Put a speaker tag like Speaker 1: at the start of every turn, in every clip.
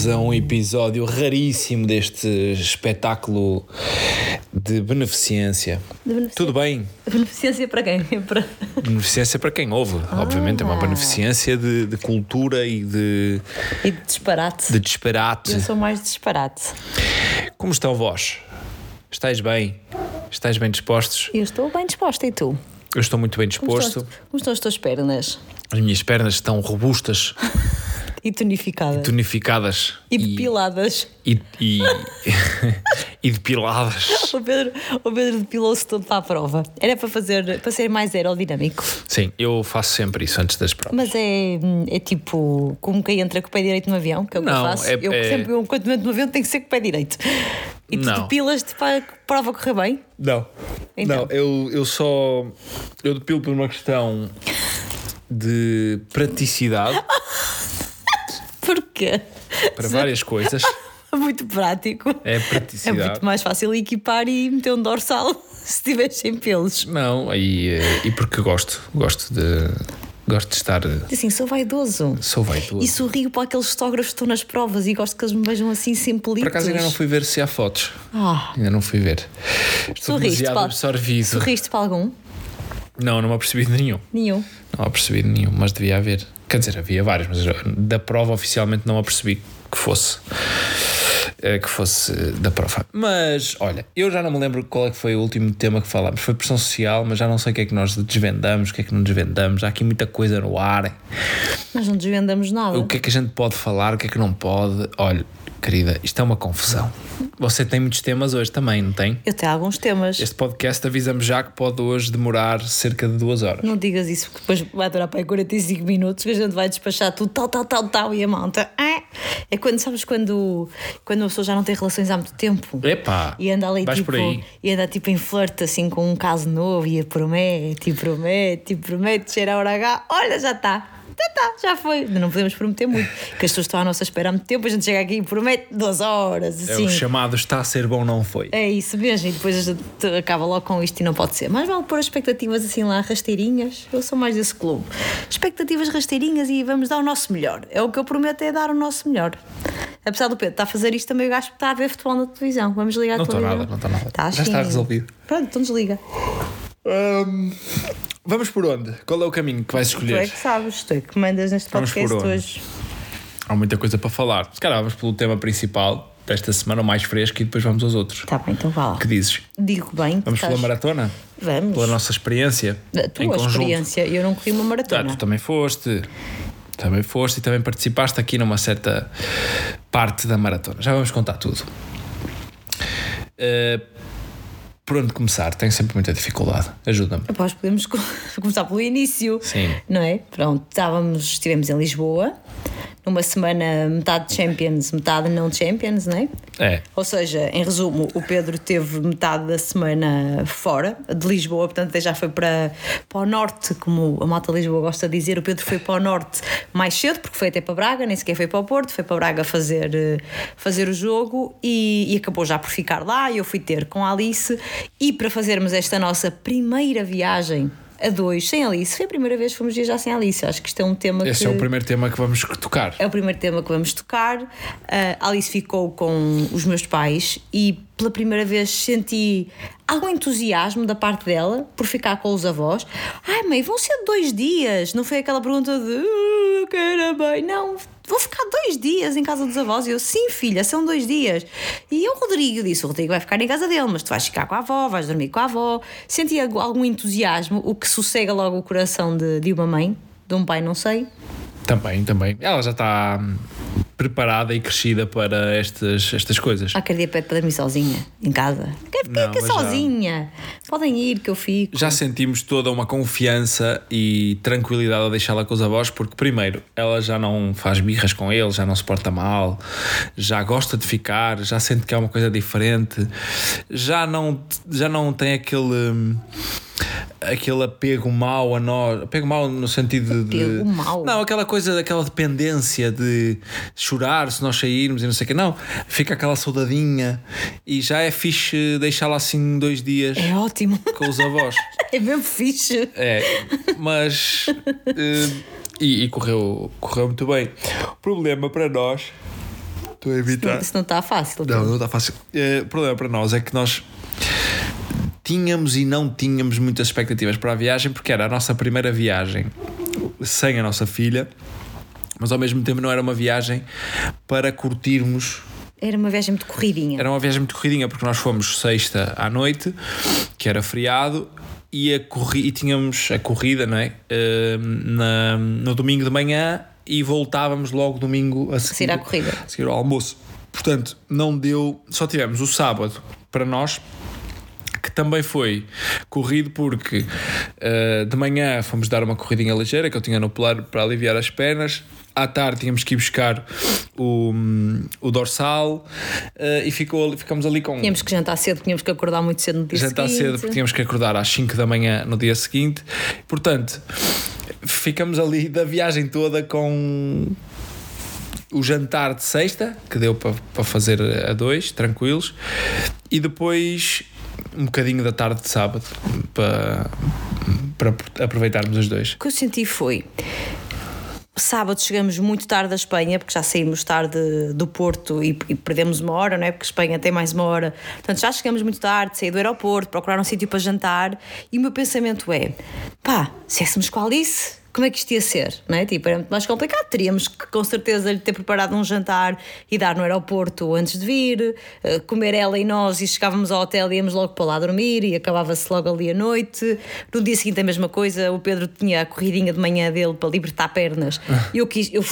Speaker 1: bem-vindos a um episódio raríssimo deste espetáculo de beneficência.
Speaker 2: De beneficência.
Speaker 1: Tudo bem?
Speaker 2: Beneficência para quem? Para...
Speaker 1: Beneficência para quem ouve, obviamente, é uma beneficência de, de cultura e de,
Speaker 2: E de disparate.
Speaker 1: de disparate.
Speaker 2: Eu sou mais disparate.
Speaker 1: Como estão vós? Estais bem? Estais bem dispostos?
Speaker 2: Eu estou bem disposta e tu?
Speaker 1: Eu estou muito bem
Speaker 2: Como
Speaker 1: disposto.
Speaker 2: estão, como estão as tuas pernas?
Speaker 1: As minhas pernas estão robustas,
Speaker 2: E tonificadas.
Speaker 1: tonificadas
Speaker 2: E depiladas.
Speaker 1: e, e, e depiladas.
Speaker 2: O Pedro, o Pedro depilou-se todo para a prova. Era para fazer, para ser mais aerodinâmico.
Speaker 1: Sim, eu faço sempre isso antes das provas.
Speaker 2: Mas é, é tipo como quem entra com o pé direito no avião, que é o que
Speaker 1: Não,
Speaker 2: eu faço.
Speaker 1: é-
Speaker 2: eu
Speaker 1: é-
Speaker 2: sempre, eu, quando entro no avião, tem que ser com o pé direito. E tu
Speaker 1: Não.
Speaker 2: depilas-te para a prova correr bem?
Speaker 1: Não.
Speaker 2: Então.
Speaker 1: Não, eu, eu só. Eu depilo por uma questão de praticidade
Speaker 2: Porquê?
Speaker 1: para várias coisas.
Speaker 2: É muito prático.
Speaker 1: É
Speaker 2: É
Speaker 1: praticidade.
Speaker 2: muito mais fácil equipar e meter um dorsal se tiver sem pelos.
Speaker 1: Não, e, eh, e porque gosto. Gosto de. Gosto de estar. eh,
Speaker 2: Assim, sou vaidoso.
Speaker 1: Sou vaidoso.
Speaker 2: E sorrio para aqueles fotógrafos que estão nas provas e gosto que eles me vejam assim sempre
Speaker 1: Por acaso ainda não fui ver se há fotos.
Speaker 2: Ah,
Speaker 1: Ainda não fui ver. Estou
Speaker 2: sorriste
Speaker 1: demasiado
Speaker 2: para,
Speaker 1: absorvido.
Speaker 2: sorriste para algum?
Speaker 1: Não, não me apercebi de nenhum.
Speaker 2: Nenhum.
Speaker 1: Não me apercebi de nenhum, mas devia haver. Quer dizer, havia vários, mas da prova oficialmente não me apercebi que fosse. eh, Que fosse da prova. Mas, olha, eu já não me lembro qual é que foi o último tema que falámos. Foi pressão social, mas já não sei o que é que nós desvendamos, o que é que não desvendamos. Há aqui muita coisa no ar.
Speaker 2: Nós não desvendamos nada.
Speaker 1: O que é que a gente pode falar, o que é que não pode. Olha, querida, isto é uma confusão. Você tem muitos temas hoje também, não tem?
Speaker 2: Eu tenho alguns temas.
Speaker 1: Este podcast avisamos já que pode hoje demorar cerca de duas horas.
Speaker 2: Não digas isso, porque depois vai durar para aí 45 minutos que a gente vai despachar tudo, tal, tal, tal, tal, e a malta. "Ah." É quando, sabes, quando, quando uma pessoa já não tem relações há muito tempo.
Speaker 1: Epá,
Speaker 2: E anda ali tipo, e anda tipo em flerte assim com um caso novo e promete, e promete, e promete, cheira a hora H, olha, já está. Já está, já foi. Não podemos prometer muito, que as pessoas estão à nossa espera há muito tempo, a gente chega aqui e promete duas horas,
Speaker 1: É
Speaker 2: assim.
Speaker 1: o chamado está a ser bom, não foi.
Speaker 2: É isso mesmo, e depois a gente acaba logo com isto e não pode ser. Mas vale pôr as expectativas assim lá, rasteirinhas. Eu sou mais desse clube. Expectativas rasteirinhas e vamos dar o nosso melhor. É o que eu prometo, é dar o nosso melhor. Apesar do Pedro estar a fazer isto, também o gajo está a ver futebol na televisão. Vamos ligar
Speaker 1: Não
Speaker 2: a
Speaker 1: estou
Speaker 2: televisão.
Speaker 1: nada, não estou nada.
Speaker 2: Tá,
Speaker 1: Já
Speaker 2: sim.
Speaker 1: está resolvido.
Speaker 2: Pronto, então desliga.
Speaker 1: Hum, vamos por onde? Qual é o caminho que vais
Speaker 2: Tu é
Speaker 1: escolher?
Speaker 2: que sabes, tu é que mandas neste
Speaker 1: Vamos
Speaker 2: podcast hoje.
Speaker 1: Há muita coisa para falar. Se calhar vamos pelo tema principal desta semana, o mais fresco, e depois vamos aos outros.
Speaker 2: Tá bem, então vá lá.
Speaker 1: que dizes?
Speaker 2: Digo bem.
Speaker 1: Vamos
Speaker 2: estás-
Speaker 1: pela maratona?
Speaker 2: Vamos.
Speaker 1: Pela nossa experiência?
Speaker 2: A tua
Speaker 1: conjunto?
Speaker 2: experiência, eu não corri uma
Speaker 1: Ah,
Speaker 2: maratona.
Speaker 1: tu também foste. Também foste e também participaste aqui numa certa parte da maratona. Já vamos contar tudo. Uh, por onde começar? Tenho sempre muita dificuldade. Ajuda-me.
Speaker 2: Após podemos co- começar pelo início.
Speaker 1: Sim.
Speaker 2: Não é? Pronto, estávamos, estivemos em Lisboa, numa semana metade Champions, metade não Champions, não é?
Speaker 1: É.
Speaker 2: Ou seja, em resumo, o Pedro teve metade da semana fora de Lisboa, portanto já foi para, para o norte, como a malta de Lisboa gosta de dizer. O Pedro foi para o norte mais cedo, porque foi até para Braga, nem sequer foi para o Porto, foi para Braga fazer, eh, fazer o jogo e, e acabou já por ficar lá. E eu fui ter com a Alice e para fazermos esta nossa primeira viagem a dois, sem Alice, foi a primeira vez que fomos viajar sem Alice. Acho que isto é um tema
Speaker 1: Esse
Speaker 2: que.
Speaker 1: é o primeiro tema que vamos tocar.
Speaker 2: É o primeiro tema que vamos tocar. A Alice ficou com os meus pais e pela primeira vez senti algum entusiasmo da parte dela por ficar com os avós. Ai, mãe, vão ser dois dias. Não foi aquela pergunta de "Ah, eu quero bem. Não, vou ficar dois dias em casa dos avós. E eu, sim, filha, são dois dias. E eu, Rodrigo, disse: o Rodrigo vai ficar em casa dele, mas tu vais ficar com a avó, vais dormir com a avó. Senti algum entusiasmo, o que sossega logo o coração de, de uma mãe, de um pai, não sei.
Speaker 1: Também, também. Ela já está preparada e crescida para estas, estas coisas.
Speaker 2: Ah, quer dia pede para dormir sozinha, em casa. Quer ficar
Speaker 1: Não,
Speaker 2: fica
Speaker 1: mas já-
Speaker 2: sozinha. Podem ir, que eu fico.
Speaker 1: Já sentimos toda uma confiança e tranquilidade a deixá-la com os avós, porque, primeiro, ela já não faz birras com ele, já não se porta mal, já gosta de ficar, já sente que é uma coisa diferente, já não, já não tem aquele. Aquele apego mau a nós, apego mau no sentido de.
Speaker 2: Apego mau?
Speaker 1: Não, aquela coisa, aquela dependência de chorar se nós sairmos e não sei o que. Não, fica aquela saudadinha e já é fixe deixá-la assim dois dias
Speaker 2: É ótimo.
Speaker 1: com os avós.
Speaker 2: É mesmo fixe.
Speaker 1: É, mas. eh, e, e correu, correu muito bem. O problema para nós Estou a evitar.
Speaker 2: Isso não está fácil.
Speaker 1: Não, não está fácil. Eh, o problema para nós é que nós tínhamos e não tínhamos muitas expectativas para a viagem, porque era a nossa primeira viagem sem a nossa filha, mas ao mesmo tempo não era uma viagem para curtirmos
Speaker 2: Era uma viagem muito corridinha.
Speaker 1: era uma viagem muito corridinha porque nós fomos sexta à noite, que era feriado, e, a corri e tínhamos a corrida não é? Eh, na, no domingo de manhã e voltávamos logo domingo a seguir,
Speaker 2: seguir à corrida.
Speaker 1: a seguir ao almoço. Portanto, não deu. Só tivemos o sábado para nós. Que também foi corrido porque eh, de manhã fomos dar uma corridinha ligeira que eu tinha no plano para aliviar as pernas. À tarde tínhamos que ir buscar o, o dorsal eh, e ficou, ali- ficamos ali com
Speaker 2: Tínhamos que jantar cedo, tínhamos que acordar muito cedo no dia
Speaker 1: jantar
Speaker 2: seguinte.
Speaker 1: cedo porque tínhamos que acordar às 5 da manhã no dia seguinte. Portanto, ficamos ali da viagem toda com o jantar de sexta, que deu para, para fazer a dois, tranquilos, e depois um bocadinho da tarde de sábado para, para aproveitarmos os dois.
Speaker 2: O que eu senti foi. Sábado chegamos muito tarde da Espanha, porque já saímos tarde do Porto e, e perdemos uma hora, não é? Porque Espanha tem mais uma hora. Portanto, já chegamos muito tarde, saí do aeroporto, procurar um sítio para jantar. E o meu pensamento é: pá, se éssemos com a Alice, como é que isto ia ser? Não é? Tipo, era muito mais complicado. Teríamos que, com certeza, lhe ter preparado um jantar e dar no aeroporto antes de vir, eh, comer ela e nós, e chegávamos ao hotel e íamos logo para lá dormir e acabava-se logo ali à noite. No dia seguinte, a mesma coisa. O Pedro tinha a corridinha de manhã dele para libertar pernas. E eu quis eu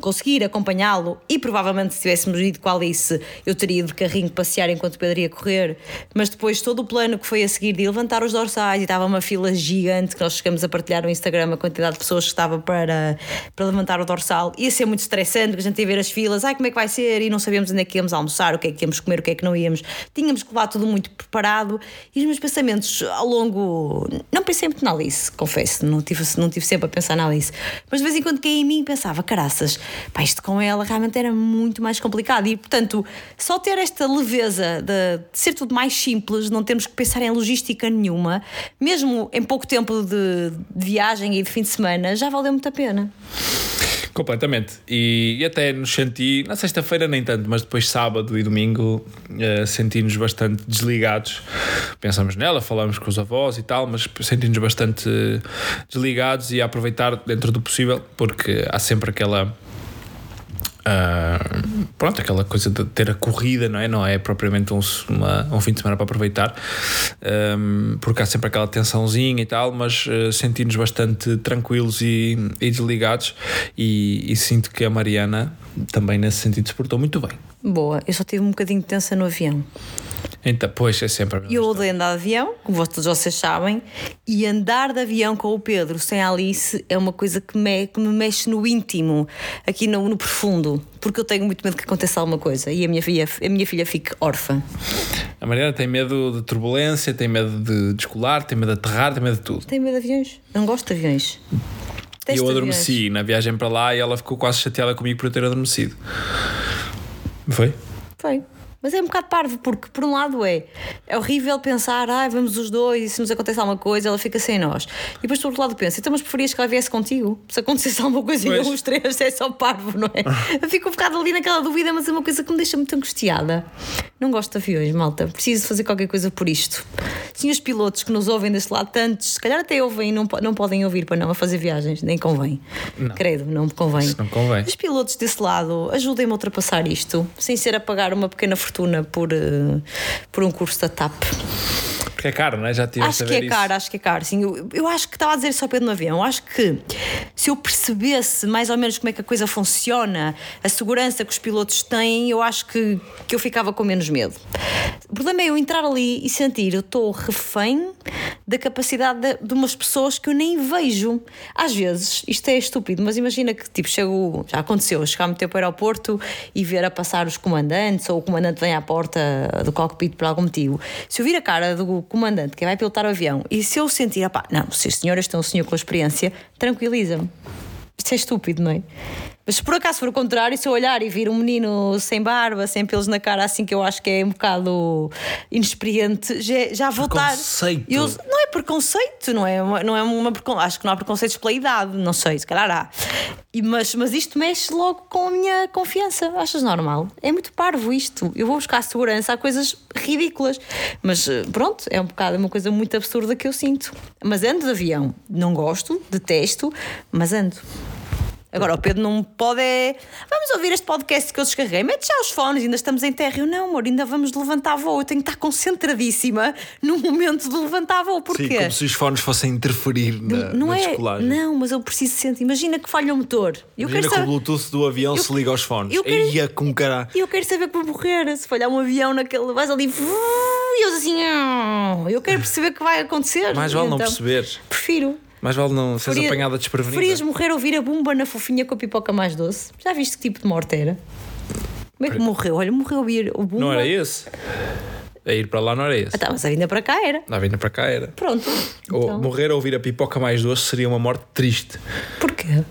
Speaker 2: conseguir acompanhá-lo e provavelmente, se tivéssemos ido com a Alice, eu teria ido de carrinho passear enquanto o Pedro ia correr. Mas depois, todo o plano que foi a seguir de levantar os dorsais e estava uma fila gigante que nós chegamos a partilhar no Instagram a quantidade de pessoas que estava para, para levantar o dorsal. Ia ser muito estressante, porque a gente ia ver as filas, ai como é que vai ser, e não sabíamos onde é que íamos almoçar, o que é que íamos comer, o que é que não íamos. Tínhamos que levar tudo muito preparado e os meus pensamentos ao longo. Não pensei muito na Alice, confesso, não tive, não tive sempre a pensar na Alice, mas de vez em quando caí em mim e pensava, caraças, pá, isto com ela realmente era muito mais complicado e portanto, só ter esta leveza de, de ser tudo mais simples, não termos que pensar em logística nenhuma, mesmo em pouco tempo de, de viagem e de fim de semana, já valeu muito a pena.
Speaker 1: Completamente. E, e até nos senti, na sexta-feira nem tanto, mas depois sábado e domingo eh, senti-nos bastante desligados. Pensamos nela, falamos com os avós e tal, mas senti-nos bastante desligados e a aproveitar dentro do possível, porque há sempre aquela. Ah, pronto, aquela coisa de ter a corrida, não é? Não é propriamente um, uma- um fim de semana para aproveitar, Ahm, porque há sempre aquela tensãozinha e tal, mas uh, senti-nos bastante tranquilos e, e desligados. E, e sinto que a Mariana também, nesse sentido, se portou muito bem.
Speaker 2: Boa, eu só tive um bocadinho de tensa no avião.
Speaker 1: Então, pois é sempre a mesma
Speaker 2: Eu odeio andar de avião, como todos vocês sabem, e andar de avião com o Pedro sem a Alice é uma coisa que me, que me mexe no íntimo, aqui no, no profundo, porque eu tenho muito medo que aconteça alguma coisa e a minha filha, a minha filha fique órfã.
Speaker 1: A Mariana tem medo de turbulência, tem medo de descolar, tem medo de aterrar, tem medo de tudo.
Speaker 2: Tem medo de aviões? Não gosto de aviões.
Speaker 1: E eu
Speaker 2: aviões.
Speaker 1: adormeci na viagem para lá e ela ficou quase chateada comigo por eu ter adormecido. Foi?
Speaker 2: Foi. Mas é um bocado parvo, porque por um lado é, é horrível pensar, ah, vamos os dois e se nos acontece alguma coisa, ela fica sem nós. E depois por outro lado pensa, então mas preferias que ela viesse contigo? Se acontecesse alguma coisa e
Speaker 1: Pois.
Speaker 2: eu os três, é só parvo, não é? Eu fico um bocado ali naquela dúvida, mas é uma coisa que me deixa muito angustiada. Não gosto de aviões, malta. Preciso fazer qualquer coisa por isto. Senhores pilotos que nos ouvem deste lado, tantos, se calhar até ouvem e não, não podem ouvir para não a fazer viagens, nem convém. Credo, não me convém.
Speaker 1: Isso não convém.
Speaker 2: Os pilotos desse lado, ajudem-me a ultrapassar isto, sem ser a pagar uma pequena fortuna por, eh, por um curso da TAP.
Speaker 1: Porque é caro, não é? Já tiveste
Speaker 2: Acho que é caro, acho que é caro. Sim, eu, eu acho que estava a dizer só Pedro no avião. Eu acho que se eu percebesse mais ou menos como é que a coisa funciona, a segurança que os pilotos têm, eu acho que, que eu ficava com menos medo. O problema é eu entrar ali e sentir eu estou refém da capacidade de, de umas pessoas que eu nem vejo. Às vezes, isto é estúpido, mas imagina que tipo, chego, já aconteceu, chegar muito tempo ao aeroporto e ver a passar os comandantes ou o comandante vem à porta do cockpit por algum motivo. Se eu vir a cara do comandante que vai pilotar o avião e se eu sentir, pá, não, se este senhor este é um senhor com experiência, tranquiliza-me. Isto é estúpido, não é? Mas se por acaso for o contrário, se eu olhar e vir um menino sem barba, sem pelos na cara, assim que eu acho que é um bocado inexperiente, já, já vou estar.
Speaker 1: Preconceito.
Speaker 2: Eu, não é preconceito, não é? Uma, não é uma, acho que não há preconceitos pela idade, não sei, se calhar há. E, mas, mas isto mexe logo com a minha confiança. Achas normal? É muito parvo isto. Eu vou buscar segurança a coisas ridículas. Mas eh, pronto, é um bocado uma coisa muito absurda que eu sinto. Mas ando de avião. Não gosto, detesto, mas ando. Agora, o Pedro não pode é. Vamos ouvir este podcast que eu descarreguei. Mete já os fones, ainda estamos em terra. Eu não, amor, ainda vamos levantar voo. Eu tenho que estar concentradíssima no momento de levantar voo. Porquê?
Speaker 1: Sim, como se os fones fossem interferir na,
Speaker 2: não
Speaker 1: na
Speaker 2: é.
Speaker 1: descolagem.
Speaker 2: Não, mas eu preciso sentir. Imagina que falha o motor. Eu
Speaker 1: Imagina que o
Speaker 2: saber.
Speaker 1: Bluetooth do avião
Speaker 2: Eu-
Speaker 1: se liga aos fones.
Speaker 2: eu quero-
Speaker 1: Ia com cara.
Speaker 2: Eu quero saber que vou morrer. Se falhar um avião naquele. Vais ali. E eu assim. Eu quero perceber o que vai acontecer.
Speaker 1: Mais vale não
Speaker 2: Então,
Speaker 1: perceberes.
Speaker 2: Prefiro.
Speaker 1: Mais vale não seres
Speaker 2: Preferia-
Speaker 1: apanhada desprevenida.
Speaker 2: Preferias morrer a ouvir a bomba na fofinha com a pipoca mais doce? Já viste que tipo de morte era? Como é que morreu? Olha, morreu a ouvir o bomba.
Speaker 1: Não era esse? A ir para lá não era esse.
Speaker 2: Ah, tá, mas a vinda para cá era.
Speaker 1: Na vinda para cá era.
Speaker 2: Pronto.
Speaker 1: Ou
Speaker 2: Então,
Speaker 1: morrer a ouvir a pipoca mais doce seria uma morte triste.
Speaker 2: Porquê?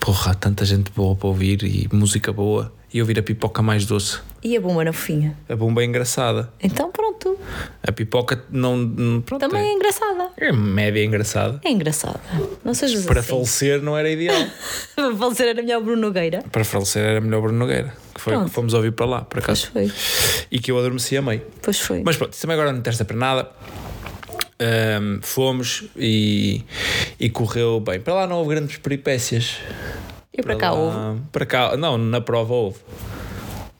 Speaker 1: Porra, há tanta gente boa para ouvir e música boa. E ouvir a pipoca mais doce.
Speaker 2: E a bomba na fofinha?
Speaker 1: A bomba é engraçada.
Speaker 2: Então pronto.
Speaker 1: A pipoca não. Pronto,
Speaker 2: Também é
Speaker 1: é,
Speaker 2: engraçada.
Speaker 1: é média engraçada.
Speaker 2: É engraçada. Não sejas
Speaker 1: Para
Speaker 2: assim.
Speaker 1: falecer não era ideal.
Speaker 2: Para falecer era melhor Bruno Nogueira.
Speaker 1: para falecer era melhor Bruno Nogueira. Que foi
Speaker 2: Pronto.
Speaker 1: que fomos ouvir para lá, por
Speaker 2: Pois
Speaker 1: acaso.
Speaker 2: foi.
Speaker 1: E que eu adormeci a meio.
Speaker 2: Pois foi.
Speaker 1: Mas pronto, isso também agora não interessa para nada. Ahm, fomos e, e correu bem. Para lá não houve grandes peripécias.
Speaker 2: E para cá
Speaker 1: lá-
Speaker 2: houve.
Speaker 1: Para cá, não, na prova houve.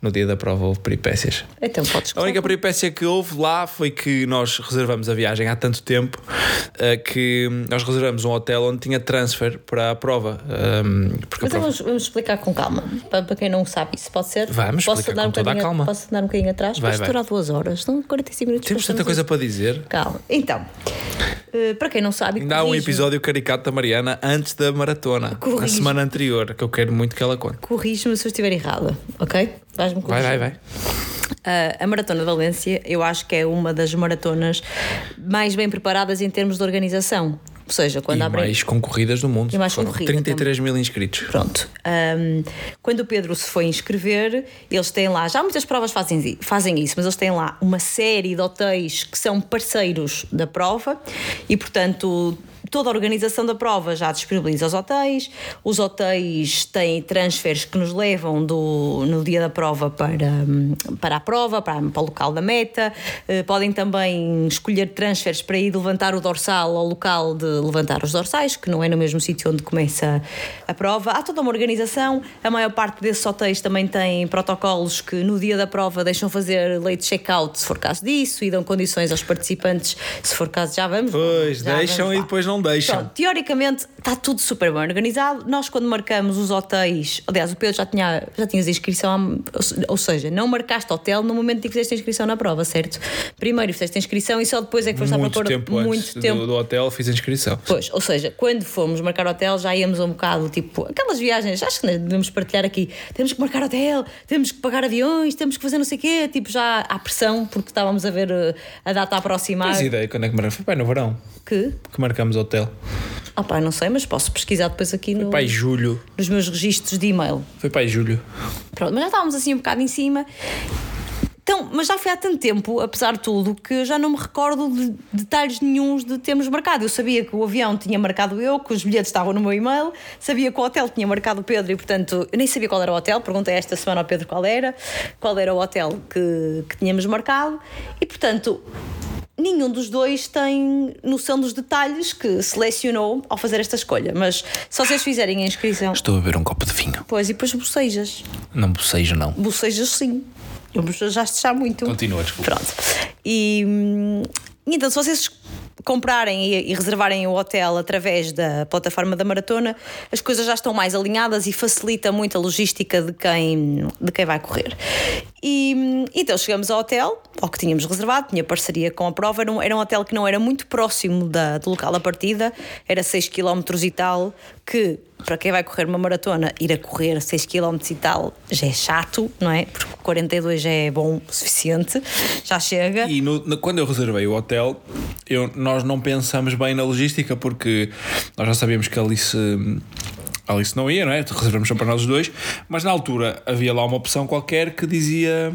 Speaker 1: No dia da prova houve peripécias.
Speaker 2: Então podes
Speaker 1: A única peripécia que houve lá foi que nós reservamos a viagem há tanto tempo eh, que nós reservamos um hotel onde tinha transfer para a prova. Porque a
Speaker 2: Mas
Speaker 1: prova-
Speaker 2: vamos, vamos explicar com calma. Para, para quem não sabe isso, pode ser?
Speaker 1: Vamos
Speaker 2: posso
Speaker 1: explicar
Speaker 2: andar
Speaker 1: com
Speaker 2: um
Speaker 1: toda a calma.
Speaker 2: Posso andar um bocadinho atrás?
Speaker 1: Vai,
Speaker 2: Vai, durar duas horas. Estão 45 minutos.
Speaker 1: Temos tanta coisa para dizer.
Speaker 2: Calma. Então, para quem não sabe,
Speaker 1: Ainda há um episódio caricato da Mariana antes da maratona, na semana anterior, que eu quero muito que ela conte.
Speaker 2: Corrige-me se eu estiver errada, ok? Vais-me
Speaker 1: Vai,
Speaker 2: corrigir.
Speaker 1: vai, vai.
Speaker 2: Ah, a Maratona de Valência, eu acho que é uma das maratonas mais bem preparadas em termos de organização. Ou seja, quando
Speaker 1: e
Speaker 2: abrem.
Speaker 1: mais concorridas do mundo.
Speaker 2: E mais
Speaker 1: Foram
Speaker 2: concorrida
Speaker 1: 33 mil inscritos.
Speaker 2: Pronto. Ahm, quando o Pedro se foi inscrever, eles têm lá, já muitas provas fazem, fazem isso, mas eles têm lá uma série de hotéis que são parceiros da prova e, portanto, toda a organização da prova já disponibiliza os hotéis. Os hotéis têm transfers que nos levam do, no dia da prova para, para a prova, para, para o local da meta. Eh, podem também escolher transfers para ir levantar o dorsal ao local de levantar os dorsais, que não é no mesmo sítio onde começa a prova. Há toda uma organização. A maior parte desses hotéis também têm protocolos que no dia da prova deixam fazer late check-out, se for caso disso, e dão condições aos participantes, se for caso já vamos.
Speaker 1: Pois,
Speaker 2: já
Speaker 1: deixam
Speaker 2: vamos
Speaker 1: e depois não deixam.
Speaker 2: Pronto, teoricamente está tudo super bem organizado. Nós, quando marcamos os hotéis, aliás, o Pedro já tinha já tinhas inscrição, há- ou seja, não marcaste hotel no momento em que fizeste a inscrição na prova, certo? Primeiro fizeste a inscrição e só depois é que foste à
Speaker 1: muito
Speaker 2: procura
Speaker 1: tempo
Speaker 2: muito
Speaker 1: antes
Speaker 2: tempo.
Speaker 1: Do, do hotel fiz a inscrição.
Speaker 2: Pois, ou seja, quando fomos marcar hotel já íamos um bocado tipo aquelas viagens, acho que devemos partilhar aqui. Temos que marcar hotel, temos que pagar aviões, temos que fazer não sei o quê, tipo já à pressão, porque estávamos a ver eh, a data a aproximar.
Speaker 1: Tens ideia quando é que marcamos? Foi pai no verão
Speaker 2: Que?
Speaker 1: que marcamos hotel.
Speaker 2: Ah, pá, não sei, mas posso pesquisar depois aqui no,
Speaker 1: Pai, julho.
Speaker 2: nos meus registros de e-mail.
Speaker 1: Foi pai, julho.
Speaker 2: Pronto, mas já estávamos assim um bocado em cima. Então, mas já foi há tanto tempo, apesar de tudo, que já não me recordo de detalhes nenhuns de termos marcado. Eu sabia que o avião tinha marcado eu, que os bilhetes estavam no meu e-mail, sabia que o hotel tinha marcado o Pedro e, portanto, eu nem sabia qual era o hotel. Perguntei esta semana ao Pedro qual era, qual era o hotel que, que tínhamos marcado e, portanto. Nenhum dos dois tem noção dos detalhes que selecionou ao fazer esta escolha. Mas se vocês fizerem a inscrição.
Speaker 1: Estou a beber um copo de vinho.
Speaker 2: Pois, e depois bocejas.
Speaker 1: Não bocejo, não.
Speaker 2: Bocejas sim. Eu bocejaste já muito.
Speaker 1: Continua, desculpa.
Speaker 2: Pronto. E hum, então, se vocês comprarem e, e reservarem o hotel através da plataforma da maratona, as coisas já estão mais alinhadas e facilita muito a logística de quem, de quem vai correr. E hum, então chegamos ao hotel, ao que tínhamos reservado, tinha parceria com a prova, era um, era um hotel que não era muito próximo da, do local da partida, era 6 km e tal, que para quem vai correr uma maratona, ir a correr 6 km e tal já é chato, não é? Porque 42 já é bom o suficiente, já chega.
Speaker 1: E no- no- quando eu reservei o hotel, eu- nós não pensamos bem na logística porque nós já sabíamos que a Alice, a Alice não ia, não é? Reservamos só para nós os dois, mas na altura havia lá uma opção qualquer que dizia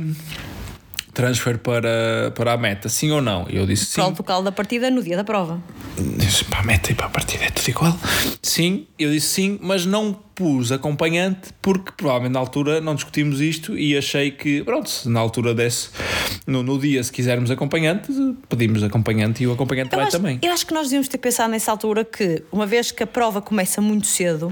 Speaker 1: transfer para, para a meta, sim ou não? Eu disse sim.
Speaker 2: Para o local da partida no dia da prova.
Speaker 1: Para a meta e para a partida é tudo igual. Sim, eu disse sim, mas não pus acompanhante porque provavelmente na altura não discutimos isto e achei que, pronto, se na altura desse, no, no dia, se quisermos acompanhante, pedimos acompanhante e o acompanhante
Speaker 2: Eu
Speaker 1: vai
Speaker 2: acho,
Speaker 1: também.
Speaker 2: eu acho que nós devíamos ter pensado nessa altura que, uma vez que a prova começa muito cedo,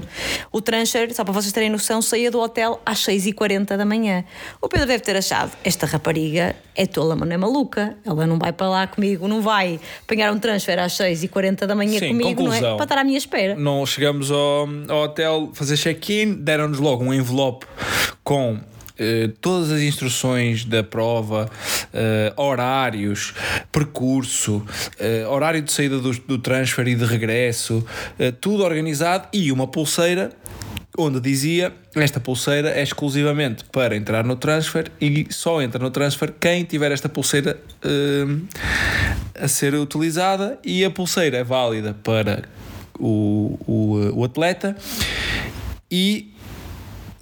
Speaker 2: o transfer, só para vocês terem noção, saía do hotel às 6h40 da manhã. O Pedro deve ter achado: esta rapariga é tola, mas não é maluca. Ela não vai para lá comigo, não vai apanhar um transfer às 6h40 da manhã
Speaker 1: Sim,
Speaker 2: comigo, não é?
Speaker 1: conclusão.
Speaker 2: Para estar à minha espera.
Speaker 1: Não chegamos ao, ao hotel fazer check-in, deram-nos logo um envelope com eh, todas as instruções da prova, eh, horários, percurso, eh, horário de saída do, do transfer e de regresso, tudo organizado e uma pulseira onde dizia esta pulseira é exclusivamente para entrar no transfer e só entra no transfer quem tiver esta pulseira a ser utilizada e a pulseira é válida para o, o, o atleta e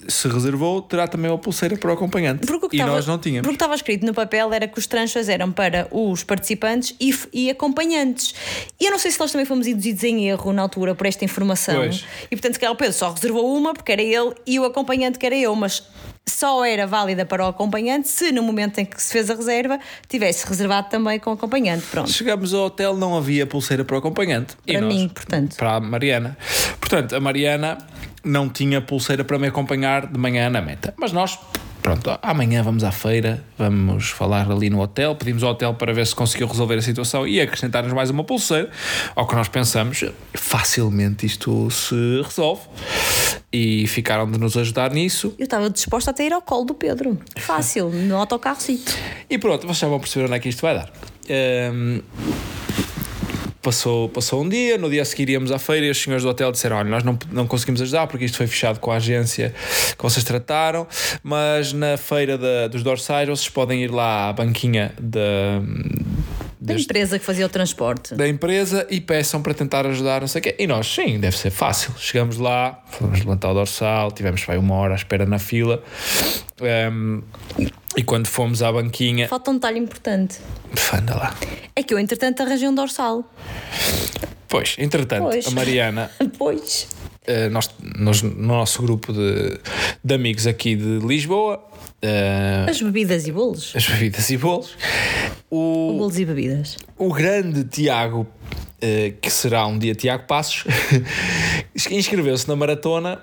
Speaker 1: se reservou terá também uma pulseira para o acompanhante e
Speaker 2: estava-
Speaker 1: nós não tínhamos
Speaker 2: Porque estava escrito no papel era que os transfers eram para os participantes e, e acompanhantes. E eu não sei se nós também fomos induzidos em erro na altura por esta informação.
Speaker 1: Pois.
Speaker 2: E portanto, se calhar o Pedro só reservou uma porque era ele e o acompanhante que era eu, mas só era válida para o acompanhante se no momento em que se fez a reserva tivesse reservado também com o acompanhante. Pronto.
Speaker 1: Chegamos ao hotel, não havia pulseira para o acompanhante. E
Speaker 2: Para
Speaker 1: nós-
Speaker 2: mim, portanto.
Speaker 1: Para a Mariana. Portanto, a Mariana não tinha pulseira para me acompanhar de manhã na meta. Mas nós, pronto, amanhã vamos à feira, vamos falar ali no hotel, pedimos ao hotel para ver se conseguiu resolver a situação e acrescentar-nos mais uma pulseira. Ao que nós pensamos, facilmente isto se resolve. E ficaram de nos ajudar nisso.
Speaker 2: Eu estava disposta até a ir ao colo do Pedro. Fácil, no autocarrocito.
Speaker 1: E pronto, vocês já vão perceber onde é que isto vai dar. Ehm, passou, passou um dia, no dia a seguir íamos à feira e os senhores do hotel disseram: Olha, nós não, não conseguimos ajudar porque isto foi fechado com a agência que vocês trataram, mas na feira da- dos dorsais vocês podem ir lá à banquinha da.
Speaker 2: Da empresa que fazia o transporte.
Speaker 1: da empresa e peçam para tentar ajudar, não sei o quê. E nós, sim, deve ser fácil. Chegamos lá, fomos levantar o dorsal, tivemos vai uma hora à espera na fila. Ehm, e quando fomos à banquinha,
Speaker 2: Falta um detalhe importante.
Speaker 1: pff, anda lá.
Speaker 2: É que eu, entretanto, arranjei um dorsal.
Speaker 1: Pois, entretanto,
Speaker 2: Pois.
Speaker 1: a Mariana,
Speaker 2: Pois.
Speaker 1: eh, nós, nós, no nosso grupo de, de amigos aqui de Lisboa, eh,
Speaker 2: As bebidas e bolos.
Speaker 1: as bebidas e bolos, o,
Speaker 2: Bolos e bebidas.
Speaker 1: o grande Tiago, eh, que será um dia Tiago Passos, inscreveu-se na maratona,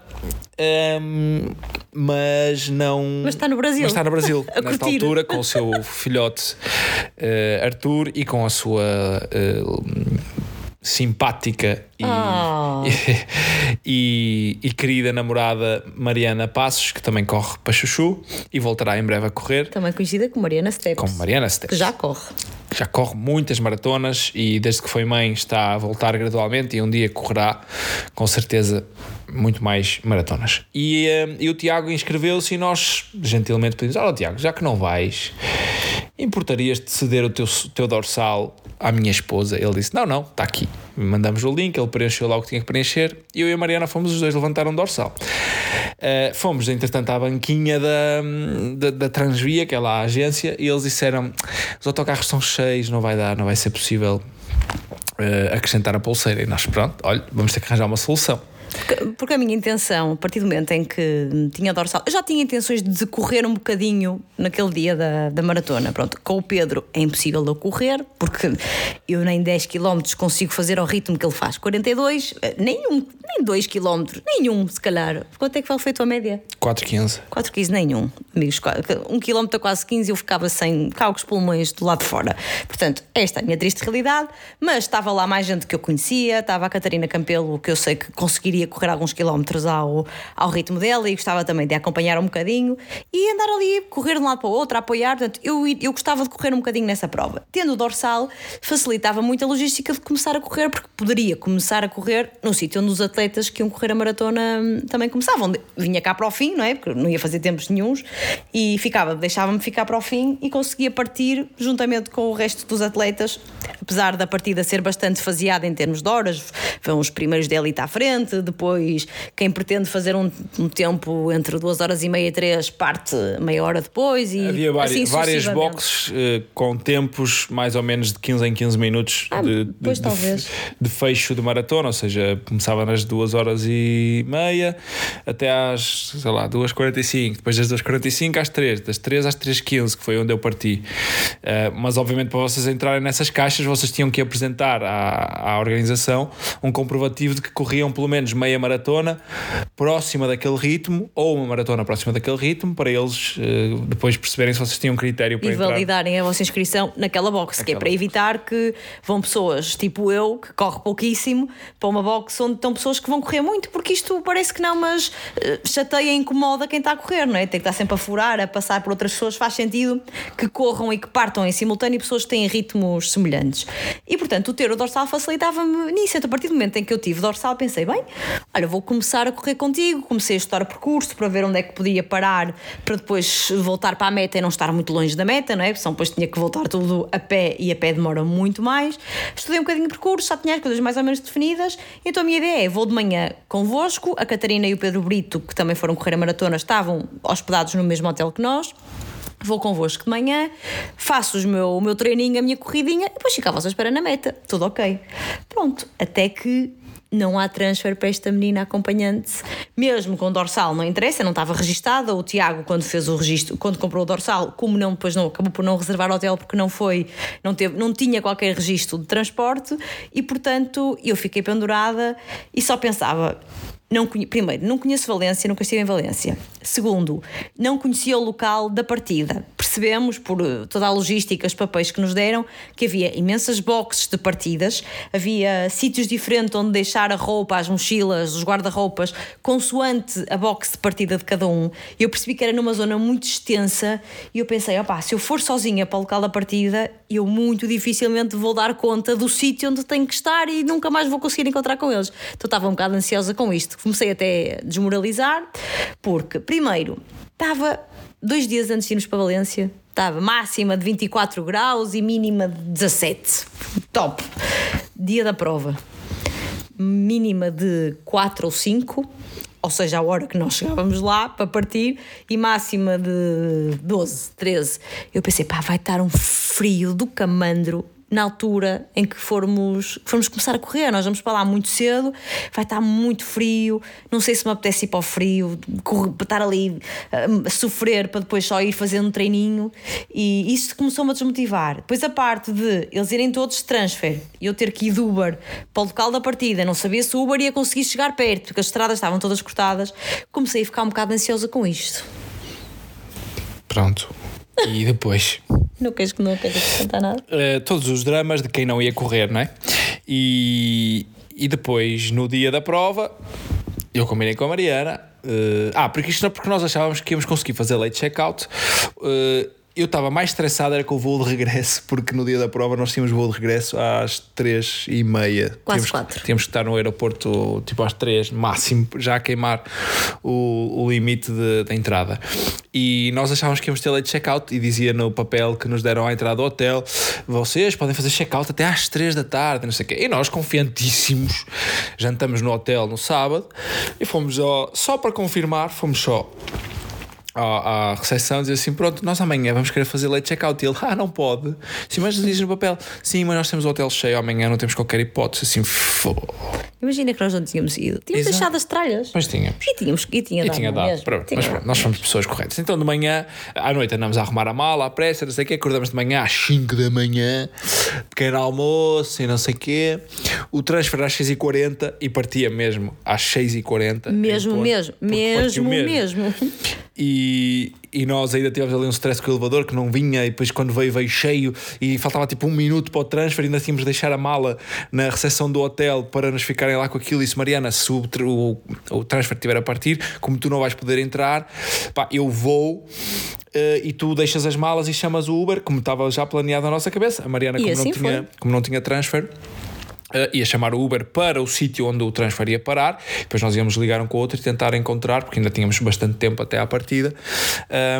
Speaker 1: ehm, mas não.
Speaker 2: Mas está no Brasil.
Speaker 1: Mas está no Brasil, nesta
Speaker 2: curtir.
Speaker 1: altura, com o seu filhote eh, Arthur e com a sua eh, simpática e,
Speaker 2: Ah.
Speaker 1: e, e querida namorada Mariana Passos, que também corre para Chuchu e voltará em breve a correr.
Speaker 2: Também conhecida como Mariana Steps.
Speaker 1: Com Mariana
Speaker 2: Que
Speaker 1: Steps
Speaker 2: já corre.
Speaker 1: já corre muitas maratonas e desde que foi mãe está a voltar gradualmente e um dia correrá com certeza muito mais maratonas. E, eh, e o Tiago inscreveu-se e nós gentilmente pedimos: Olha, Tiago, já que não vais, importarias-te ceder o teu, teu dorsal à minha esposa? Ele disse: Não, não, está aqui. Mandamos o link, ele preencheu lá o que tinha que preencher e eu e a Mariana fomos os dois levantar um dorsal. Uh, fomos, entretanto, à banquinha da, da, da Transvia, que é lá a agência, e eles disseram: os autocarros estão cheios, não vai dar, não vai ser possível uh, acrescentar a pulseira. E nós, pronto, olha, vamos ter que arranjar uma solução.
Speaker 2: Porque, porque a minha intenção, a partir do momento em que tinha dorsal, eu já tinha intenções de correr um bocadinho naquele dia da, da maratona. Pronto, com o Pedro é impossível de eu correr, porque eu nem 10 km consigo fazer ao ritmo que ele faz. 42, eh, nenhum, nem 2 km, nenhum, se calhar. Quanto é que foi feito a média?
Speaker 1: 4,15.
Speaker 2: 4 15 nenhum, amigos. 1 km a quase 15 eu ficava sem ficava com os pulmões do lado de fora. Portanto, esta é a minha triste realidade, mas estava lá mais gente que eu conhecia, estava a Catarina Campelo, que eu sei que conseguiria correr alguns quilómetros ao, ao ritmo dela e gostava também de acompanhar um bocadinho e andar ali, correr de um lado para o outro, apoiar. Portanto, eu, eu gostava de correr um bocadinho nessa prova. Tendo o dorsal, facilitava muito a logística de começar a correr, porque poderia começar a correr no sítio onde os atletas que iam correr a maratona hum, também começavam. Vinha cá para o fim, não é? Porque não ia fazer tempos nenhuns e ficava, deixava-me ficar para o fim e conseguia partir juntamente com o resto dos atletas, apesar da partida ser bastante faseada em termos de horas, vão os primeiros de elite à frente, depois quem pretende fazer um, um tempo entre duas horas e meia e três parte meia hora depois e
Speaker 1: Havia várias,
Speaker 2: assim
Speaker 1: várias boxes eh, com tempos mais ou menos de 15 em 15 minutos
Speaker 2: Ah,
Speaker 1: de, de- de- de fecho de maratona, ou seja, começava nas 2 horas e meia até às, sei lá, 2h45, depois das 2h45 às 3, das 3 às 3h15, que foi onde eu parti. Eh, mas obviamente para vocês entrarem nessas caixas, vocês tinham que apresentar à, à organização um comprovativo de que corriam pelo menos meia maratona próxima daquele ritmo ou uma maratona próxima daquele ritmo para eles eh, depois perceberem se vocês tinham critério para
Speaker 2: e
Speaker 1: entrar.
Speaker 2: validarem a vossa inscrição naquela box, que é
Speaker 1: Naquela
Speaker 2: para evitar que vão pessoas tipo eu, que corre pouquíssimo, para uma box onde estão pessoas que vão correr muito, porque isto parece que não, mas eh, chateia e incomoda quem está a correr, não é? Tem que estar sempre a furar, a passar por outras pessoas, faz sentido que corram e que partam em simultâneo pessoas que têm ritmos semelhantes. E portanto, o ter o dorsal facilitava-me nisso. Então, a partir do momento em que eu tive dorsal, pensei, bem, olha, vou começar a correr contigo, comecei a estudar o percurso para ver onde é que podia parar para depois voltar para a meta e não estar muito longe da meta, não é? Porque senão depois tinha que voltar tudo a pé e a pé demora muito mais. Estudei um bocadinho o percurso, já tinha as coisas mais ou menos definidas, então a minha ideia é: vou de manhã convosco, a Catarina e o Pedro Brito, que também foram correr a maratona, estavam hospedados no mesmo hotel que nós. Vou convosco de manhã, faço os meu, o meu treininho, a minha corridinha e depois fico à espera na meta. Tudo ok. Pronto, até que não há transfer para esta menina acompanhante, mesmo com dorsal, não interessa, não estava registada. O Tiago, quando fez o registro, quando comprou o dorsal, como não, depois não acabou por não reservar hotel porque não foi, não, teve, não tinha qualquer registro de transporte e, portanto, eu fiquei pendurada e só pensava. Não conhe- primeiro, não conheço Valência, nunca estive em Valência. Segundo, não conhecia o local da partida. Percebemos, por eh, toda a logística, os papéis que nos deram, que havia imensas boxes de partidas, havia sítios diferentes onde deixar a roupa, as mochilas, os guarda-roupas, consoante a box de partida de cada um. Eu percebi que era numa zona muito extensa e eu pensei, opá, se eu for sozinha para o local da partida, eu muito dificilmente vou dar conta do sítio onde tenho que estar e nunca mais vou conseguir encontrar com eles. Então estava um bocado ansiosa com isto. Comecei até a desmoralizar, porque, primeiro, estava dois dias antes de irmos para Valência, estava máxima de 24 graus e mínima de 17. Top! Dia da prova, mínima de 4 ou 5, ou seja, a hora que nós chegávamos lá para partir, e máxima de 12, 13. Eu pensei, pá, vai estar um frio do camandro na altura em que formos, formos começar a correr. Nós vamos para lá muito cedo, vai estar muito frio. Não sei se me apetece ir para o frio, correr- para estar ali a sofrer para depois só ir fazendo um treininho. E isso começou-me a desmotivar. Depois a parte de eles irem todos de transfer e eu ter que ir de Uber para o local da partida, não sabia se o Uber ia conseguir chegar perto, porque as estradas estavam todas cortadas. Comecei a ficar um bocado ansiosa com isto.
Speaker 1: Pronto. E depois?
Speaker 2: Não queres que não queres acrescentar nada?
Speaker 1: eh, todos os dramas de quem não ia correr, não é? E, e depois, no dia da prova, eu combinei com a Mariana. eh, ah, porque isto não porque nós achávamos que íamos conseguir fazer late checkout. eh, eu estava mais estressado era com o voo de regresso, porque no dia da prova nós tínhamos voo de regresso às 3 e meia.
Speaker 2: Quase
Speaker 1: tínhamos,
Speaker 2: quatro.
Speaker 1: tínhamos que estar no aeroporto tipo às 3, máximo, já a queimar o, o limite da entrada. E nós achávamos que íamos ter late checkout e dizia no papel que nos deram à entrada do hotel: vocês podem fazer checkout até às 3 da tarde, não sei o quê. E nós, confiantíssimos, jantamos no hotel no sábado e fomos ao- só para confirmar, fomos só à, à recepção dizer assim: pronto, nós amanhã vamos querer fazer late checkout. E ele, ah, não pode. Sim, mas diz no papel: sim, mas nós temos o hotel cheio amanhã, não temos qualquer hipótese. Assim, fô.
Speaker 2: Imagina que nós não tínhamos ido. Tínhamos
Speaker 1: Exato.
Speaker 2: deixado as tralhas.
Speaker 1: Mas tínhamos.
Speaker 2: E tínhamos e tinha
Speaker 1: E
Speaker 2: dado
Speaker 1: tinha dado,
Speaker 2: mesmo.
Speaker 1: pronto,
Speaker 2: Tinha
Speaker 1: mas pronto, nós fomos pessoas corretas. Então de manhã, à noite andamos a arrumar a mala, à pressa, não sei o quê, acordamos de manhã às 5 da manhã, pequeno almoço e não sei o quê. O transfer às 6h40 e partia mesmo às 6h40. em
Speaker 2: Mesmo,
Speaker 1: ponto,
Speaker 2: mesmo,
Speaker 1: partiu
Speaker 2: mesmo, mesmo.
Speaker 1: E, e nós ainda tivemos ali um stress com o elevador que não vinha, e depois quando veio, veio cheio e faltava tipo um minuto para o transfer. E ainda tínhamos de deixar a mala na recepção do hotel para nos ficarem lá com aquilo. E disse: Mariana, se o, o, o transfer estiver a partir, como tu não vais poder entrar, pá, eu vou. eh, e tu deixas as malas e chamas o Uber, como estava já planeado na nossa cabeça. A Mariana, como,
Speaker 2: assim
Speaker 1: não, tinha,
Speaker 2: foi.
Speaker 1: como não tinha transfer, Uh, ia chamar o Uber para o sítio onde o transfer ia parar, depois nós íamos ligar um com o outro e tentar encontrar, porque ainda tínhamos bastante tempo até à partida,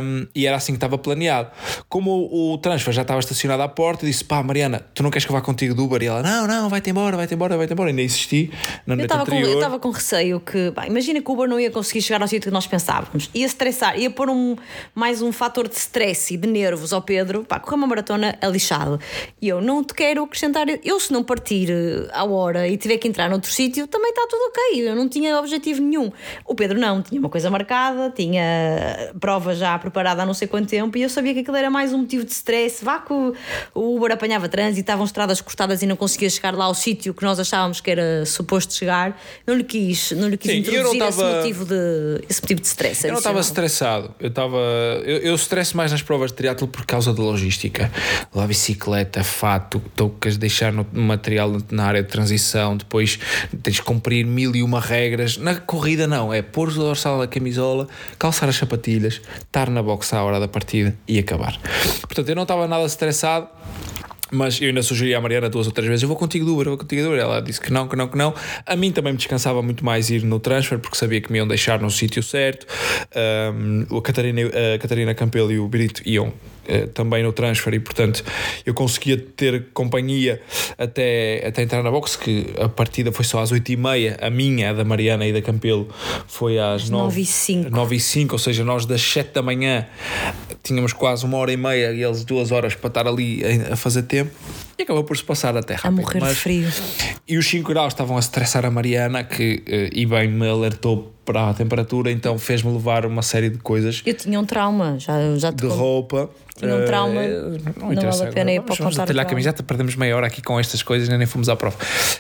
Speaker 1: um, e era assim que estava planeado. Como o, o, transfer já estava estacionado à porta, disse: pá, Mariana, tu não queres que eu vá contigo do Uber? E ela: não, não, vai-te embora, vai-te embora, vai-te embora. E ainda insisti na noite
Speaker 2: eu Com, eu estava com receio que, imagina que o Uber não ia conseguir chegar ao sítio que nós pensávamos, ia estressar, ia pôr um, mais um fator de stress e de nervos ao Pedro, pá, correr uma maratona é lixado. E eu não te quero acrescentar, eu se não partir eh, à hora e tiver que entrar noutro sítio, também está tudo ok. Eu não tinha objetivo nenhum. O Pedro não, tinha uma coisa marcada, tinha prova já preparada há não sei quanto tempo e eu sabia que aquilo era mais um motivo de stress. Vá que o Uber apanhava trânsito, estavam estradas cortadas e não conseguia chegar lá ao sítio que nós achávamos que era suposto chegar. Não lhe quis, não lhe quis Sim, introduzir tava, esse, motivo de, esse motivo de stress.
Speaker 1: Eu não estava estressado, eu estava. Eu, eu estresso mais nas provas de triatlo por causa da logística. Lá bicicleta, fato, toucas, deixar no material na área de transição, depois tens de cumprir mil e uma regras. Na corrida, não, é pôr o dorsal da camisola, calçar as sapatilhas, estar na box à hora da partida e acabar. Portanto, eu não estava nada estressado. Mas eu ainda sugeri à Mariana duas ou três vezes: eu vou contigo do Uber, eu vou contigo do Uber. Ela disse que não, que não, que não. A mim também me descansava muito mais ir no transfer, porque sabia que me iam deixar no sítio certo. Um, a, Catarina, a Catarina Campelo e o Brito iam eh, também no transfer e portanto eu conseguia ter companhia até, até entrar na box que a partida foi só às 8 e meia a minha, a da Mariana e da Campelo foi às 9,
Speaker 2: e 5
Speaker 1: 9 e 5, ou seja, nós das 7 da manhã tínhamos quase uma hora e meia e eles duas horas para estar ali a fazer tempo e acabou por se passar até rápido.
Speaker 2: A morrer mas, de frio.
Speaker 1: E os 5 graus estavam a estressar a Mariana, que e bem me alertou para a temperatura, então fez-me levar uma série de coisas.
Speaker 2: Eu tinha um trauma, já, já
Speaker 1: De roupa.
Speaker 2: Tinha um trauma, uh, não, não vale a pena ir para
Speaker 1: vamos detalhar a camiseta, perdemos meia hora aqui com estas coisas, nem fomos à prova.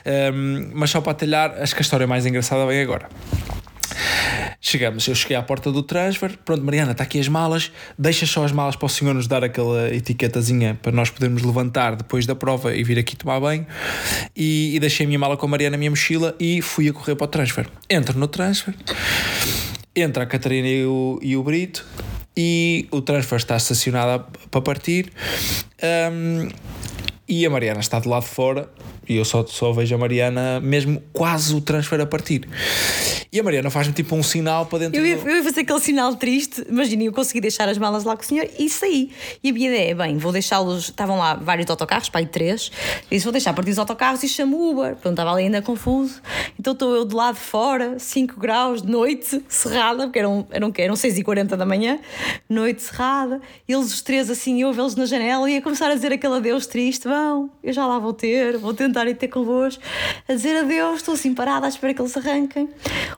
Speaker 1: Um, ehm, mas só para talhar, acho que a história mais engraçada vem agora. Chegamos, eu cheguei à porta do transfer, pronto, Mariana, está aqui as malas, deixa só as malas para o senhor nos dar aquela etiquetazinha para nós podermos levantar depois da prova e vir aqui tomar banho. E, e deixei a minha mala com a Mariana na minha mochila e fui a correr para o transfer. Entro no transfer, entra a Catarina e o, e o Brito e o transfer está estacionado para partir. Um, e a Mariana está do lado de fora e eu só, só vejo a Mariana mesmo quase o transfer a partir. E a Mariana faz-me tipo um sinal para dentro
Speaker 2: eu ia, do... eu ia fazer aquele sinal triste. Imagina, eu consegui deixar as malas lá com o senhor e saí. E a minha ideia é: bem, vou deixá-los. Estavam lá vários autocarros, pai, três. Disse: vou deixar partir os autocarros e chamo o Uber. Pronto, estava ali ainda confuso. Então estou eu de lado de fora, 5 graus de noite, cerrada, porque eram, eram, eram 6h40 da manhã, noite cerrada. Eles os três assim, eu vê-los na janela e ia começar a dizer aquele adeus triste: vão, eu já lá vou ter, vou tentar ir ter convosco. A dizer adeus, estou assim parada à espera que eles arranquem.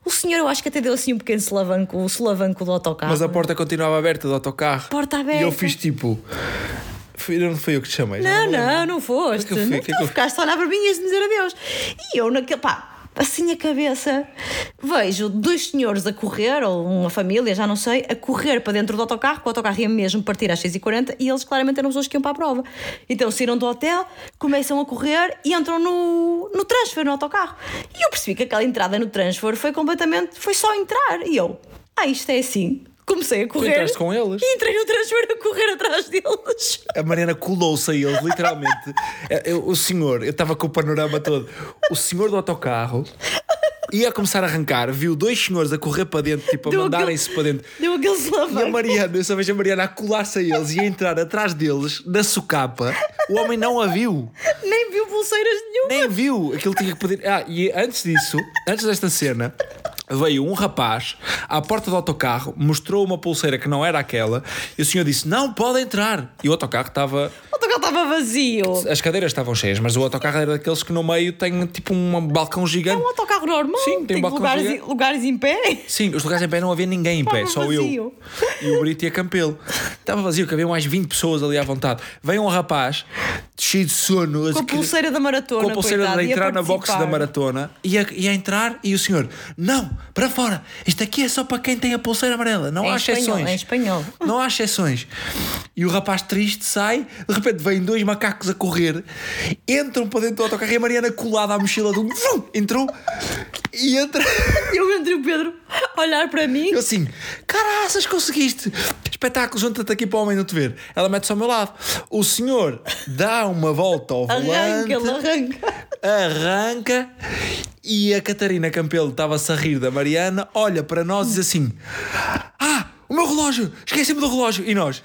Speaker 2: O senhor, eu acho que até deu assim um pequeno solavanco, o solavanco do autocarro.
Speaker 1: Mas a porta continuava aberta do autocarro.
Speaker 2: Porta aberta.
Speaker 1: E eu fiz tipo. Não foi eu que te chamei.
Speaker 2: Não, não, não, não foste. Que que eu fui? Que tu que eu... ficaste a olhar para mim e a dizer adeus. E eu naquele. pá assim a cabeça, vejo dois senhores a correr, ou uma família, já não sei, a correr para dentro do autocarro, que o autocarro ia mesmo partir às 6h40 e eles claramente eram pessoas que iam para a prova. Então saíram do hotel, começam a correr e entram no, no transfer, no autocarro. E eu percebi que aquela entrada no transfer foi completamente, foi só entrar. E eu, ah, isto é assim comecei a correr.
Speaker 1: Entraste com eles?
Speaker 2: E entrei no transfer a correr atrás deles.
Speaker 1: A Mariana colou-se a eles, literalmente. É, eu, o senhor, eu estava com o panorama todo. O senhor do autocarro ia começar a arrancar, viu dois senhores a correr para dentro, tipo, a mandarem-se para dentro.
Speaker 2: Deu aquele
Speaker 1: E a Mariana, eu só vejo a Mariana a colar-se a eles e a entrar atrás deles, na socapa. O homem não a viu.
Speaker 2: Nem viu pulseiras nenhuma.
Speaker 1: Nem viu. Aquilo tinha que pedir. Ah, e antes disso, antes desta cena, veio um rapaz à porta do autocarro, mostrou uma pulseira que não era aquela, e o senhor disse: Não, pode entrar. E o autocarro estava.
Speaker 2: O autocarro estava vazio.
Speaker 1: As cadeiras estavam cheias, mas o autocarro era daqueles que no meio tem tipo um balcão gigante. É
Speaker 2: um autocarro normal.
Speaker 1: Sim, tem, tem um balcão
Speaker 2: lugares,
Speaker 1: gigante.
Speaker 2: lugares em pé.
Speaker 1: Sim, os lugares em pé não havia ninguém em pé, só vazio. eu. E o Brito e a Campelo. Estava vazio, que havia mais 20 pessoas ali à vontade. Veio um rapaz cheio de sono.
Speaker 2: Com a pulseira da maratona.
Speaker 1: Com a pulseira coitado, de entrar na box da maratona. Ia, ia entrar e o senhor, não, para fora. Isto aqui é só para quem tem a pulseira amarela. Não
Speaker 2: é
Speaker 1: há
Speaker 2: espanhol,
Speaker 1: exceções.
Speaker 2: É espanhol.
Speaker 1: Não há exceções. E o rapaz triste sai, de repente vêm dois macacos a correr, entram para dentro do autocarro e a Mariana colada à mochila do. Entrou e entra.
Speaker 2: Eu entro e o Pedro olhar para mim.
Speaker 1: Eu assim, caraças, conseguiste. espetáculo, junta-te aqui para o homem não te ver. Ela mete-se ao meu lado. O senhor dá uma volta ao
Speaker 2: Arranca,
Speaker 1: volante,
Speaker 2: ele arranca.
Speaker 1: arranca e a Catarina Campelo estava-se a rir da Mariana, olha para nós e diz assim: Ah! O meu relógio! Esqueci-me do relógio! E nós?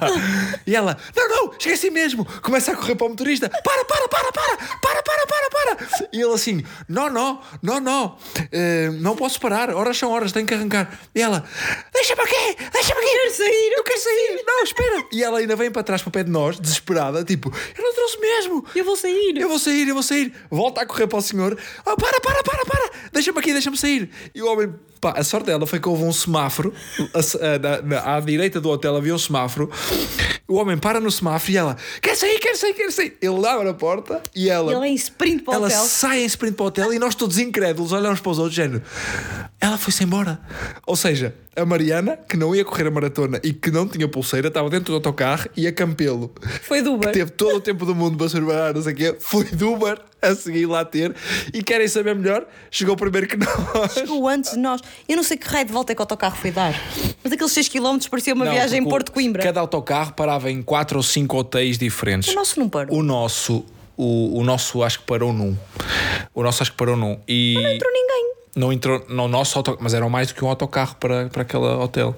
Speaker 1: e ela, não, não, esqueci mesmo! Começa a correr para o motorista: Para, para, para, para! Para, para, para, para! E ele assim: Não, não, não, não, eh, não posso parar, horas são horas, tenho que arrancar. E ela: Deixa-me aqui! Deixa-me aqui!
Speaker 2: Quero sair,
Speaker 1: Eu quero sair! Não, espera! E ela ainda vem para trás para o pé de nós, desesperada, tipo: Eu não trouxe mesmo!
Speaker 2: Eu vou sair.
Speaker 1: Eu vou sair, eu vou sair. Volta a correr para o senhor. Oh, para, para, para, para. Deixa-me aqui, deixa-me sair. E o homem, pá, a sorte dela foi que houve um semáforo. a- a- à direita do hotel havia um semáforo. O homem para no semáforo e ela, quer sair, quer sair, quer sair. Ele abre a porta e ela.
Speaker 2: Ele é em sprint para o
Speaker 1: ela
Speaker 2: hotel.
Speaker 1: sai em sprint para o hotel e nós todos incrédulos olhamos para os outros, género. Ela foi-se embora. Ou seja, a Mariana, que não ia correr a maratona e que não tinha pulseira, estava dentro do autocarro e a Campelo
Speaker 2: Foi do Uber.
Speaker 1: teve todo o tempo do mundo para se preparar, não sei o quê, foi do Uber a seguir lá ter. E querem saber melhor? Chegou primeiro que nós.
Speaker 2: Chegou antes de nós. Eu não sei que raio de volta é que o autocarro foi dar. Mas aqueles 6 km parecia uma
Speaker 1: Não,
Speaker 2: viagem em Porto Coimbra.
Speaker 1: Cada autocarro parava em 4 ou 5 hotéis diferentes.
Speaker 2: O nosso não parou.
Speaker 1: O nosso, o, o nosso acho que parou num. O nosso acho que parou num. E
Speaker 2: Não entrou ninguém.
Speaker 1: não entrou no nosso autocarro, mas eram mais do que um autocarro para, para aquele hotel.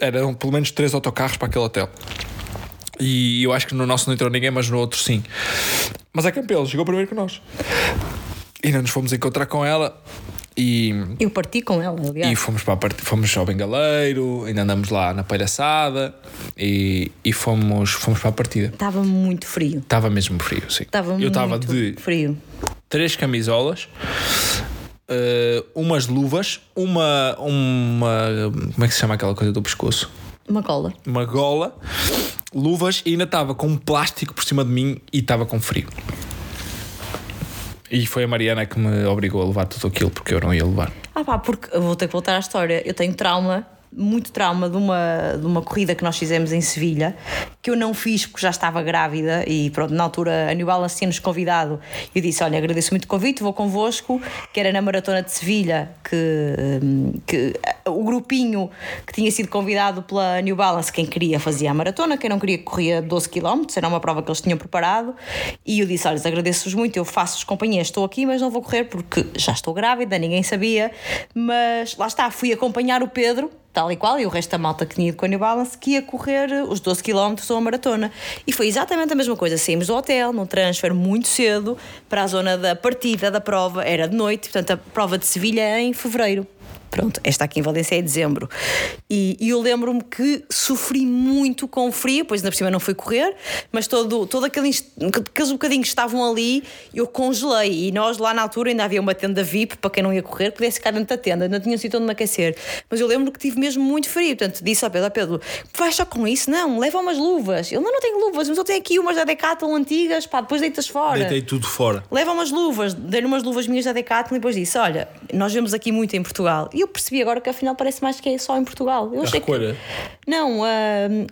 Speaker 1: Eram pelo menos três autocarros para aquele hotel. E eu acho que no nosso não entrou ninguém, mas no outro sim. Mas a Campelo chegou primeiro que nós. E não nos fomos encontrar com ela. E,
Speaker 2: Eu parti com ela, aliás.
Speaker 1: e fomos, para a part... fomos ao Bengaleiro, ainda andamos lá na palhaçada e, e fomos, fomos para a partida.
Speaker 2: Estava muito frio.
Speaker 1: Estava mesmo frio, sim.
Speaker 2: Estava
Speaker 1: eu
Speaker 2: muito
Speaker 1: estava de
Speaker 2: frio.
Speaker 1: três camisolas, eh, umas luvas, uma, uma. Como é que se chama aquela coisa do pescoço?
Speaker 2: Uma cola.
Speaker 1: Uma gola, luvas e ainda estava com um plástico por cima de mim e estava com frio. E foi a Mariana que me obrigou a levar tudo aquilo porque eu não ia levar.
Speaker 2: Ah pá, porque vou ter que voltar à história. Eu tenho trauma, muito trauma de uma, de uma corrida que nós fizemos em Sevilha, que eu não fiz porque já estava grávida e pronto, na altura a New Balance tinha-nos convidado. Eu disse: Olha, agradeço muito o convite, vou convosco, que era na Maratona de Sevilha, que, hum, que o grupinho que tinha sido convidado pela New Balance, quem queria fazia a maratona, quem não queria corria 12 km, era uma prova que eles tinham preparado. E eu disse: Olha, agradeço-vos muito, eu faço-vos companhia, estou aqui, mas não vou correr porque já estou grávida, ninguém sabia. Mas lá está, fui acompanhar o Pedro tal e qual, e o resto da malta que tinha ido com a New Balance, que ia correr os 12 km ou a maratona. E foi exatamente a mesma coisa. Saímos do hotel, num transfer muito cedo, para a zona da partida da prova, era de noite, portanto a prova de Sevilha é em fevereiro. Pronto, esta aqui em Valência é em dezembro. E, e eu lembro-me que sofri muito com o frio, pois ainda por cima não fui correr, mas todo, todo aquele, aqueles bocadinhos que estavam ali, eu congelei. E nós lá na altura ainda havia uma tenda VIP para quem não ia correr, pudesse ficar dentro da tenda, não tinha um sítio onde me aquecer. Mas eu lembro que tive mesmo muito frio, portanto disse ao Pedro: "Ó Pedro, vais só com isso? Não, leva umas luvas. Ele não, não tenho luvas, mas eu tenho aqui umas da Decathlon antigas, pá, depois deitas fora
Speaker 1: Deitei tudo fora.
Speaker 2: leva umas luvas, dei-lhe umas luvas minhas da Decathlon e depois disse: Olha, nós vemos aqui muito em Portugal. E eu percebi agora que afinal parece mais que é só em Portugal. Eu
Speaker 1: A
Speaker 2: achei que.
Speaker 1: recolha?
Speaker 2: Não, ah,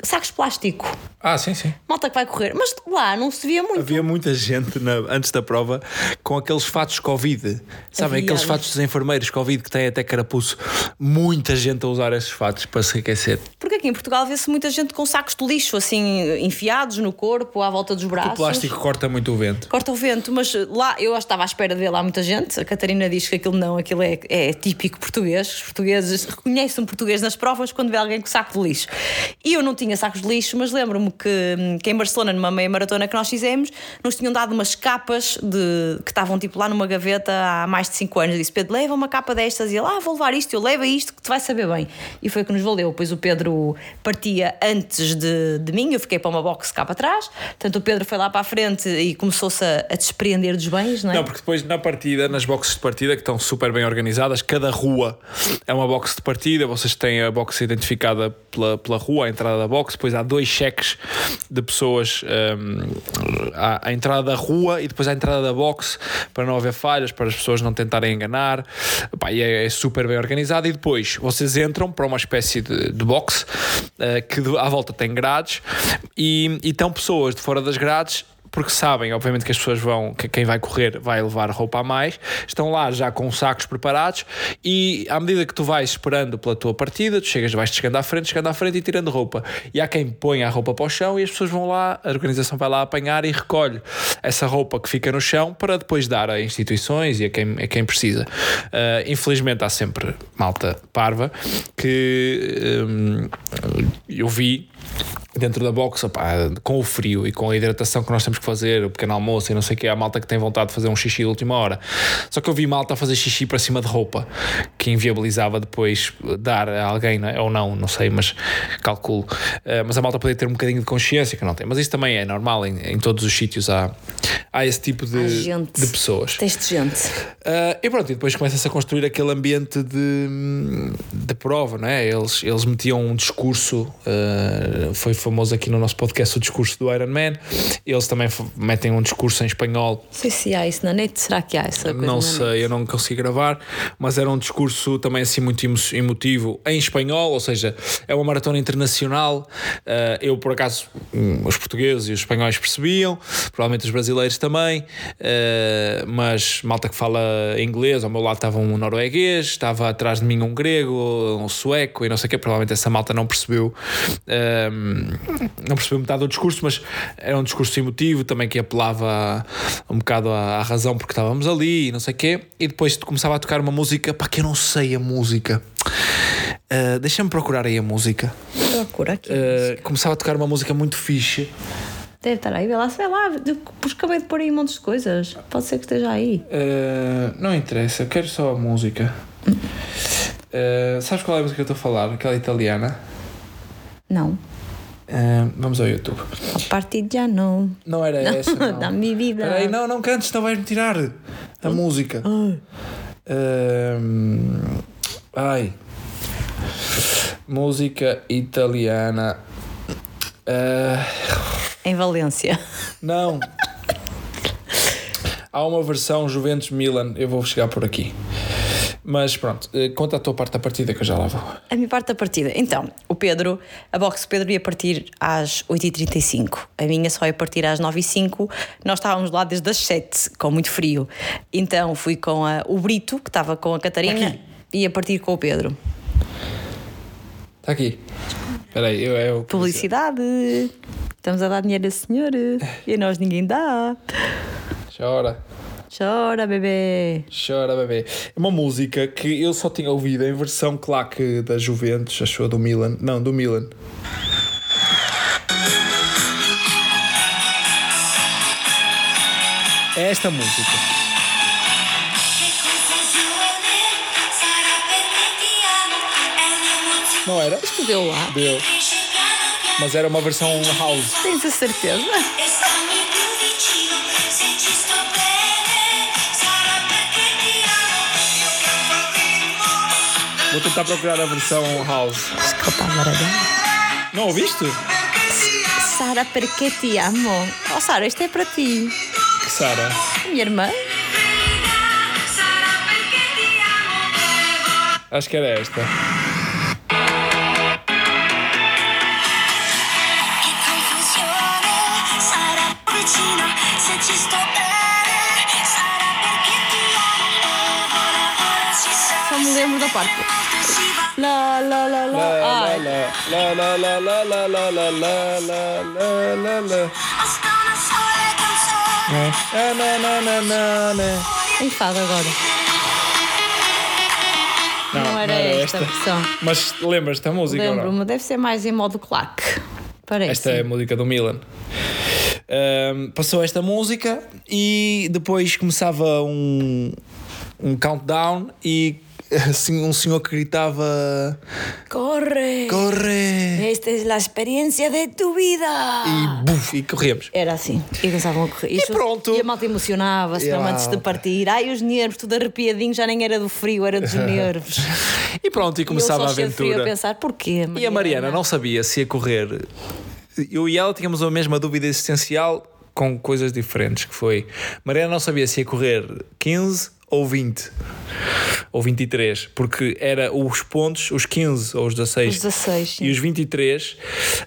Speaker 2: sacos de plástico.
Speaker 1: Ah, sim, sim.
Speaker 2: Malta que vai correr. Mas lá não se via muito.
Speaker 1: Havia muita gente na- antes da prova com aqueles fatos Covid. Sabem,
Speaker 2: Havia.
Speaker 1: aqueles fatos dos enfermeiros Covid que têm até carapuço. Muita gente a usar esses fatos para se aquecer.
Speaker 2: Porque aqui em Portugal vê-se muita gente com sacos de lixo assim enfiados no corpo, à volta dos braços.
Speaker 1: O plástico corta muito o vento.
Speaker 2: Corta o vento, mas lá eu estava à espera de ver lá muita gente. A Catarina diz que aquilo não, aquilo é, é típico português. Os portugueses reconhecem um português nas provas quando vê alguém com saco de lixo. E eu não tinha sacos de lixo, mas lembro-me que, que em Barcelona, numa meia maratona que nós fizemos, nos tinham dado umas capas de, que estavam tipo lá numa gaveta há mais de 5 anos. Eu disse: Pedro, leva uma capa destas. E ele, ah, vou levar isto, eu levo isto que te vai saber bem. E foi o que nos valeu. Pois o Pedro partia antes de, de mim, eu fiquei para uma box cá para trás. Portanto, o Pedro foi lá para a frente e começou-se a, a despreender dos bens, não é?
Speaker 1: Não, porque depois na partida, nas boxes de partida, que estão super bem organizadas, cada rua é uma box de partida, vocês têm a box identificada pela, pela rua, a entrada da box, depois há dois cheques de pessoas hum, à, à entrada da rua e depois à entrada da box para não haver falhas, para as pessoas não tentarem enganar. Pá, e é, é super bem organizado. E depois vocês entram para uma espécie de, de box eh, que à volta tem grades e, e estão pessoas de fora das grades porque sabem, obviamente, que as pessoas vão, que quem vai correr vai levar roupa a mais, estão lá já com sacos preparados e à medida que tu vais esperando pela tua partida, tu chegas, vais chegando à frente, chegando à frente e tirando roupa. E há quem põe a roupa para o chão e as pessoas vão lá, a organização vai lá apanhar e recolhe essa roupa que fica no chão para depois dar a instituições e a quem, a quem precisa. Uh, infelizmente há sempre malta parva que um, eu vi dentro da box, opá, com o frio e com a hidratação que nós temos que fazer, o pequeno almoço e não sei o que, há malta que tem vontade de fazer um xixi de última hora. Só que eu vi malta a fazer xixi para cima de roupa, que inviabilizava depois dar a alguém, não é? ou não, não sei, mas calculo. Uh, mas a malta podia ter um bocadinho de consciência que não tem. Mas isso também é normal, em, em todos os sítios há, há esse tipo de, de pessoas.
Speaker 2: Tens de gente.
Speaker 1: Uh, e pronto, e depois começa-se a construir aquele ambiente de, de prova, não é? Eles, eles metiam um discurso, uh, foi famoso aqui no nosso podcast o discurso do Iron Man. Eles também metem um discurso em espanhol.
Speaker 2: Não sei se há isso na net, será que há essa coisa?
Speaker 1: Não sei, eu não consegui gravar, mas era um discurso também assim muito emotivo em espanhol, ou seja, é uma maratona internacional. Uh, eu, por acaso, um, os portugueses e os espanhóis percebiam, provavelmente os brasileiros também, uh, mas malta que fala inglês, ao meu lado estava um norueguês, estava atrás de mim um grego, um sueco e não sei o que, provavelmente essa malta não percebeu. Uh, não percebeu metade do discurso, mas era um discurso emotivo também que apelava um bocado à, à razão porque estávamos ali e não sei o quê. E depois começava a tocar uma música, para que eu não sei a música. Uh, Deixa-me procurar aí a música.
Speaker 2: Procura aqui.
Speaker 1: Uh, começava a tocar uma música muito fixe.
Speaker 2: Deve estar aí, vai lá, vai lá, porque acabei de pôr aí um monte de coisas. Pode ser que esteja aí.
Speaker 1: Uh, não interessa, eu quero só a música. Uh, sabes qual é a música que eu estou a falar? Aquela italiana?
Speaker 2: Não.
Speaker 1: Uh, vamos ao YouTube.
Speaker 2: A partir já não.
Speaker 1: Não era
Speaker 2: não,
Speaker 1: essa. Não.
Speaker 2: Minha vida.
Speaker 1: Peraí, não, não cantes, senão vais-me tirar a música. Uh, ai. Música italiana. Uh,
Speaker 2: em Valência.
Speaker 1: Não. Há uma versão Juventus Milan, eu vou chegar por aqui. Mas pronto, conta a tua parte da partida que eu já lá vou.
Speaker 2: A minha parte da partida. Então, o Pedro, a box Pedro ia partir às 8h35. A minha só ia partir às 9h05. Nós estávamos lá desde as 7 com muito frio. Então fui com a, o Brito, que estava com a Catarina, aqui. e ia partir com o Pedro.
Speaker 1: Está aqui. Espera aí, eu, eu...
Speaker 2: Publicidade. Estamos a dar dinheiro a senhor e a nós ninguém dá.
Speaker 1: Chora.
Speaker 2: Chora, bebê.
Speaker 1: Chora, bebê. É uma música que eu só tinha ouvido em versão claque da Juventus, achou do Milan. Não, do Milan. É esta música. Não era?
Speaker 2: Isto deu lá.
Speaker 1: Deu. Mas era uma versão house.
Speaker 2: Tens a certeza?
Speaker 1: Vou tentar procurar a versão house.
Speaker 2: Desculpa, agora
Speaker 1: Não ouviste?
Speaker 2: Sara, porque te amo. Oh, Sara, isto é para ti.
Speaker 1: Que Sara?
Speaker 2: Minha irmã.
Speaker 1: Acho que era esta.
Speaker 2: Me lembro da parte. Lá, lá, lá, lá. Ai.
Speaker 1: La la la la la la la la la la la la. Na na na na na na.
Speaker 2: Enfado agora. Não, era esta a versão.
Speaker 1: Mas lembras-te da música? não?
Speaker 2: Lembro-me, deve ser mais em modo claque. Parece.
Speaker 1: Esta é a música do Milan. Ahm, passou esta música e depois começava um, um countdown e assim um senhor que gritava
Speaker 2: Corre!
Speaker 1: Corre!
Speaker 2: Esta é a experiência de tu vida!
Speaker 1: E buf, e corremos.
Speaker 2: Era assim. E começavam a correr. E,
Speaker 1: pronto.
Speaker 2: E a malta emocionava-se
Speaker 1: Yeah.
Speaker 2: mesmo antes de partir. Ai, os nervos, tudo arrepiadinho, já nem era do frio, era dos nervos.
Speaker 1: E pronto, e começava
Speaker 2: e eu
Speaker 1: a aventura.
Speaker 2: a pensar, porquê?
Speaker 1: E a Mariana não sabia se ia correr. Eu e ela tínhamos a mesma dúvida existencial com coisas diferentes, que foi Mariana não sabia se ia correr 15 ou 20. ou 23, porque era os pontos, os 15 ou os 16,
Speaker 2: Os 16, sim.
Speaker 1: e os 23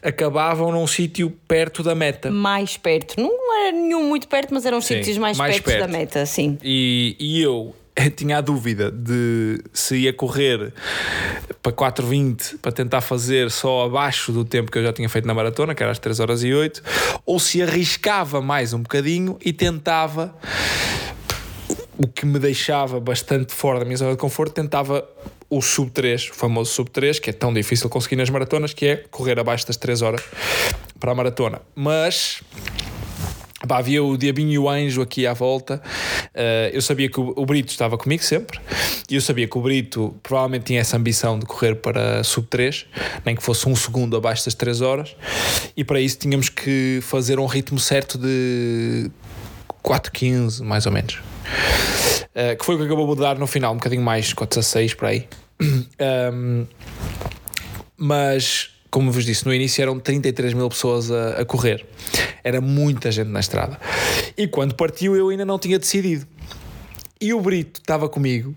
Speaker 1: acabavam num sítio perto da meta.
Speaker 2: Mais perto. Não era nenhum muito perto, mas eram
Speaker 1: Sim,
Speaker 2: sítios mais,
Speaker 1: mais
Speaker 2: perto,
Speaker 1: perto.
Speaker 2: da meta, sim.
Speaker 1: E, e eu tinha a dúvida de se ia correr para 4.20 para tentar fazer só abaixo do tempo que eu já tinha feito na maratona, que era às 3 horas e 8, ou se arriscava mais um bocadinho e tentava o que me deixava bastante fora da minha zona de conforto, tentava o sub 3, o famoso sub 3, que é tão difícil conseguir nas maratonas, que é correr abaixo das 3 horas para a maratona. Mas havia o Diabinho e o Anjo aqui à volta. Uh, eu sabia que o, o Brito estava comigo sempre. E eu sabia que o Brito provavelmente tinha essa ambição de correr para sub 3, nem que fosse um segundo abaixo das 3 horas. E para isso tínhamos que fazer um ritmo certo de 4.15, mais ou menos. Uh, que foi o que acabou de dar no final, um bocadinho mais, 4.16 por aí. Um, mas como vos disse, no início eram 33 mil pessoas a, a, correr. Era muita gente na estrada. E quando partiu eu ainda não tinha decidido. E o Brito estava comigo.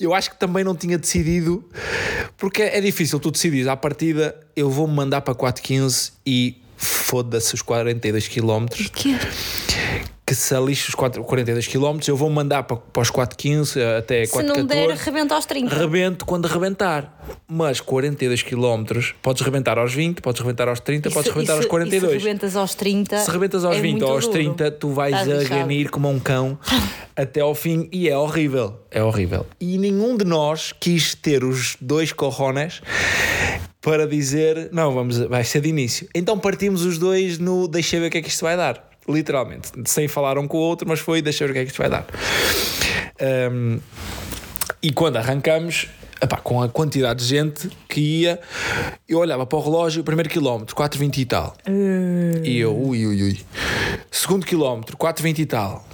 Speaker 1: Eu acho que também não tinha decidido, porque é difícil tu decidires à partida, eu vou-me mandar para 4.15 e foda-se os 42 km.
Speaker 2: Que?
Speaker 1: Que se alixe os 4, 42 km, eu vou mandar para, para os 4.15 até 4.14.
Speaker 2: Se não der, rebenta aos 30.
Speaker 1: Rebento quando rebentar. Mas 42 km, podes rebentar aos 20, podes rebentar aos 30, podes
Speaker 2: se-
Speaker 1: rebentar
Speaker 2: e
Speaker 1: aos
Speaker 2: se-
Speaker 1: 42.
Speaker 2: E se rebentas aos 30.
Speaker 1: Se rebentas aos
Speaker 2: é
Speaker 1: 20
Speaker 2: muito
Speaker 1: ou aos
Speaker 2: duro.
Speaker 1: 30, tu vais
Speaker 2: Estás
Speaker 1: a ganir como um cão até ao fim e é horrível. É horrível. E nenhum de nós quis ter os dois corrones para dizer não, vamos, vai ser de início. Então partimos os dois no deixa ver o que é que isto vai dar. Literalmente, sem falar um com o outro, mas foi deixa ver o que é que isto vai dar. Um, e quando arrancamos, epá, com a quantidade de gente que ia, eu olhava para o relógio, primeiro quilómetro, 4,20 e tal. E eu, ui, ui, ui. Segundo quilómetro, 4,20 e tal.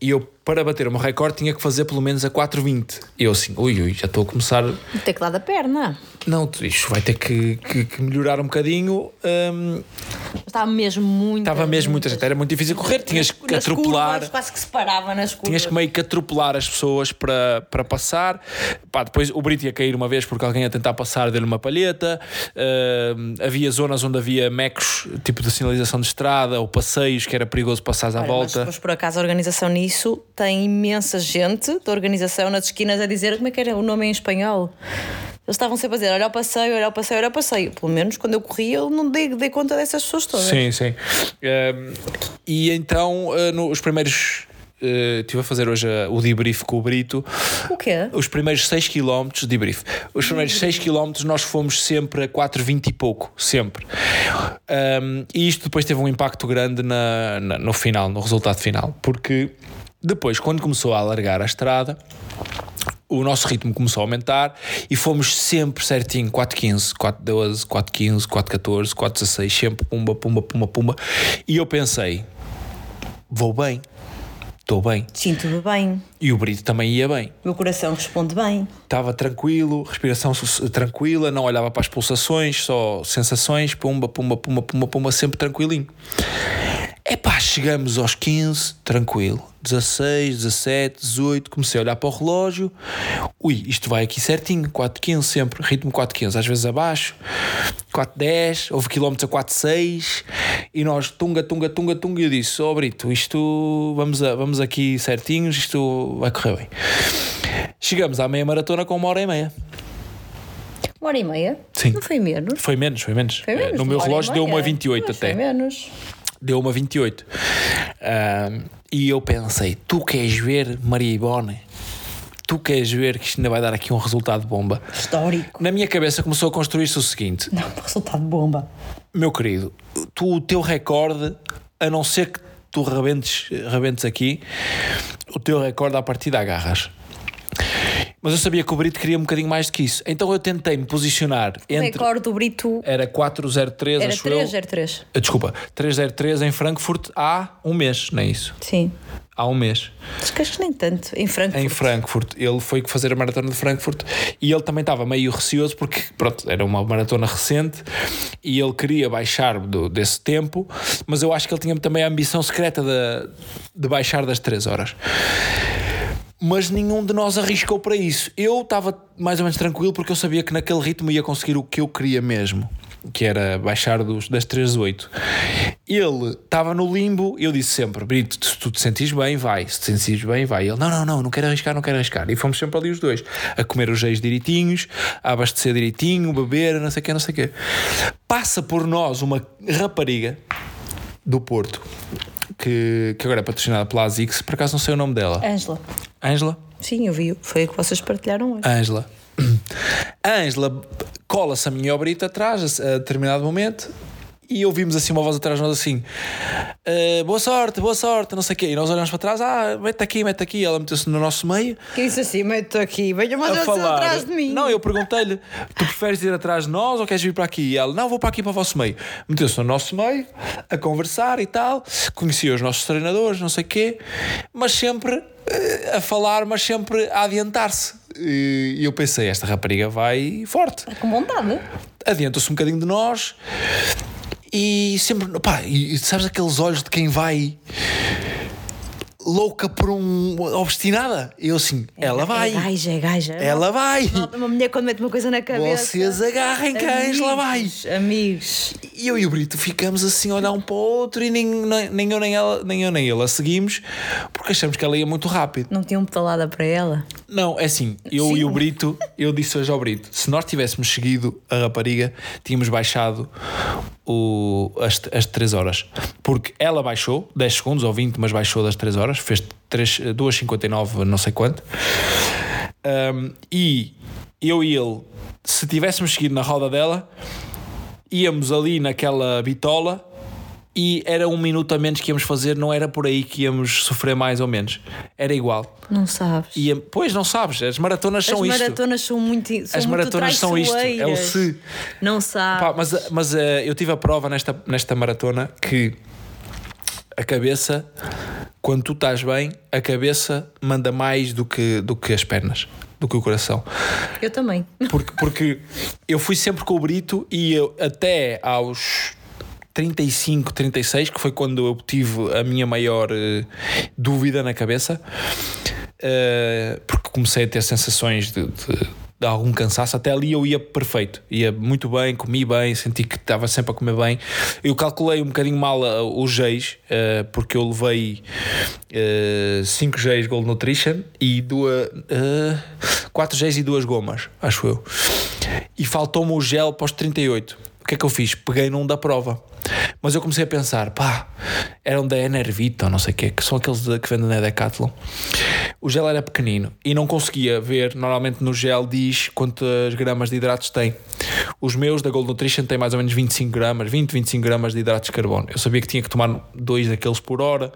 Speaker 1: E eu, para bater o meu recorde, tinha que fazer pelo menos a 4,20. E eu assim, ui, ui, já estou a começar.
Speaker 2: Dar da perna.
Speaker 1: Não, isto vai ter que, que- que melhorar um bocadinho. Hum,
Speaker 2: Estava mesmo muito.
Speaker 1: Estava mesmo muita gente, era muito difícil correr, tinhas que
Speaker 2: nas
Speaker 1: atropelar.
Speaker 2: Curvas, quase que se parava nas curvas.
Speaker 1: Tinhas que meio que atropelar as pessoas para, para passar. Pá, depois o Brito ia cair uma vez porque alguém ia tentar passar, deu-lhe uma palheta. Ahm, havia zonas onde havia mecos, tipo de sinalização de estrada ou passeios que era perigoso passares à
Speaker 2: Olha,
Speaker 1: volta.
Speaker 2: Mas, mas por acaso a organização nisso tem imensa gente da organização nas esquinas a dizer como é que era o nome em espanhol. Eles estavam sempre a dizer: olha o passeio, olha o passeio, olha o passeio. Pelo menos quando eu corria, eu não dei, dei conta dessas pessoas todas.
Speaker 1: Sim, sim. E então, ah, no- os primeiros. ah, estive a fazer hoje ah, o debrief com o Brito.
Speaker 2: O quê?
Speaker 1: Os primeiros 6 km de debrief. Os primeiros 6 km nós fomos sempre a 4,20 e pouco, sempre. Um, e isto depois teve um impacto grande na, na- no final, no resultado final, porque depois, quando começou a alargar a estrada, o nosso ritmo começou a aumentar e fomos sempre certinho, 4.15, 4.12, 4.15, 4.14, 4.16, sempre pumba, pumba, pumba, pumba. E eu pensei, vou bem, estou bem.
Speaker 2: Sinto-me bem,
Speaker 1: E o Brito também ia bem.
Speaker 2: meu coração responde bem.
Speaker 1: Estava tranquilo, respiração tranquila, não olhava para as pulsações, só sensações, pumba, pumba, pumba, pumba, pumba, sempre tranquilinho. Epá, chegamos aos 15, tranquilo. 16, 17, 18, comecei a olhar para o relógio. Ui, isto vai aqui certinho, 4,15 sempre, ritmo 4,15, às vezes abaixo, 4,10, houve quilómetros a 4,6 e nós tunga, tunga, tunga, tunga. E eu disse: Ó Brito, isto vamos, a, vamos aqui certinhos, isto vai correr bem. Chegamos à meia maratona com uma hora e meia.
Speaker 2: Uma hora e meia?
Speaker 1: Sim.
Speaker 2: Não foi menos?
Speaker 1: Foi menos, foi menos.
Speaker 2: Foi menos
Speaker 1: no meu relógio deu uma 28
Speaker 2: Mas
Speaker 1: até.
Speaker 2: Foi menos.
Speaker 1: Deu uma 28. Ahm, e eu pensei: tu queres ver, Maria Ivone? Tu queres ver que isto ainda vai dar aqui um resultado bomba?
Speaker 2: Histórico.
Speaker 1: Na minha cabeça começou a construir-se o seguinte:
Speaker 2: Não, resultado bomba.
Speaker 1: meu querido, tu, o teu recorde, a não ser que tu rebentes, rebentes aqui, o teu recorde à partida agarras. Mas eu sabia que o Brito queria um bocadinho mais do que isso. Então eu tentei me posicionar
Speaker 2: O
Speaker 1: entre.
Speaker 2: recorde do Brito
Speaker 1: Era 403,
Speaker 2: era
Speaker 1: acho eu.
Speaker 2: 303.
Speaker 1: Ah, Desculpa, 303 em Frankfurt há um mês, não é isso?
Speaker 2: Sim.
Speaker 1: Há um mês.
Speaker 2: Acho que acho que nem tanto. Em Frankfurt.
Speaker 1: Em Frankfurt. Ele foi fazer a maratona de Frankfurt e ele também estava meio receoso porque, pronto, era uma maratona recente e ele queria baixar do- desse tempo, mas eu acho que ele tinha também a ambição secreta de, de baixar das 3 horas. Mas nenhum de nós arriscou para isso. Eu estava mais ou menos tranquilo porque eu sabia que naquele ritmo ia conseguir o que eu queria mesmo que era baixar dos, das 3 a 8. Ele estava no limbo, eu disse sempre: Brito, se tu te sentires bem, vai. Se te sentires bem, vai. Ele: Não, não, não, não quero arriscar, não quero arriscar. E fomos sempre ali os dois, a comer os geis direitinhos, a abastecer direitinho, beber, não sei o quê, não sei o quê. Passa por nós uma rapariga do Porto. Que, que agora é patrocinada pela ASICS, por acaso não sei o nome dela.
Speaker 2: Ângela.
Speaker 1: Ângela?
Speaker 2: Sim, eu vi. Foi o que vocês partilharam hoje.
Speaker 1: Ângela. Ângela cola-se a minha obrita atrás a determinado momento e ouvimos assim uma voz atrás de nós assim uh, boa sorte, boa sorte, não sei o quê. E nós olhamos para trás, ah, mete aqui, mete aqui ela meteu-se no nosso meio.
Speaker 2: Que disse assim, mete aqui, venha mais atrás de mim
Speaker 1: não, eu perguntei-lhe, tu preferes ir atrás de nós ou queres vir para aqui? E ela, não, vou para aqui para o vosso meio meteu-se no nosso meio, a conversar e tal. Conhecia os nossos treinadores, não sei o quê. Mas sempre eh, a falar, mas sempre a adiantar-se. E eu pensei, esta rapariga vai forte.
Speaker 2: Com vontade.
Speaker 1: Adianta-se um bocadinho de nós e sempre. Pá, e sabes aqueles olhos de quem vai louca por um obstinada. Eu assim, é, ela vai.
Speaker 2: É gaja, é gaja.
Speaker 1: Ela vai.
Speaker 2: Uma mulher quando mete uma coisa na cabeça.
Speaker 1: Vocês agarrem cães, ela vai.
Speaker 2: Amigos.
Speaker 1: E eu e o Brito ficamos assim a olhar um para o outro e nem, nem, nem eu nem ela, nem eu nem ele a seguimos porque achamos que ela ia muito rápido.
Speaker 2: Não tinham pedalada para ela?
Speaker 1: Não, é assim, eu Sim. e o Brito, eu disse hoje ao Brito, se nós tivéssemos seguido a rapariga, tínhamos baixado o, as, as 3 horas. Porque ela baixou 10 segundos ou 20, mas baixou das 3 horas, fez 2,59, não sei quanto. Um, e eu e ele, se tivéssemos seguido na roda dela, íamos ali naquela bitola e era um minuto a menos que íamos fazer, não era por aí que íamos sofrer mais ou menos. Era igual.
Speaker 2: Não sabes.
Speaker 1: E, pois, não sabes. As maratonas são
Speaker 2: isto.
Speaker 1: As
Speaker 2: maratonas são muito são
Speaker 1: As maratonas são isto. É o se.
Speaker 2: Não sabes.
Speaker 1: Pá, mas mas uh, eu tive a prova nesta, nesta maratona que a cabeça, quando tu estás bem, a cabeça manda mais do que, do que as pernas do que o coração.
Speaker 2: Eu também.
Speaker 1: Porque, porque eu fui sempre com o Brito e eu, até aos 35, 36, que foi quando eu tive a minha maior uh, dúvida na cabeça, uh, porque comecei a ter sensações de, de de algum cansaço, até ali eu ia perfeito, ia muito bem, comi bem, senti que estava sempre a comer bem. Eu calculei um bocadinho mal uh, os G's, uh, porque eu levei 5 uh, G's Gold Nutrition e 4 uh, G's e duas gomas, acho eu. E faltou-me o gel os 38. O que é que eu fiz? Peguei num da prova. Mas eu comecei a pensar, pá, eram da Enervita ou não sei o quê, que são aqueles que vendem na Decathlon. O gel era pequenino e não conseguia ver, normalmente no gel diz quantas gramas de hidratos tem. Os meus da Gold Nutrition têm mais ou menos 25 gramas, 20, 25 gramas de hidratos de carbono. Eu sabia que tinha que tomar dois daqueles por hora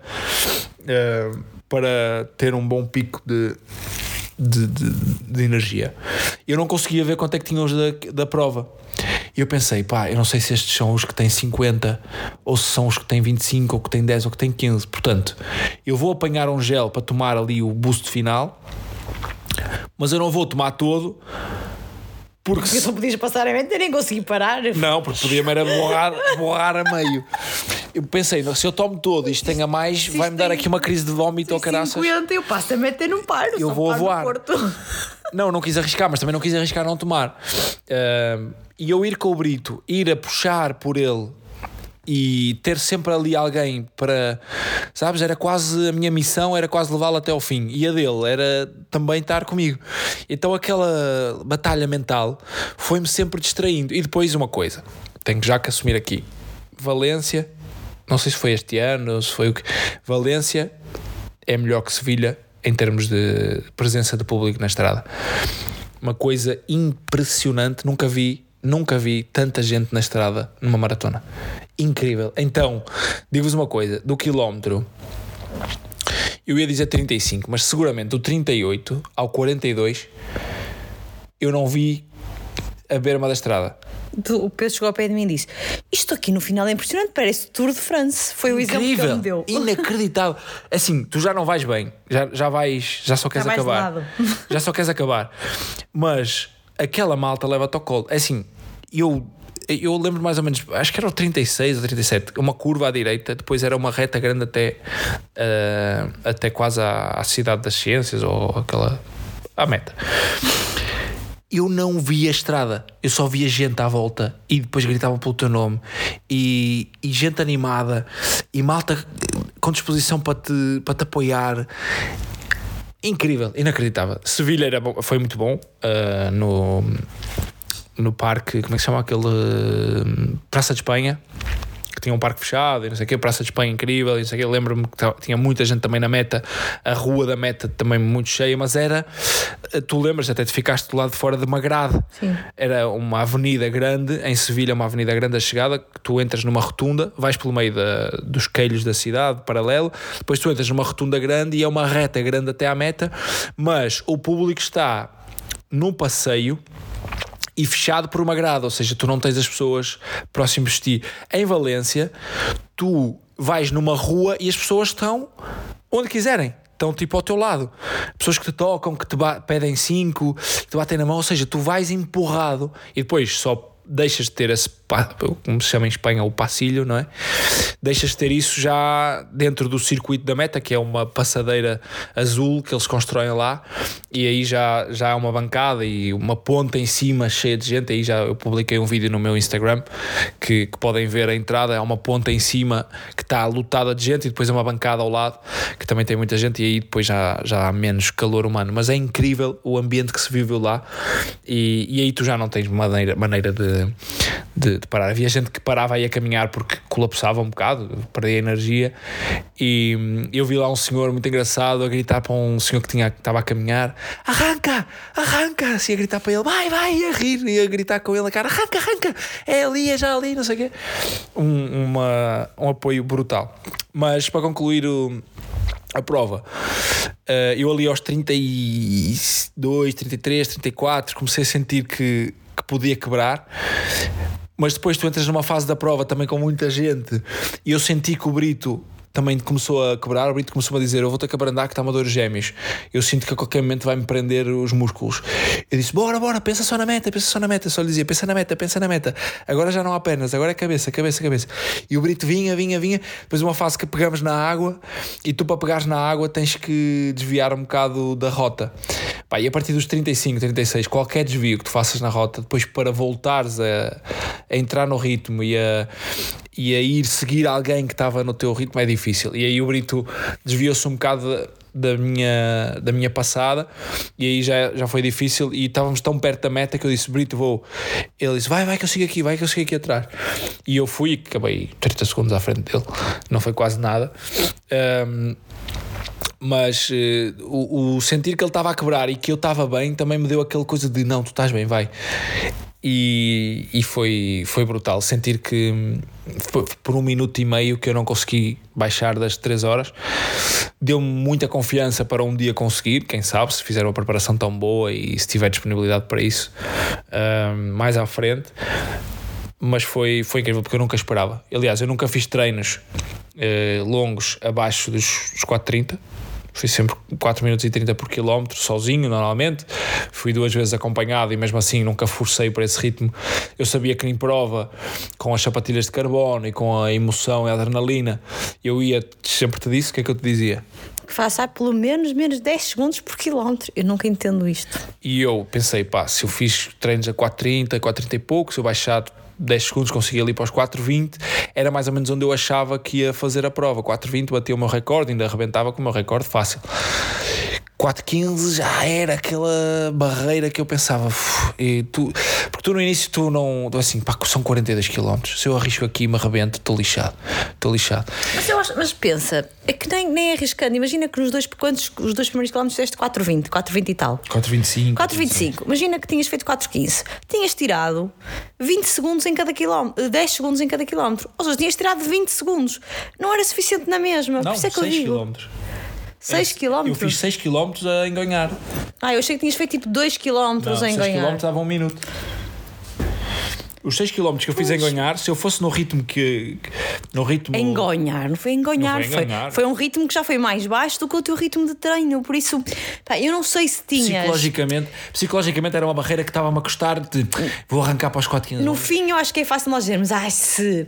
Speaker 1: uh, para ter um bom pico de, de, de, de, energia. Eu não conseguia ver quanto é que tinham os da, da prova. E eu pensei, pá, eu não sei se estes são os que têm 50, ou se são os que têm 25, ou que têm 10, ou que têm 15. Portanto, eu vou apanhar um gel para tomar ali o boost final, mas eu não vou tomar todo.
Speaker 2: Porque, porque só podias passar a mente e nem consegui parar.
Speaker 1: Não, porque podia-me era borrar, borrar a meio. Eu pensei, se eu tomo todo e isto tenha mais, vai-me dar aqui uma crise de vómito ou caraças.
Speaker 2: 50, eu passo a meter num paro.
Speaker 1: Eu vou voar. Não, não quis arriscar, mas também não quis arriscar não tomar. Uh, e eu ir com o Brito, ir a puxar por ele e ter sempre ali alguém para, sabes, era quase a minha missão, era quase levá-lo até ao fim. E a dele era também estar comigo. Então aquela batalha mental foi-me sempre distraindo. E depois uma coisa, tenho já que assumir aqui: Valência, não sei se foi este ano, se foi o que. Valência é melhor que Sevilha em termos de presença de público na estrada. Uma coisa impressionante, nunca vi, nunca vi tanta gente na estrada numa maratona. Incrível. Então, digo-vos uma coisa, do quilómetro eu ia dizer 35, mas seguramente do 38 ao 42 eu não vi a berma da estrada
Speaker 2: o Pedro chegou ao pé de mim e disse: Isto aqui no final é impressionante, parece Tour de France. Foi o exemplo que ele me deu.
Speaker 1: Inacreditável. Assim, tu já não vais bem, já, já vais, já só queres já acabar. Já só queres acabar. Mas aquela malta leva-te ao colo. É assim, eu eu lembro mais ou menos, acho que era o 36 ou 37, uma curva à direita, depois era uma reta grande até, uh, até quase à, à Cidade das Ciências ou aquela. à meta. Eu não via a estrada, eu só via gente à volta e depois gritavam pelo teu nome e, e gente animada e malta com disposição para te, para te apoiar incrível, inacreditável. Sevilha era bom, foi muito bom uh, no, no parque, como é que se chama aquele? Uh, Praça de Espanha tinha um parque fechado e não sei o quê, Praça de Espanha incrível e não sei o quê. Lembro-me que tinha muita gente também na meta, a rua da meta também muito cheia, mas era, eh, tu lembras, até te ficaste do lado de fora de uma grade. Sim. Era uma avenida grande, em Sevilha, uma avenida grande a chegada, que tu entras numa rotunda, vais pelo meio da, dos queilhos da cidade, paralelo, depois tu entras numa rotunda grande e é uma reta grande até à meta, mas o público está num passeio e fechado por uma grade, ou seja, tu não tens as pessoas próximas de ti. Em Valência, tu vais numa rua e as pessoas estão onde quiserem. Estão tipo ao teu lado. Pessoas que te tocam, que te pedem cinco, que te batem na mão, ou seja, tu vais empurrado e depois só deixas de ter esse, como se chama em Espanha, o passilho, não é? Deixas de ter isso já dentro do circuito da meta, que é uma passadeira azul que eles constroem lá, e aí já, já há uma bancada e uma ponta em cima cheia de gente. Aí já eu publiquei um vídeo no meu Instagram que, que podem ver a entrada, é uma ponta em cima que está lotada de gente, e depois uma bancada ao lado que também tem muita gente, e aí depois já, já há menos calor humano. Mas é incrível o ambiente que se viveu lá, e, e aí tu já não tens maneira, maneira de de, de, parar. Havia gente que parava aí a caminhar porque colapsava um bocado, perdia energia. E hum, eu vi lá um senhor muito engraçado a gritar para um senhor que, tinha, que estava a caminhar: arranca, arranca! Assim a gritar para ele: vai, vai, e a rir e a gritar com ele cara: arranca, arranca, é ali, é já ali, não sei o quê. Um, uma, um apoio brutal. Mas para concluir o a prova. Uh, eu ali aos 32, 33, 34 comecei a sentir que que podia quebrar. Mas depois tu entras numa fase da prova também com muita gente e eu senti que o Brito também começou a quebrar, o Brito começou a dizer: Eu vou ter que abrandar que está uma dor gêmeos. Eu sinto que a qualquer momento vai-me prender os músculos. Eu disse: Bora, bora, pensa só na meta, pensa só na meta. Só lhe dizia: Pensa na meta, pensa na meta. Agora já não há pernas, agora é cabeça, cabeça, cabeça. E o Brito vinha, vinha, vinha. Depois uma fase que pegamos na água e tu para pegares na água tens que desviar um bocado da rota. Pá, e a partir dos 35, 36, qualquer desvio que tu faças na rota, depois para voltares a, a entrar no ritmo e a, e a ir seguir alguém que estava no teu ritmo é difícil. E aí o Brito desviou-se um bocado da minha, da minha passada e aí já, já foi difícil e estávamos tão perto da meta que eu disse, Brito, vou. Ele disse, vai, vai que eu sigo aqui, vai que eu sigo aqui atrás. E eu fui acabei 30 segundos à frente dele, não foi quase nada. Um, mas uh, o, o, sentir que ele estava a quebrar e que eu estava bem também me deu aquela coisa de não, tu estás bem, vai. E, e foi, foi brutal sentir que por um minuto e meio que eu não consegui baixar das 3 horas. Deu-me muita confiança para um dia conseguir, quem sabe, se fizer uma preparação tão boa e se tiver disponibilidade para isso uh, mais à frente. Mas foi, foi incrível porque eu nunca esperava. Aliás, eu nunca fiz treinos uh, longos abaixo dos, dos 4,30 Fui sempre 4 minutos e 30 por quilómetro, sozinho, normalmente. Fui duas vezes acompanhado e mesmo assim nunca forcei para esse ritmo. Eu sabia que em prova, com as sapatilhas de carbono e com a emoção e a adrenalina, eu ia, sempre te disse, o que é que eu te dizia?
Speaker 2: Que faça pelo menos menos 10 segundos por quilómetro. Eu nunca entendo isto.
Speaker 1: E eu pensei, pá, se eu fiz treinos a 4,30, 4,30 e pouco, se eu baixar 10 segundos consegui ali para os 4.20, era mais ou menos onde eu achava que ia fazer a prova. 4.20 bateu o meu recorde, ainda arrebentava com o meu recorde fácil. 4.15 já era aquela barreira que eu pensava. E tu, porque tu no início tu não. Tu assim, pá, são 42 km. Se eu arrisco aqui e me arrebento, estou lixado. Estou lixado.
Speaker 2: Mas, eu acho, mas pensa, é que nem, nem arriscando. Imagina que nos dois, quantos, os dois primeiros quilómetros fizeste 4.20, 4.20 e tal.
Speaker 1: 4.25.
Speaker 2: 4.25. Imagina que tinhas feito 4.15. Tinhas tirado 20 segundos em cada quilómetro, 10 segundos em cada quilómetro. Ou seja, tinhas tirado 20 segundos. Não era suficiente na mesma.
Speaker 1: Não,
Speaker 2: Por isso é que eu digo.
Speaker 1: Quilómetros.
Speaker 2: 6 km?
Speaker 1: Eu fiz 6 km a enganhar.
Speaker 2: Ah, eu achei que tinhas feito tipo 2 km em 6
Speaker 1: ganhar. 6 km dava um minuto. Os 6 km que eu fiz em Gonhar, se eu fosse no ritmo que. No ritmo.
Speaker 2: Engonhar, não foi engonhar,
Speaker 1: Não foi
Speaker 2: foi,
Speaker 1: engonhar.
Speaker 2: foi um ritmo que já foi mais baixo do que o teu ritmo de treino. Por isso, pá, eu não sei se tinhas.
Speaker 1: Psicologicamente, psicologicamente era uma barreira que estava-me a custar de vou arrancar para os 4 km.
Speaker 2: No fim, eu acho que é fácil nós dizermos, ai se.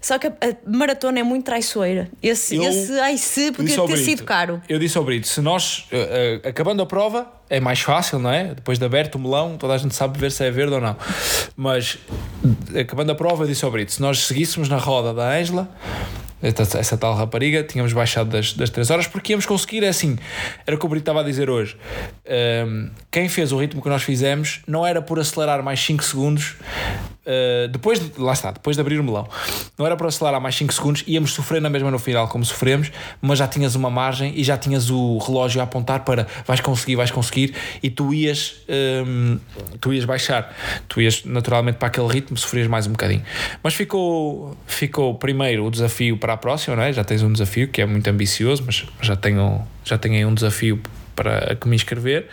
Speaker 2: Só que a, a maratona é muito traiçoeira. Esse,
Speaker 1: Eu
Speaker 2: esse ai se podia ter
Speaker 1: Brito-
Speaker 2: sido caro.
Speaker 1: Eu disse ao Brito: se nós, eh, eh, acabando a prova, é mais fácil, não é? Depois de aberto o melão, toda a gente sabe ver se é verde ou não. Mas acabando a prova, disse ao Brito: se nós seguíssemos na roda da Ângela. Essa, essa tal rapariga, tínhamos baixado das, das 3 horas porque íamos conseguir, é assim, era o que o Brito estava a dizer hoje. Ahm, quem fez o ritmo que nós fizemos não era por acelerar mais 5 segundos, ah, depois de, lá está, depois de abrir o melão, não era por acelerar mais 5 segundos, íamos sofrer na mesma no final, como sofremos, mas já tinhas uma margem e já tinhas o relógio a apontar para vais conseguir, vais conseguir, e tu ias, ahm, tu ias baixar, tu ias naturalmente para aquele ritmo, sofrias mais um bocadinho. Mas ficou, ficou primeiro o desafio para a próxima, não é? Já tens um desafio que é muito ambicioso, mas já tenho, já tenho aí um desafio para que me inscrever.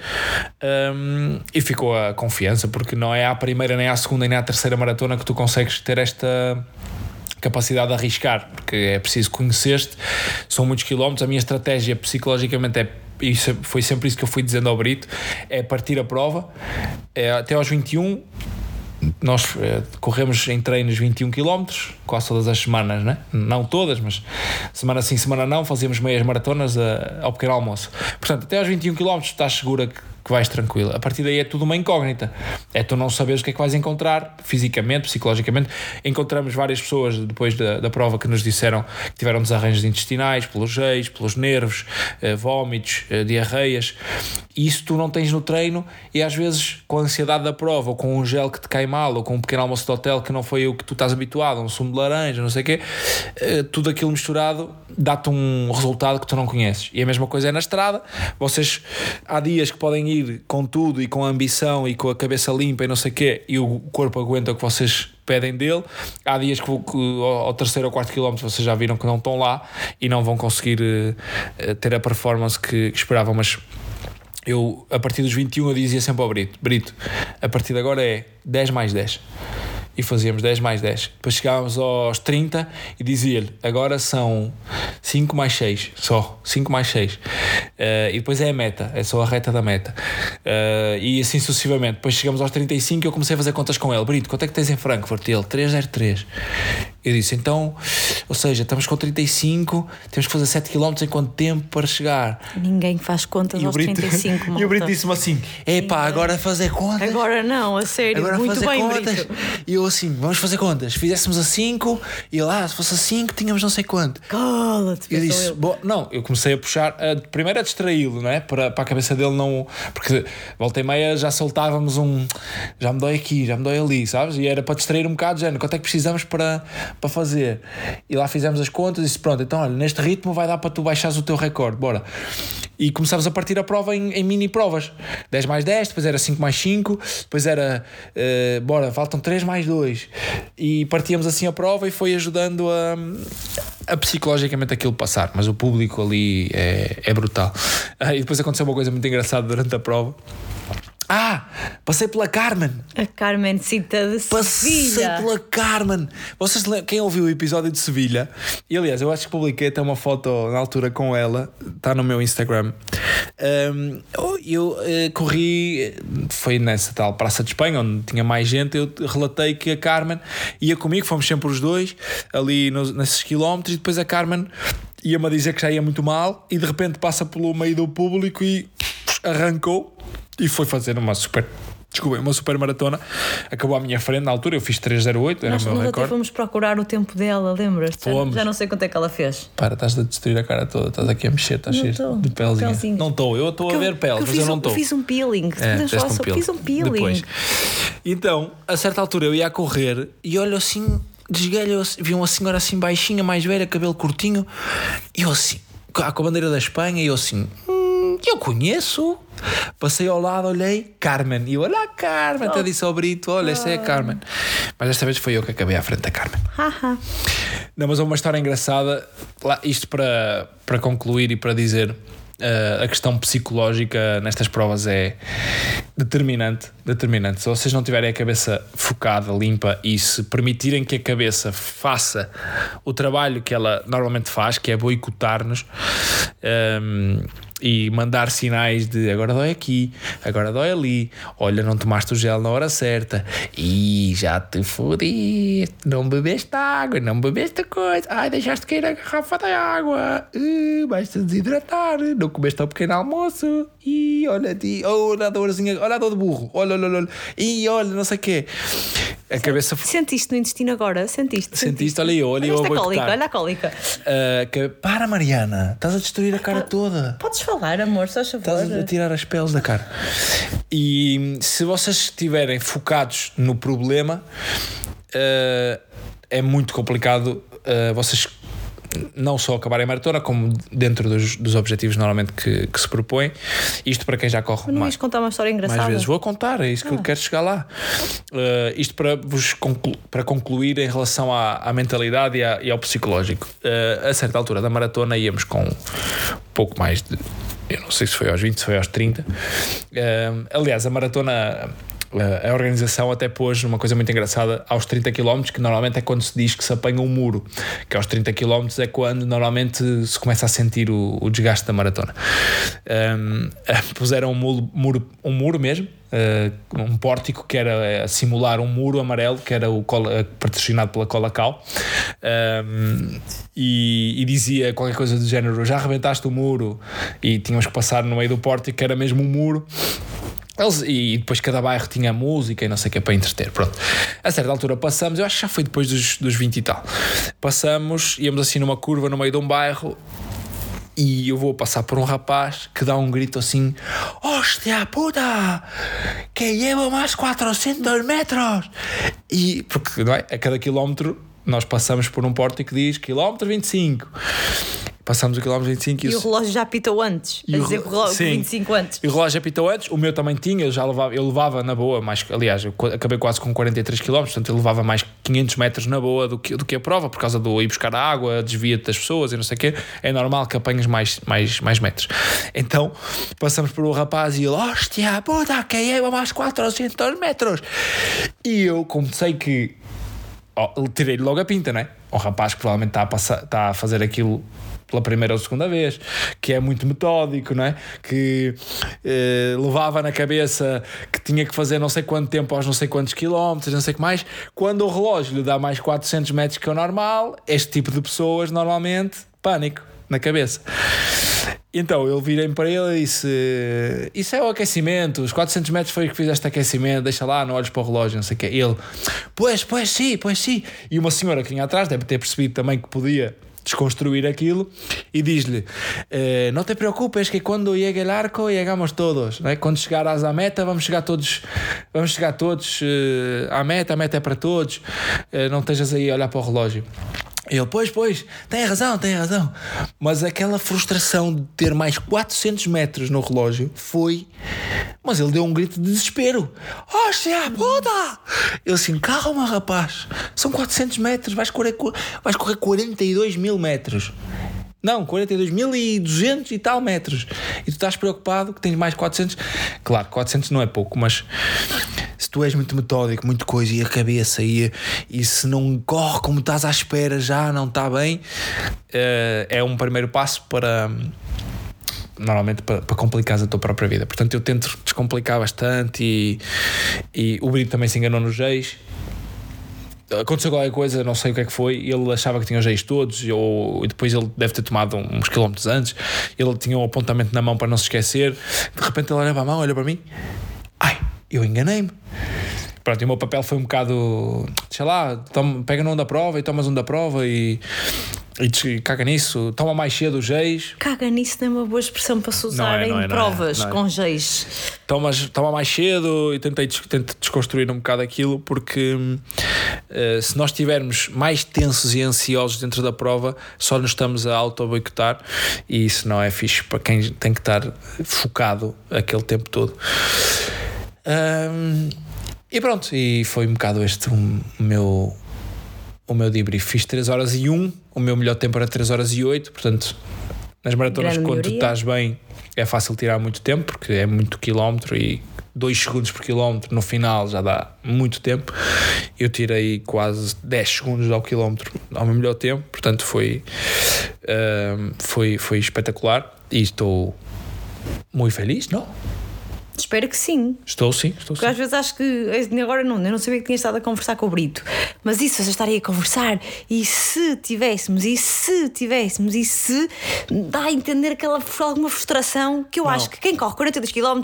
Speaker 1: Um, e ficou a confiança porque não é à primeira nem à segunda nem à terceira maratona que tu consegues ter esta capacidade de arriscar porque é preciso conhecer-te. São muitos quilómetros. A minha estratégia psicologicamente é isso foi sempre isso que eu fui dizendo ao Brito é partir a prova é, até aos 21 nós eh, corremos em treinos 21 km quase todas as semanas, né? não todas, mas semana sim, semana não, fazíamos meias maratonas a- ao pequeno almoço. Portanto, até aos 21 km estás segura que, que vais tranquila. A partir daí é tudo uma incógnita. É tu não saberes o que é que vais encontrar fisicamente, psicologicamente. Encontramos várias pessoas depois da, da prova que nos disseram que tiveram desarranjos intestinais, pelos jeios, pelos nervos, eh, vómitos, eh, diarreias. E isso tu não tens no treino e às vezes com a ansiedade da prova ou com um gel que te cai mal ou com um pequeno almoço de hotel que não foi o que tu estás habituado, um sumo de laranja, não sei o quê, eh, tudo aquilo misturado dá-te um resultado que tu não conheces. E a mesma coisa é na estrada. Vocês há dias que podem ir com tudo e com a ambição e com a cabeça limpa e não sei o quê e o corpo aguenta o que vocês pedem dele. Há dias que, que ao terceiro ou quarto quilómetro vocês já viram que não estão lá e não vão conseguir eh, ter a performance que, que esperavam, mas eu, a partir dos 21, eu dizia sempre ao Brito: Brito, a partir de agora é 10 mais 10. E fazíamos 10 mais 10. Depois chegávamos aos 30 e dizia-lhe: agora são 5 mais 6, só 5 mais 6. Eh, e depois é a meta, é só a reta da meta. Eh, e assim sucessivamente. Depois chegamos aos 35 e eu comecei a fazer contas com ele: Brito, quanto é que tens em Frankfurt? Ele: 303. Eu disse: então, ou seja, estamos com 35, temos que fazer 7 km em quanto tempo para chegar?
Speaker 2: Ninguém faz contas
Speaker 1: E
Speaker 2: aos
Speaker 1: Brito,
Speaker 2: 35,
Speaker 1: e o
Speaker 2: malta.
Speaker 1: Brito disse-me assim: Epá, agora fazer contas.
Speaker 2: Agora não, a sério,
Speaker 1: Agora
Speaker 2: muito
Speaker 1: fazer
Speaker 2: bem,
Speaker 1: contas.
Speaker 2: Brito.
Speaker 1: E eu assim: Vamos fazer contas. Fizéssemos a 5 e lá, se fosse a 5, tínhamos não sei quanto.
Speaker 2: Cala-te,
Speaker 1: Eu disse,
Speaker 2: ele.
Speaker 1: bom, não, eu comecei a puxar, a, primeiro a distraí-lo, não é? Para, para a cabeça dele não. Porque volta e meia já soltávamos um. Já me dói aqui, já me dói ali, sabes? E era para distrair um bocado, já, quanto é que precisamos para, para fazer? E lá fizemos as contas e disse, pronto, então olha, neste ritmo vai dar para tu baixares o teu recorde, bora. E começámos a partir a prova em, em mini provas 10 mais 10, depois era 5 mais 5, depois era eh, bora, faltam 3 mais 2 e partíamos assim a prova e foi ajudando a, a psicologicamente aquilo passar, mas o público ali é, é brutal. E depois aconteceu uma coisa muito engraçada durante a prova. Ah, passei pela Carmen.
Speaker 2: A Carmen Cita de
Speaker 1: Passei
Speaker 2: Sevilha.
Speaker 1: pela Carmen. Vocês quem ouviu o episódio de Sevilha? E aliás, eu acho que publiquei até uma foto na altura com ela, está no meu Instagram. Um, eu eu, eh, corri, foi nessa tal Praça de Espanha, onde tinha mais gente. Eu relatei que a Carmen ia comigo, fomos sempre os dois, ali nos, nesses quilómetros, e depois a Carmen ia-me a dizer que já ia muito mal, e de repente passa pelo meio do público e arrancou e foi fazer uma super. Desculpa, uma super maratona. Acabou à minha frente na altura, eu fiz 308, era
Speaker 2: Nós,
Speaker 1: o meu
Speaker 2: nós até
Speaker 1: recorde.
Speaker 2: fomos procurar o tempo dela, lembras-te? Já,
Speaker 1: Fomos.
Speaker 2: já não sei quanto é que ela fez.
Speaker 1: Para, estás a destruir a cara toda, estás aqui a mexer, estás cheio de.
Speaker 2: Pelzinhos.
Speaker 1: Não estou, eu estou a ver pele, mas
Speaker 2: fiz
Speaker 1: eu não
Speaker 2: um-
Speaker 1: estou.
Speaker 2: Fiz um peeling.
Speaker 1: É,
Speaker 2: falar
Speaker 1: um peeling.
Speaker 2: Fiz um peeling.
Speaker 1: Depois. Então, a certa altura eu ia a correr e olho assim, desgalho, vi uma senhora assim baixinha, mais velha, cabelo curtinho, e eu assim, com a com a bandeira da Espanha, e eu assim, hum, eu conheço. Passei ao lado, olhei, Carmen, e eu, olha a Carmen, até disse ao Brito, olha, esta é a Carmen. Mas desta vez foi eu que acabei à frente da Carmen. Não, mas há uma história engraçada, lá, isto para, para concluir e para dizer. Uh, a questão psicológica nestas provas é determinante, determinante. Se vocês não tiverem a cabeça focada, limpa e se permitirem que a cabeça faça o trabalho que ela normalmente faz, que é boicotar-nos, um, e mandar sinais de agora dói aqui, agora dói ali, olha, não tomaste o gel na hora certa, e já te fodi, não bebeste água, não bebeste coisa, ai, deixaste cair a garrafa da água, uh, vais-te desidratar, não comeste ao pequeno almoço, e olha ti, olha a dorzinha, olha a dor de burro, olha, olha, olha, e olha, não sei o quê. A cabeça.
Speaker 2: Sentiste no intestino agora? Sentiste?
Speaker 1: Sentiste, olha eu, olha, olha
Speaker 2: eu. Olha a cólica, olha a cólica.
Speaker 1: Uh, que... Para, Mariana, estás a destruir a cara toda.
Speaker 2: Podes falar, amor, só favor.
Speaker 1: Estás a tirar as peles da cara. E se vocês estiverem focados no problema, uh, é muito complicado uh, vocês não só acabarem a maratona, como dentro dos, dos objetivos normalmente que, que, se propõem. Isto para quem já corre
Speaker 2: Mas não mais. contar uma história engraçada?
Speaker 1: Mais vezes vou contar, é isso que ah. eu quero chegar lá. Uh, isto para vos conclu para concluir em relação à, à mentalidade e, à, e, ao psicológico. Uh, a certa altura da maratona íamos com pouco mais de eu não sei se foi aos 20, se foi aos 30. Uh, aliás, a maratona a organização até pôs uma coisa muito engraçada aos 30 km, que normalmente é quando se diz que se apanha um muro, que aos 30 km é quando normalmente se começa a sentir o, o desgaste da maratona. Um, puseram um muro, um muro mesmo, uh, um pórtico que era a simular um muro amarelo, que era o patrocinado pela Cola Cal, um, e, e, dizia qualquer coisa do género: já arrebentaste o muro, e tínhamos que passar no meio do pórtico, que era mesmo um muro. Eles, e depois cada bairro tinha música e não sei o que para entreter. Pronto. A certa altura passamos, eu acho que já foi depois dos, dos 20 e tal. Passamos, íamos assim numa curva no meio de um bairro e eu vou passar por um rapaz que dá um grito assim: Hostia puta! Que llevo mais 400 metros! E porque não é? a cada quilómetro nós passamos por um porto que diz quilómetro 25. Passámos o quilómetro 25
Speaker 2: e, e o relógio já apitou antes. E a dizer o relógio sim, 25 antes.
Speaker 1: E o relógio apitou antes, o meu também tinha, eu já levava, eu levava na boa, mais, aliás, eu acabei quase com 43 km, portanto eu levava mais 500 metros na boa do que, do que a prova, por causa do ir buscar água, desvia-te das pessoas e não sei o quê. É normal que apanhes mais, mais, mais metros. Então passamos por um rapaz e ele, hostia, puta, que eu mais 400 metros. E eu, como sei que. Oh, tirei logo a pinta, né? O rapaz que provavelmente está a, passar, está a fazer aquilo pela primeira ou segunda vez, que é muito metódico, não é? Que eh, levava na cabeça que tinha que fazer não sei quanto tempo aos não sei quantos quilómetros, não sei o que mais. Quando o relógio lhe dá mais 400 metros que o normal, este tipo de pessoas normalmente, pânico na cabeça. Então eu virei para ele e disse: Isso é o aquecimento, os 400 metros foi o que fizeste aquecimento, deixa lá, não olhes para o relógio, não sei o quê. Ele, pois, pois sim, pois sim. E uma senhora que vinha atrás deve ter percebido também que podia desconstruir aquilo e diz-lhe: eh, Não te preocupes, que quando llegue el arco, chegamos todos. Né? Quando chegarás à meta, vamos chegar todos, vamos chegar todos eh, à meta, a meta é para todos. Eh, não estejas aí a olhar para o relógio. Ele, pois, pois, tem razão, tem razão. Mas aquela frustração de ter mais 400 metros no relógio foi. Mas ele deu um grito de desespero. Oxa, puta! Ele assim, calma, rapaz. São 400 metros, vais correr, vais correr 42 mil metros. Não, 42.200 e tal metros. E tu estás preocupado que tens mais 400. Claro, 400 não é pouco, mas se tu és muito metódico, muito coisa, e a cabeça, e, e se não corre como estás à espera, já não está bem, uh, é um primeiro passo para. Normalmente para, para complicar a tua própria vida. Portanto, eu tento descomplicar bastante e, e o Brito também se enganou nos ex aconteceu qualquer coisa, não sei o que é que foi, ele achava que tinha os reis todos, ou depois ele deve ter tomado uns quilómetros antes, ele tinha um apontamento na mão para não se esquecer, de repente ele para a mão, olha para mim, ai, eu enganei-me. Pronto, e o meu papel foi um bocado, sei lá, toma, pega num da prova e tomas um da prova e e caga nisso, toma mais cedo os geis.
Speaker 2: Caga nisso não é uma boa expressão para se usar é, em é, provas é, com geis.
Speaker 1: Tomas, toma mais cedo e tentei, tentei desconstruir um bocado aquilo porque uh, se nós estivermos mais tensos e ansiosos dentro da prova, só nos estamos a auto-boicotar e isso não é fixe para quem tem que estar focado aquele tempo todo. Um, e pronto, e foi um bocado este o meu o meu debrief. Fiz 3 horas e 1, o meu melhor tempo era 3 horas e 8, portanto Nas maratonas,
Speaker 2: Grande
Speaker 1: quando tu estás bem, é fácil tirar muito tempo, porque é muito quilómetro e 2 segundos por quilómetro no final já dá muito tempo. Eu tirei quase 10 segundos ao quilómetro ao meu melhor tempo, portanto foi, ahm, foi, foi espetacular e estou muito feliz, não?
Speaker 2: Espero que sim.
Speaker 1: Estou sim, estou
Speaker 2: Porque às
Speaker 1: sim.
Speaker 2: vezes acho que eu agora não, eu não sabia que tinha estado a conversar com o Brito. Mas isso, vocês estarem a conversar e se tivéssemos, e se tivéssemos, e se dá a entender aquela alguma frustração que eu
Speaker 1: Não.
Speaker 2: acho que quem corre 42 km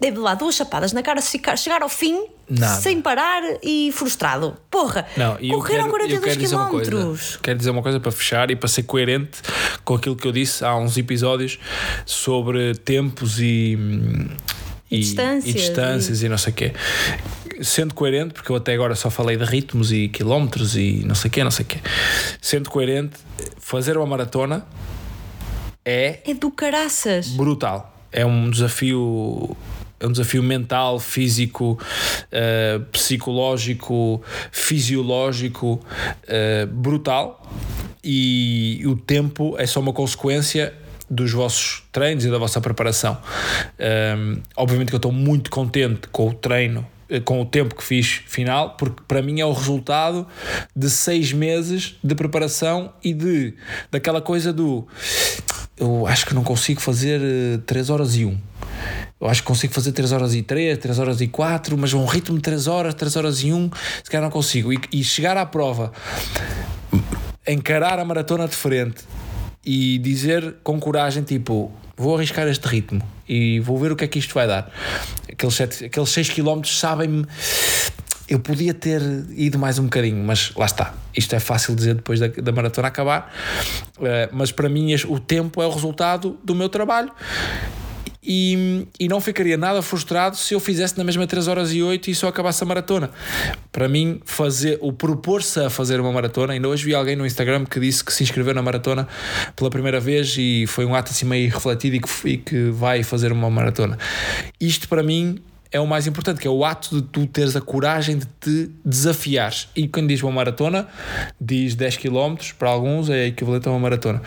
Speaker 2: deve levar duas chapadas na cara se ficar, chegar ao fim
Speaker 1: Nada.
Speaker 2: sem parar e frustrado. Porra!
Speaker 1: Não, e
Speaker 2: correram
Speaker 1: quero, eu
Speaker 2: 42
Speaker 1: quero dizer uma
Speaker 2: km.
Speaker 1: coisa. Quero dizer uma coisa para fechar e para ser coerente com aquilo que eu disse há uns episódios sobre tempos e, e,
Speaker 2: distâncias,
Speaker 1: e distâncias e... não sei o quê. Sendo coerente, porque eu até agora só falei de ritmos e quilómetros e não sei o quê, não sei o quê. Sendo coerente, fazer uma maratona é
Speaker 2: É do caraças.
Speaker 1: brutal. É um desafio. É um desafio mental, físico, eh, psicológico, fisiológico, eh, brutal. E o tempo é só uma consequência dos vossos treinos e da vossa preparação. Um, obviamente que eu estou muito contente com o treino, eh, com o tempo que fiz final, porque para mim é o resultado de seis meses de preparação e de daquela coisa do eu acho que não consigo fazer 3 horas e 1. Eu acho que consigo fazer 3 horas e 3, 3 horas e 4, mas um ritmo de 3 horas, 3 horas e 1, se calhar não consigo. E, e chegar à prova, encarar a maratona de frente e dizer com coragem, tipo, vou arriscar este ritmo e vou ver o que é que isto vai dar. Aqueles, sete, aqueles 6 km sabem-me. Eu podia ter ido mais um bocadinho, mas lá está. Isto é fácil dizer depois da, da maratona acabar, Eh, mas para mim o tempo é o resultado do meu trabalho e, e não ficaria nada frustrado se eu fizesse na mesma 3 horas e 8 e só acabasse a maratona. Para mim, fazer o propor-se a fazer uma maratona, ainda hoje vi alguém no Instagram que disse que se inscreveu na maratona pela primeira vez e foi um ato assim meio refletido e que, e que vai fazer uma maratona. Isto para mim é o mais importante, que é o ato de tu teres a coragem de te desafiares. E quando diz uma maratona, diz 10 km, para alguns é equivalente a uma maratona.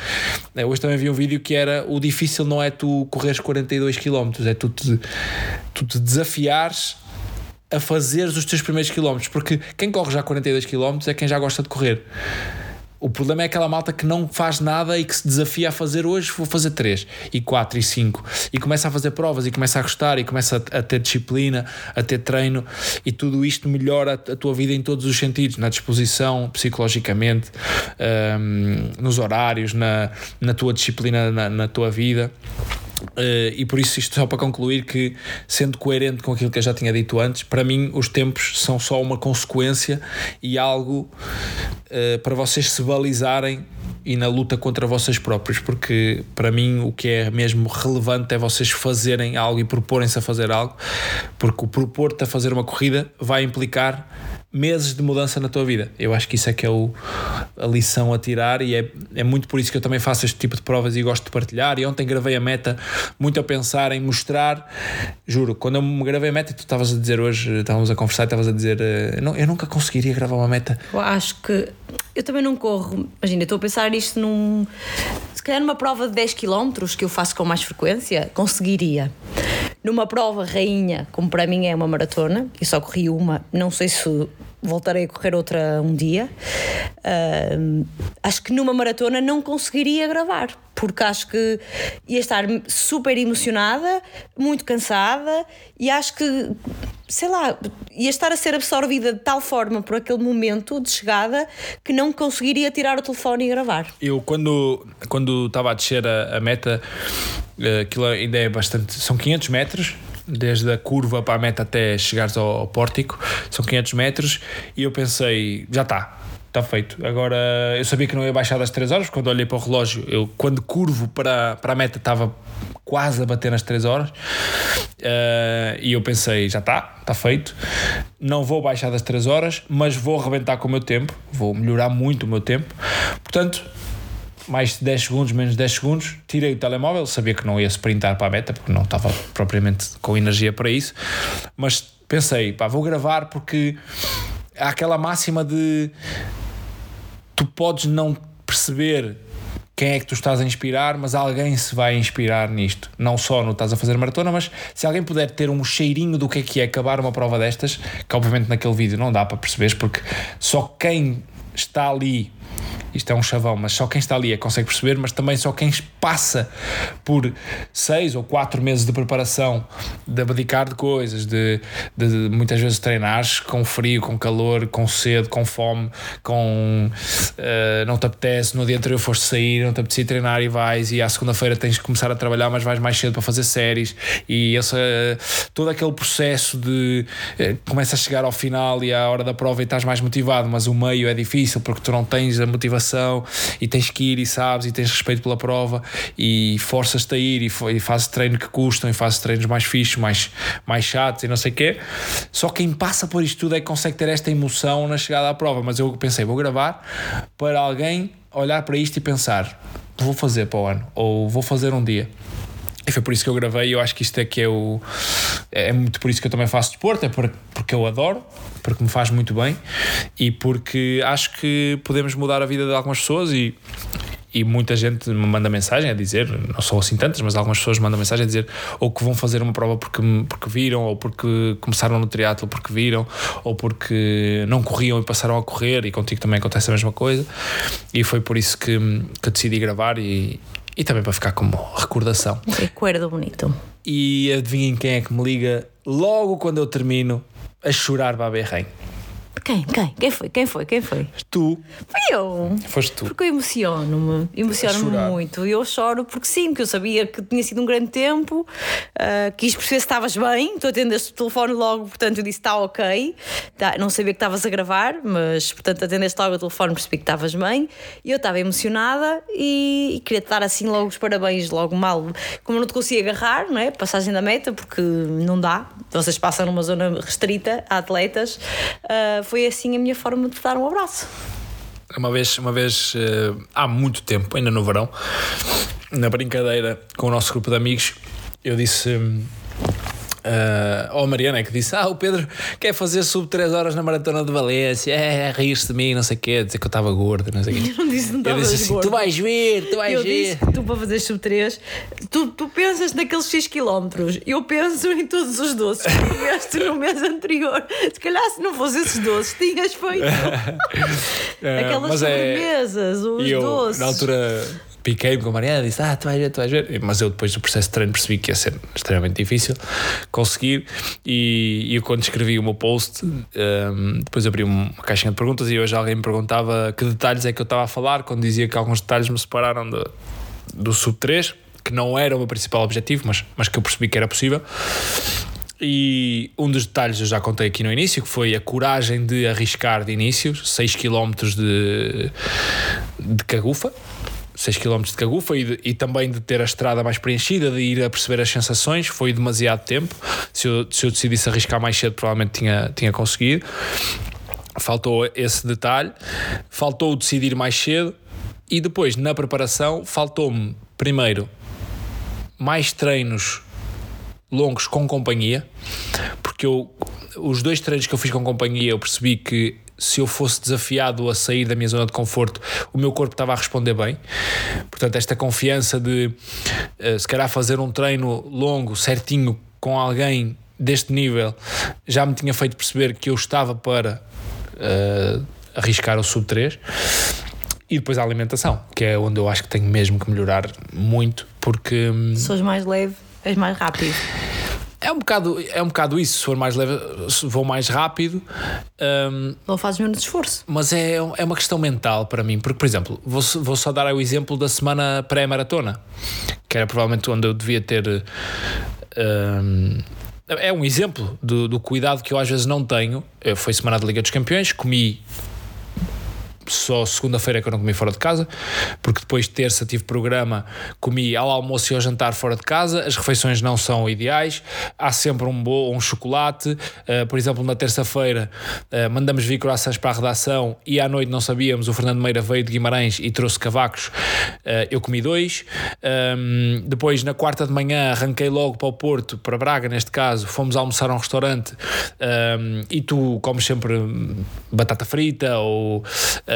Speaker 1: Eh, Hoje também vi um vídeo que era o difícil não é tu correres 42 km, é tu te, tu te desafiares a fazeres os teus primeiros quilómetros, porque quem corre já 42 km é quem já gosta de correr. O problema é aquela malta que não faz nada e que se desafia a fazer hoje, vou fazer 3 e 4 e 5 e começa a fazer provas e começa a gostar e começa a, a ter disciplina, a ter treino e tudo isto melhora a, a tua vida em todos os sentidos, na disposição, psicologicamente, hum, nos horários, na, na tua disciplina, na, na tua vida. Uh, e por isso, isto só para concluir que, sendo coerente com aquilo que eu já tinha dito antes, para mim os tempos são só uma consequência e algo uh, para vocês se balizarem e na luta contra vocês próprios, porque para mim o que é mesmo relevante é vocês fazerem algo e proporem-se a fazer algo, porque o propor-te a fazer uma corrida vai implicar meses de mudança na tua vida. Eu acho que isso é que é o, a lição a tirar e é, é muito por isso que eu também faço este tipo de provas e gosto de partilhar. E ontem gravei a meta muito a pensar em mostrar. Juro, quando eu me gravei a meta, tu estavas a dizer hoje, estávamos a conversar, estavas a dizer, eh, não, eu nunca conseguiria gravar uma meta.
Speaker 2: Eu acho que eu também não corro. Imagina, estou a pensar isto num. Se calhar numa prova de 10 km que eu faço com mais frequência, conseguiria. Numa prova rainha, como para mim é uma maratona, eu só corri uma, não sei se voltarei a correr outra um dia. Uh, acho que numa maratona não conseguiria gravar, porque acho que ia estar super emocionada, muito cansada e acho que, sei lá, ia estar a ser absorvida de tal forma por aquele momento de chegada que não conseguiria tirar o telefone e gravar.
Speaker 1: Eu, quando, quando estava a descer a, a meta, eh, aquilo ainda é bastante. São 500 metros desde a curva para a meta até chegares ao, ao pórtico, são 500 metros, e eu pensei, já está, está feito. Agora, eu sabia que não ia baixar das 3 horas, quando olhei para o relógio, eu quando curvo para, para a meta estava quase a bater nas 3 horas, uh, e eu pensei, já está, está feito, não vou baixar das 3 horas, mas vou arrebentar com o meu tempo, vou melhorar muito o meu tempo, portanto mais de 10 segundos, menos 10 segundos, tirei o telemóvel, sabia que não ia sprintar para a meta, porque não estava propriamente com energia para isso, mas pensei, pá, vou gravar porque há aquela máxima de tu podes não perceber quem é que tu estás a inspirar, mas alguém se vai inspirar nisto. Não só no estás a fazer maratona, mas se alguém puder ter um cheirinho do que é que é acabar uma prova destas, que obviamente naquele vídeo não dá para perceberes, porque só quem está ali isto é um chavão, mas só quem está ali é que consegue perceber, mas também só quem passa por seis ou quatro meses de preparação, de abdicar de coisas, de, de, de muitas vezes treinar com frio, com calor, com sede, com fome, com uh, não te apetece, no dia anterior foste sair, não te apetecia treinar e vais, e à segunda-feira tens que começar a trabalhar, mas vais mais cedo para fazer séries, e esse, uh, todo aquele processo de uh, começa a chegar ao final e à hora da prova e estás mais motivado, mas o meio é difícil porque tu não tens a motivação e tens que ir e sabes e tens respeito pela prova e forças-te a ir e, e fazes treino que custam e fazes treinos mais fixos, mais, mais chatos e não sei o quê. Só quem passa por isto tudo é que consegue ter esta emoção na chegada à prova. Mas eu pensei, vou gravar para alguém olhar para isto e pensar, vou fazer para o ano ou vou fazer um dia. E foi por isso que eu gravei. Eu acho que isto é que é o. É muito por isso que eu também faço desporto, é porque eu adoro, porque me faz muito bem e porque acho que podemos mudar a vida de algumas pessoas e. E muita gente me manda mensagem a dizer, não são assim tantas, mas algumas pessoas mandam mensagem a dizer ou que vão fazer uma prova porque, porque viram, ou porque começaram no triatlo porque viram, ou porque não corriam e passaram a correr, e contigo também acontece a mesma coisa. E foi por isso que, que decidi gravar e, e também para ficar como recordação.
Speaker 2: Recuerdo bonito.
Speaker 1: E adivinhem quem é que me liga logo quando eu termino a chorar Baberrem.
Speaker 2: Quem? Quem? Quem foi? Quem foi? Quem foi?
Speaker 1: Tu.
Speaker 2: Fui eu.
Speaker 1: Foste tu.
Speaker 2: Porque eu emociono-me. Emociono-me muito. E eu choro porque sim, porque eu sabia que tinha sido um grande tempo. Uh, quis perceber se estavas bem. Estou a atender este telefone logo, portanto eu disse está ok. Tá, não sabia que estavas a gravar, mas portanto atendeste logo o telefone, percebi que estavas bem. E eu estava emocionada e, e queria te dar assim logo os parabéns, logo mal. Como eu não te conseguia agarrar, não é? Passagem da meta, porque não dá. Vocês passam numa zona restrita a atletas. Uh, foi assim a minha forma de dar um abraço.
Speaker 1: Uma vez, uma vez uh, há muito tempo, ainda no verão, na brincadeira com o nosso grupo de amigos, eu disse. Uh, ou a Mariana é que disse: Ah, o Pedro quer fazer sub 3 horas na maratona de Valência, é, é rir-se de mim, não sei o quê, dizer que eu estava gordo, não sei o
Speaker 2: quê. Eu não disse, não
Speaker 1: eu disse assim: gordo. Tu vais ver, tu vais
Speaker 2: eu
Speaker 1: ver.
Speaker 2: Disse, tu para fazer sub 3, tu, tu pensas naqueles X quilómetros, eu penso em todos os doces que tiveste no mês anterior. Se calhar, se não fosse esses doces, tinhas feito aquelas é, sobremesas, é, os
Speaker 1: eu,
Speaker 2: doces.
Speaker 1: Na altura piquei-me com a Mariana disse: Ah, tu vais ver, tu vais ver. Mas eu depois do processo de treino percebi que ia ser extremamente difícil conseguir. E, eu, quando escrevi o meu post, um, depois abri uma caixinha de perguntas e hoje alguém me perguntava que detalhes é que eu estava a falar, quando dizia que alguns detalhes me separaram do, do sub 3, que não era o meu principal objetivo, mas, mas que eu percebi que era possível. E um dos detalhes eu já contei aqui no início, que foi a coragem de arriscar de início, 6 km de, de cagufa 6 km de cagufa e, e, também de ter a estrada mais preenchida, de ir a perceber as sensações, foi demasiado tempo. Se eu, se eu decidisse arriscar mais cedo, provavelmente tinha, tinha conseguido. Faltou esse detalhe, faltou decidir mais cedo e depois na preparação faltou-me primeiro mais treinos longos com companhia, porque eu os dois treinos que eu fiz com companhia eu percebi que se eu fosse desafiado a sair da minha zona de conforto, o meu corpo estava a responder bem. Portanto, esta confiança de uh, se calhar fazer um treino longo, certinho, com alguém deste nível, já me tinha feito perceber que eu estava para uh, arriscar o sub 3. E depois a alimentação, que é onde eu acho que tenho mesmo que melhorar muito, porque.
Speaker 2: Hum, fores mais leve, és mais rápido.
Speaker 1: É um bocado, é um bocado isso. Se for mais leve, vou mais rápido. Um,
Speaker 2: Não fazes menos esforço.
Speaker 1: Mas é, é uma questão mental para mim. Porque, por exemplo, vou, vou só dar o exemplo da semana pré-maratona, que era provavelmente onde eu devia ter. Um, é um exemplo do, do cuidado que eu às vezes não tenho. Eu, foi semana de Liga dos Campeões, comi só segunda-feira que eu não comi fora de casa, porque depois de terça tive programa, comi ao almoço e ao jantar fora de casa, as refeições não são ideais, há sempre um bolo, um chocolate, uh, por exemplo, na terça-feira uh, mandamos vir croissants para a redação e à noite não sabíamos, o Fernando Meira veio de Guimarães e trouxe cavacos, uh, eu comi dois, um, depois na quarta de manhã arranquei logo para o Porto, para Braga neste caso, fomos almoçar a um restaurante. Um, e tu comes sempre batata frita ou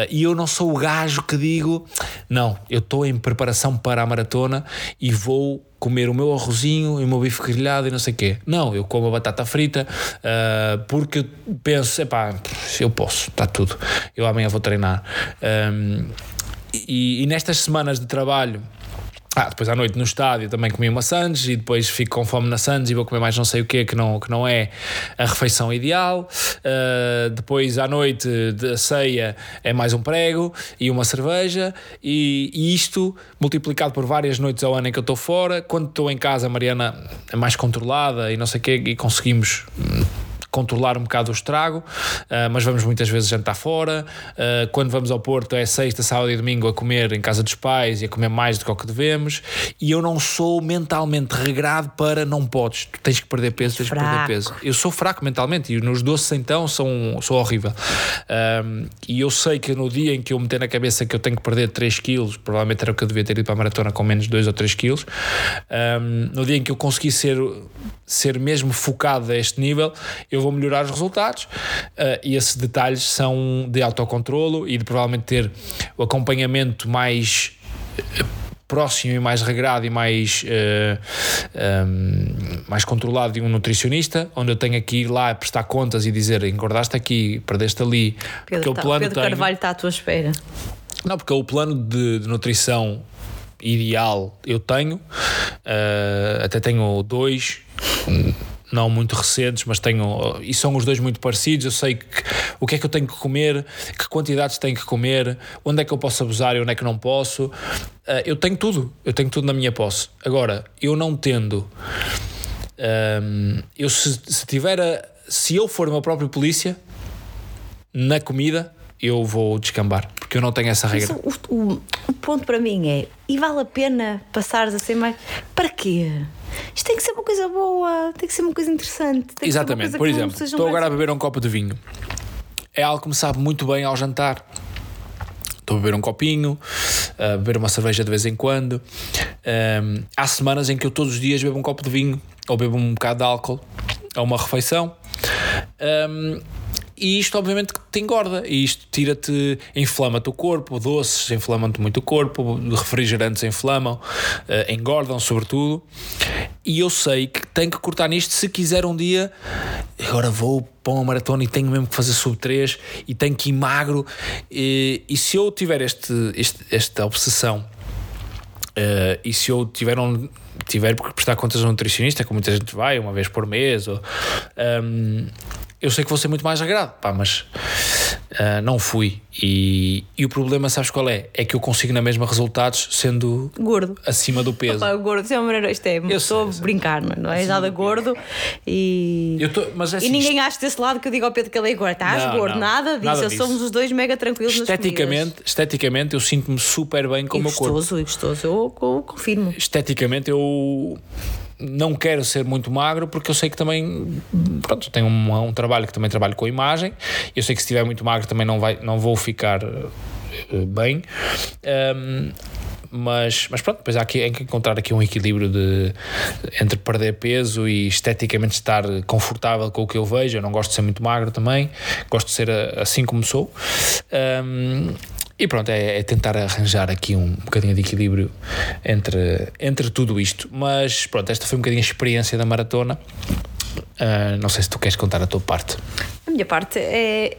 Speaker 1: e eu não sou o gajo que digo, não, eu estou em preparação para a maratona e vou comer o meu arrozinho e o meu bife grelhado e não sei o quê. Não, eu como a batata frita uh, porque penso, epá, eu posso, está tudo. Eu amanhã vou treinar. Um, e, e nestas semanas de trabalho ah, depois à noite no estádio também comi uma Sandes e depois fico com fome na Sandes e vou comer mais não sei o que que não, que não é a refeição ideal. Uh, depois à noite da ceia é mais um prego e uma cerveja e, e, isto multiplicado por várias noites ao ano em que eu estou fora. Quando estou em casa, a Mariana é mais controlada e não sei o que e conseguimos controlar um bocado o estrago, uh, mas vamos muitas vezes jantar fora. Uh, quando vamos ao Porto é sexta, sábado e domingo a comer em casa dos pais e a comer mais do que o que devemos. E eu não sou mentalmente regrado para não podes, tu tens que perder peso, tens fraco. que perder peso. Eu sou fraco mentalmente e nos doces então são, sou horrível. Um, e eu sei que no dia em que eu meter na cabeça que eu tenho que perder 3 quilos, provavelmente era o que eu devia ter ido para a maratona com menos 2 ou 3 quilos, um, no dia em que eu consegui ser, ser mesmo focado a este nível, eu vou melhorar os resultados. Uh, e esses detalhes são de autocontrolo e de provavelmente ter o acompanhamento mais eh, próximo e mais regrado e mais, uh, eh, um, mais controlado de um nutricionista, onde eu tenho que ir lá prestar contas e dizer engordaste aqui, perdeste ali.
Speaker 2: Pedro, porque o tá, plano Pedro tenho... Carvalho está à tua espera.
Speaker 1: Não, porque o plano de, de nutrição ideal eu tenho, uh, até tenho dois não muito recentes, mas tenho. E são os dois muito parecidos. Eu sei que, o que é que eu tenho que comer, que quantidades tenho que comer, onde é que eu posso abusar e onde é que não posso. Uh, eu tenho tudo, eu tenho tudo na minha posse. Agora, eu não tendo. Um, eu se, se tiver a, se eu for o meu próprio polícia na comida, eu vou descambar, porque eu não tenho essa regra.
Speaker 2: o, o, o ponto para mim é: e vale a pena passares a ser mais. Para quê? Isto tem que ser uma coisa boa, tem que ser uma coisa interessante.
Speaker 1: Exatamente. Por exemplo, estou agora a beber um copo de vinho. É algo que me sabe muito bem ao jantar. Estou a beber um copinho, a beber uma cerveja de vez em quando. Um, há semanas em que eu todos os dias bebo um copo de vinho ou bebo um bocado de álcool a uma refeição. Um, e isto obviamente que te engorda e isto tira-te, inflama-te o corpo, doces inflamam-te muito o corpo, refrigerantes inflamam, uh, engordam sobretudo. E eu sei que tenho que cortar nisto se quiser um dia, agora vou para uma maratona e tenho mesmo que fazer sub 3 e tenho que ir magro. E, e se eu tiver este, este esta obsessão uh, e se eu tiver um tiver que prestar contas a um nutricionista, como muita gente vai, uma vez por mês, ou, um, eu sei que vou ser muito mais agrado, pá, mas uh, não fui. E, e o problema, sabes qual é? É que eu consigo na mesma resultados sendo
Speaker 2: gordo
Speaker 1: acima do peso.
Speaker 2: Opa, gordo, isso é uma maneira, isto é, eu estou a brincar, não é? Já da gordo e.
Speaker 1: Eu tô, mas assim,
Speaker 2: e ninguém acha desse lado que eu digo ao Pedro que ele é gordo, estás não, gordo, não, nada disso. Nada disso. Somos os dois mega tranquilos
Speaker 1: esteticamente, esteticamente eu sinto-me super bem com o meu corpo.
Speaker 2: Gostoso, gostoso, eu, eu confirmo.
Speaker 1: Esteticamente eu não quero ser muito magro porque eu sei que também pronto, tenho um, um, trabalho que também trabalho com imagem eu sei que se estiver muito magro também não, vai, não vou ficar uh, bem um, mas, mas pronto, depois há que, há que encontrar aqui um equilíbrio de, entre perder peso e esteticamente estar confortável com o que eu vejo. Eu não gosto de ser muito magro também, gosto de ser assim como sou. Um, e pronto, é, é, tentar arranjar aqui um bocadinho de equilíbrio entre, entre tudo isto. Mas pronto, esta foi um bocadinho a experiência da maratona. Uh, não sei se tu queres contar a tua parte.
Speaker 2: A minha parte é,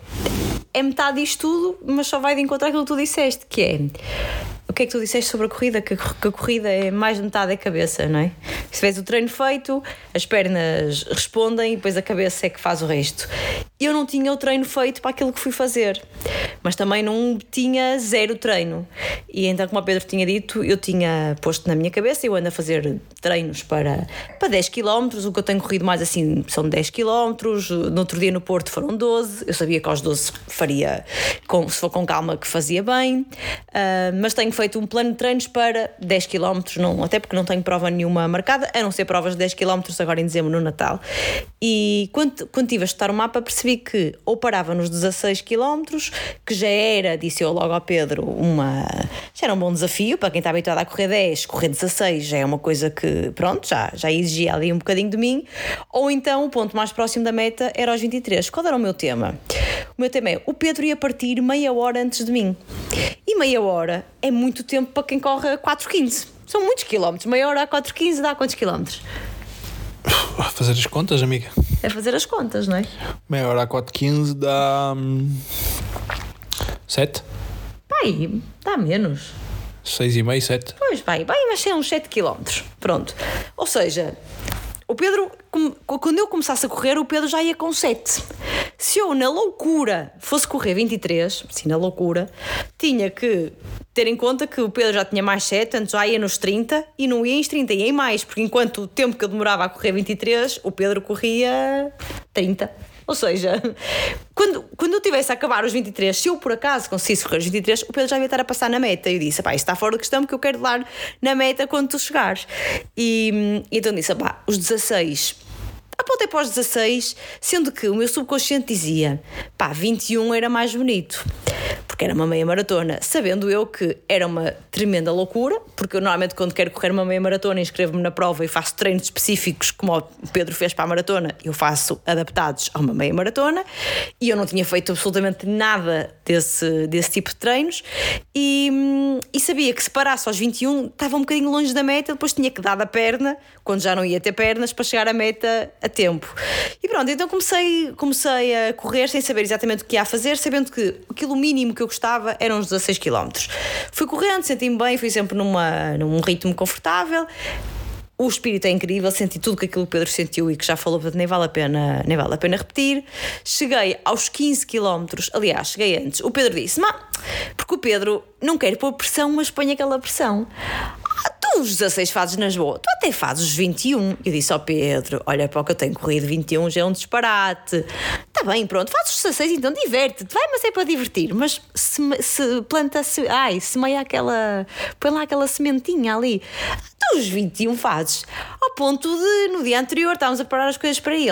Speaker 2: é metade disto tudo, mas só vai de encontrar aquilo que tu disseste, que é o que é que tu disseste sobre a corrida? Que, que a corrida é mais de metade da cabeça, não é? Se vês o treino feito, as pernas respondem e depois a cabeça é que faz o resto. Eu não tinha o treino feito para aquilo que fui fazer, mas também não tinha zero treino. E então, como o Pedro tinha dito, eu tinha posto na minha cabeça, eu ando a fazer treinos para, para 10 km, o que eu tenho corrido mais assim são 10 km, no outro dia no Porto foram 12, eu sabia que aos 12 faria, com, se for com calma, que fazia bem, uh, mas tenho feito um plano de treinos para 10 km, não, até porque não tenho prova nenhuma marcada, a não ser provas de 10 km agora em dezembro no Natal. E quando, quando tive a estudar o mapa, percebi que ou parava nos 16 km, que já era, disse eu logo ao Pedro, uma, já era um bom desafio para quem está habituado a correr 10, correr 16 já é uma coisa que, pronto, já, já exigia ali um bocadinho de mim. Ou então o ponto mais próximo da meta era aos 23. Qual era o meu tema? O meu tema é: o Pedro ia partir meia hora antes de mim. E meia hora é muito tempo para quem corre a 4,15. São muitos quilómetros. Meia hora a 4,15 dá quantos quilómetros?
Speaker 1: A fazer as contas, amiga.
Speaker 2: É fazer as contas, não é?
Speaker 1: Meia hora a 4,15 dá. hum, 7?
Speaker 2: Pai, dá menos.
Speaker 1: 6,5, 7.
Speaker 2: Pois vai, vai, mas é uns 7 km. Pronto. Ou seja, o Pedro, quando eu começasse a correr, o Pedro já ia com 7. Se eu, na loucura, fosse correr 23, sim, na loucura, tinha que ter em conta que o Pedro já tinha mais 7, antes já ia nos 30 e não ia em 30, ia em mais, porque enquanto o tempo que eu demorava a correr 23, o Pedro corria 30. Ou seja, quando, quando eu tivesse a acabar os 23, se eu por acaso conseguisse correr os 23, o Pedro já ia estar a passar na meta. E eu disse: pá, isso está fora de questão porque eu quero dar na meta quando tu chegares. E, hum, então disse: pá, os 16. Apontei para os 16, sendo que o meu subconsciente dizia: pá, 21 era mais bonito, porque era uma meia maratona, sabendo eu que era uma tremenda loucura, porque eu normalmente quando quero correr uma meia maratona inscrevo-me na prova e faço treinos específicos, como o Pedro fez para a maratona, eu faço adaptados a uma meia maratona, e eu não tinha feito absolutamente nada desse, desse tipo de treinos, e, e sabia que se parasse aos 21 estava um bocadinho longe da meta, depois tinha que dar da perna, quando já não ia ter pernas, para chegar à meta a tempo. E pronto, então comecei, comecei a correr sem saber exatamente o que ia fazer, sabendo que aquilo mínimo que eu gostava eram uns 16 km. Fui correndo, senti-me bem, fui sempre numa, num ritmo confortável. O espírito é incrível, senti tudo que aquilo que o Pedro sentiu e que já falou, portanto nem vale a pena, nem vale a pena repetir. Cheguei aos 15 km, aliás, cheguei antes. O Pedro disse: "Má, porque o Pedro não quer pôr pressão, mas põe aquela pressão. Tu os 16 fazes nas boas, tu até fazes os 21. Eu disse ao Pedro: Olha, para o que eu tenho corrido 21 já é um disparate. Está bem, pronto, fazes os 16, então diverte-te, vai, mas é para divertir. Mas se, se planta, se, ai, semeia aquela, põe lá aquela sementinha ali. Tu os 21 fazes, ao ponto de no dia anterior estávamos a parar as coisas para ele.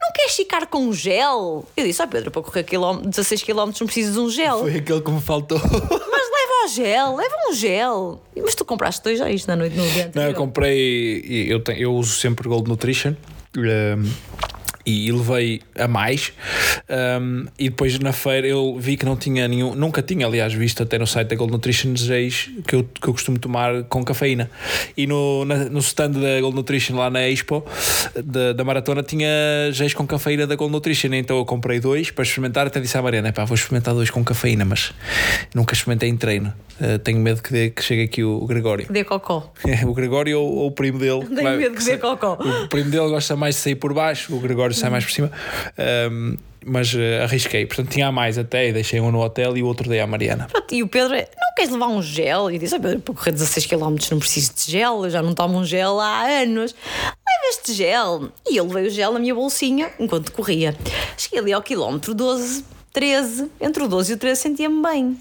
Speaker 2: Não queres ficar com gel? Eu disse ao Pedro: Para correr quilóm- 16 km não precisas de um gel.
Speaker 1: Foi aquele que me faltou.
Speaker 2: Mas gel, leva um gel. Mas tu compraste dois já isto na noite no dia
Speaker 1: Não, eu comprei. Eu, tenho, eu uso sempre Gold Nutrition. um, e levei a mais um, e depois na feira eu vi que não tinha nenhum nunca tinha aliás visto até no site da Gold Nutrition géis que eu, que eu costumo tomar com cafeína e no, na- no stand da Gold Nutrition lá na Expo da, da maratona tinha géis com cafeína da Gold Nutrition então eu comprei dois para experimentar até disse à Mariana pá, vou experimentar dois com cafeína mas nunca experimentei em treino Uh, tenho medo que, dê- que chegue aqui o, o Gregório
Speaker 2: Dê cocó.
Speaker 1: é, o Gregório ou, ou o primo dele.
Speaker 2: Tenho medo de
Speaker 1: se-
Speaker 2: ver cocó.
Speaker 1: O primo dele gosta mais de sair por baixo, o Gregório sai mais por cima. Um, mas eh, arrisquei. Portanto, tinha mais até e deixei um no hotel e o outro dei à Mariana.
Speaker 2: Pronto, e o Pedro, é, não queres levar um gel? E disse, "Ah, Pedro, para correr 16 km não preciso de gel, eu já não tomo um gel há anos. Leva este gel. E eu levei o gel na minha bolsinha enquanto corria. Cheguei ali ao quilómetro 12, 13, entre o 12 e o 13 sentia-me bem.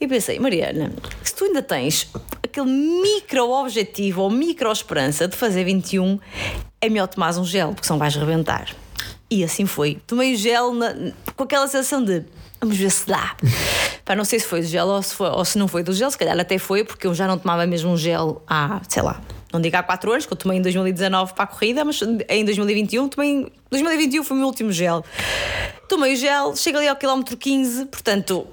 Speaker 2: E pensei, Mariana, se tu ainda tens aquele micro objetivo ou micro esperança de fazer 21, é melhor tomares um gel, porque senão vais rebentar. E assim foi. Tomei o gel na- com aquela sensação de vamos ver se dá. Pá, não sei se foi do gel ou se, foi- ou se não foi do gel, se calhar até foi, porque eu já não tomava mesmo um gel há, sei lá, não digo há 4 anos, que eu tomei em 2019 para a corrida, mas em 2021 tomei. em 2021 foi o meu último gel. Tomei o gel, chego ali ao quilómetro 15, portanto,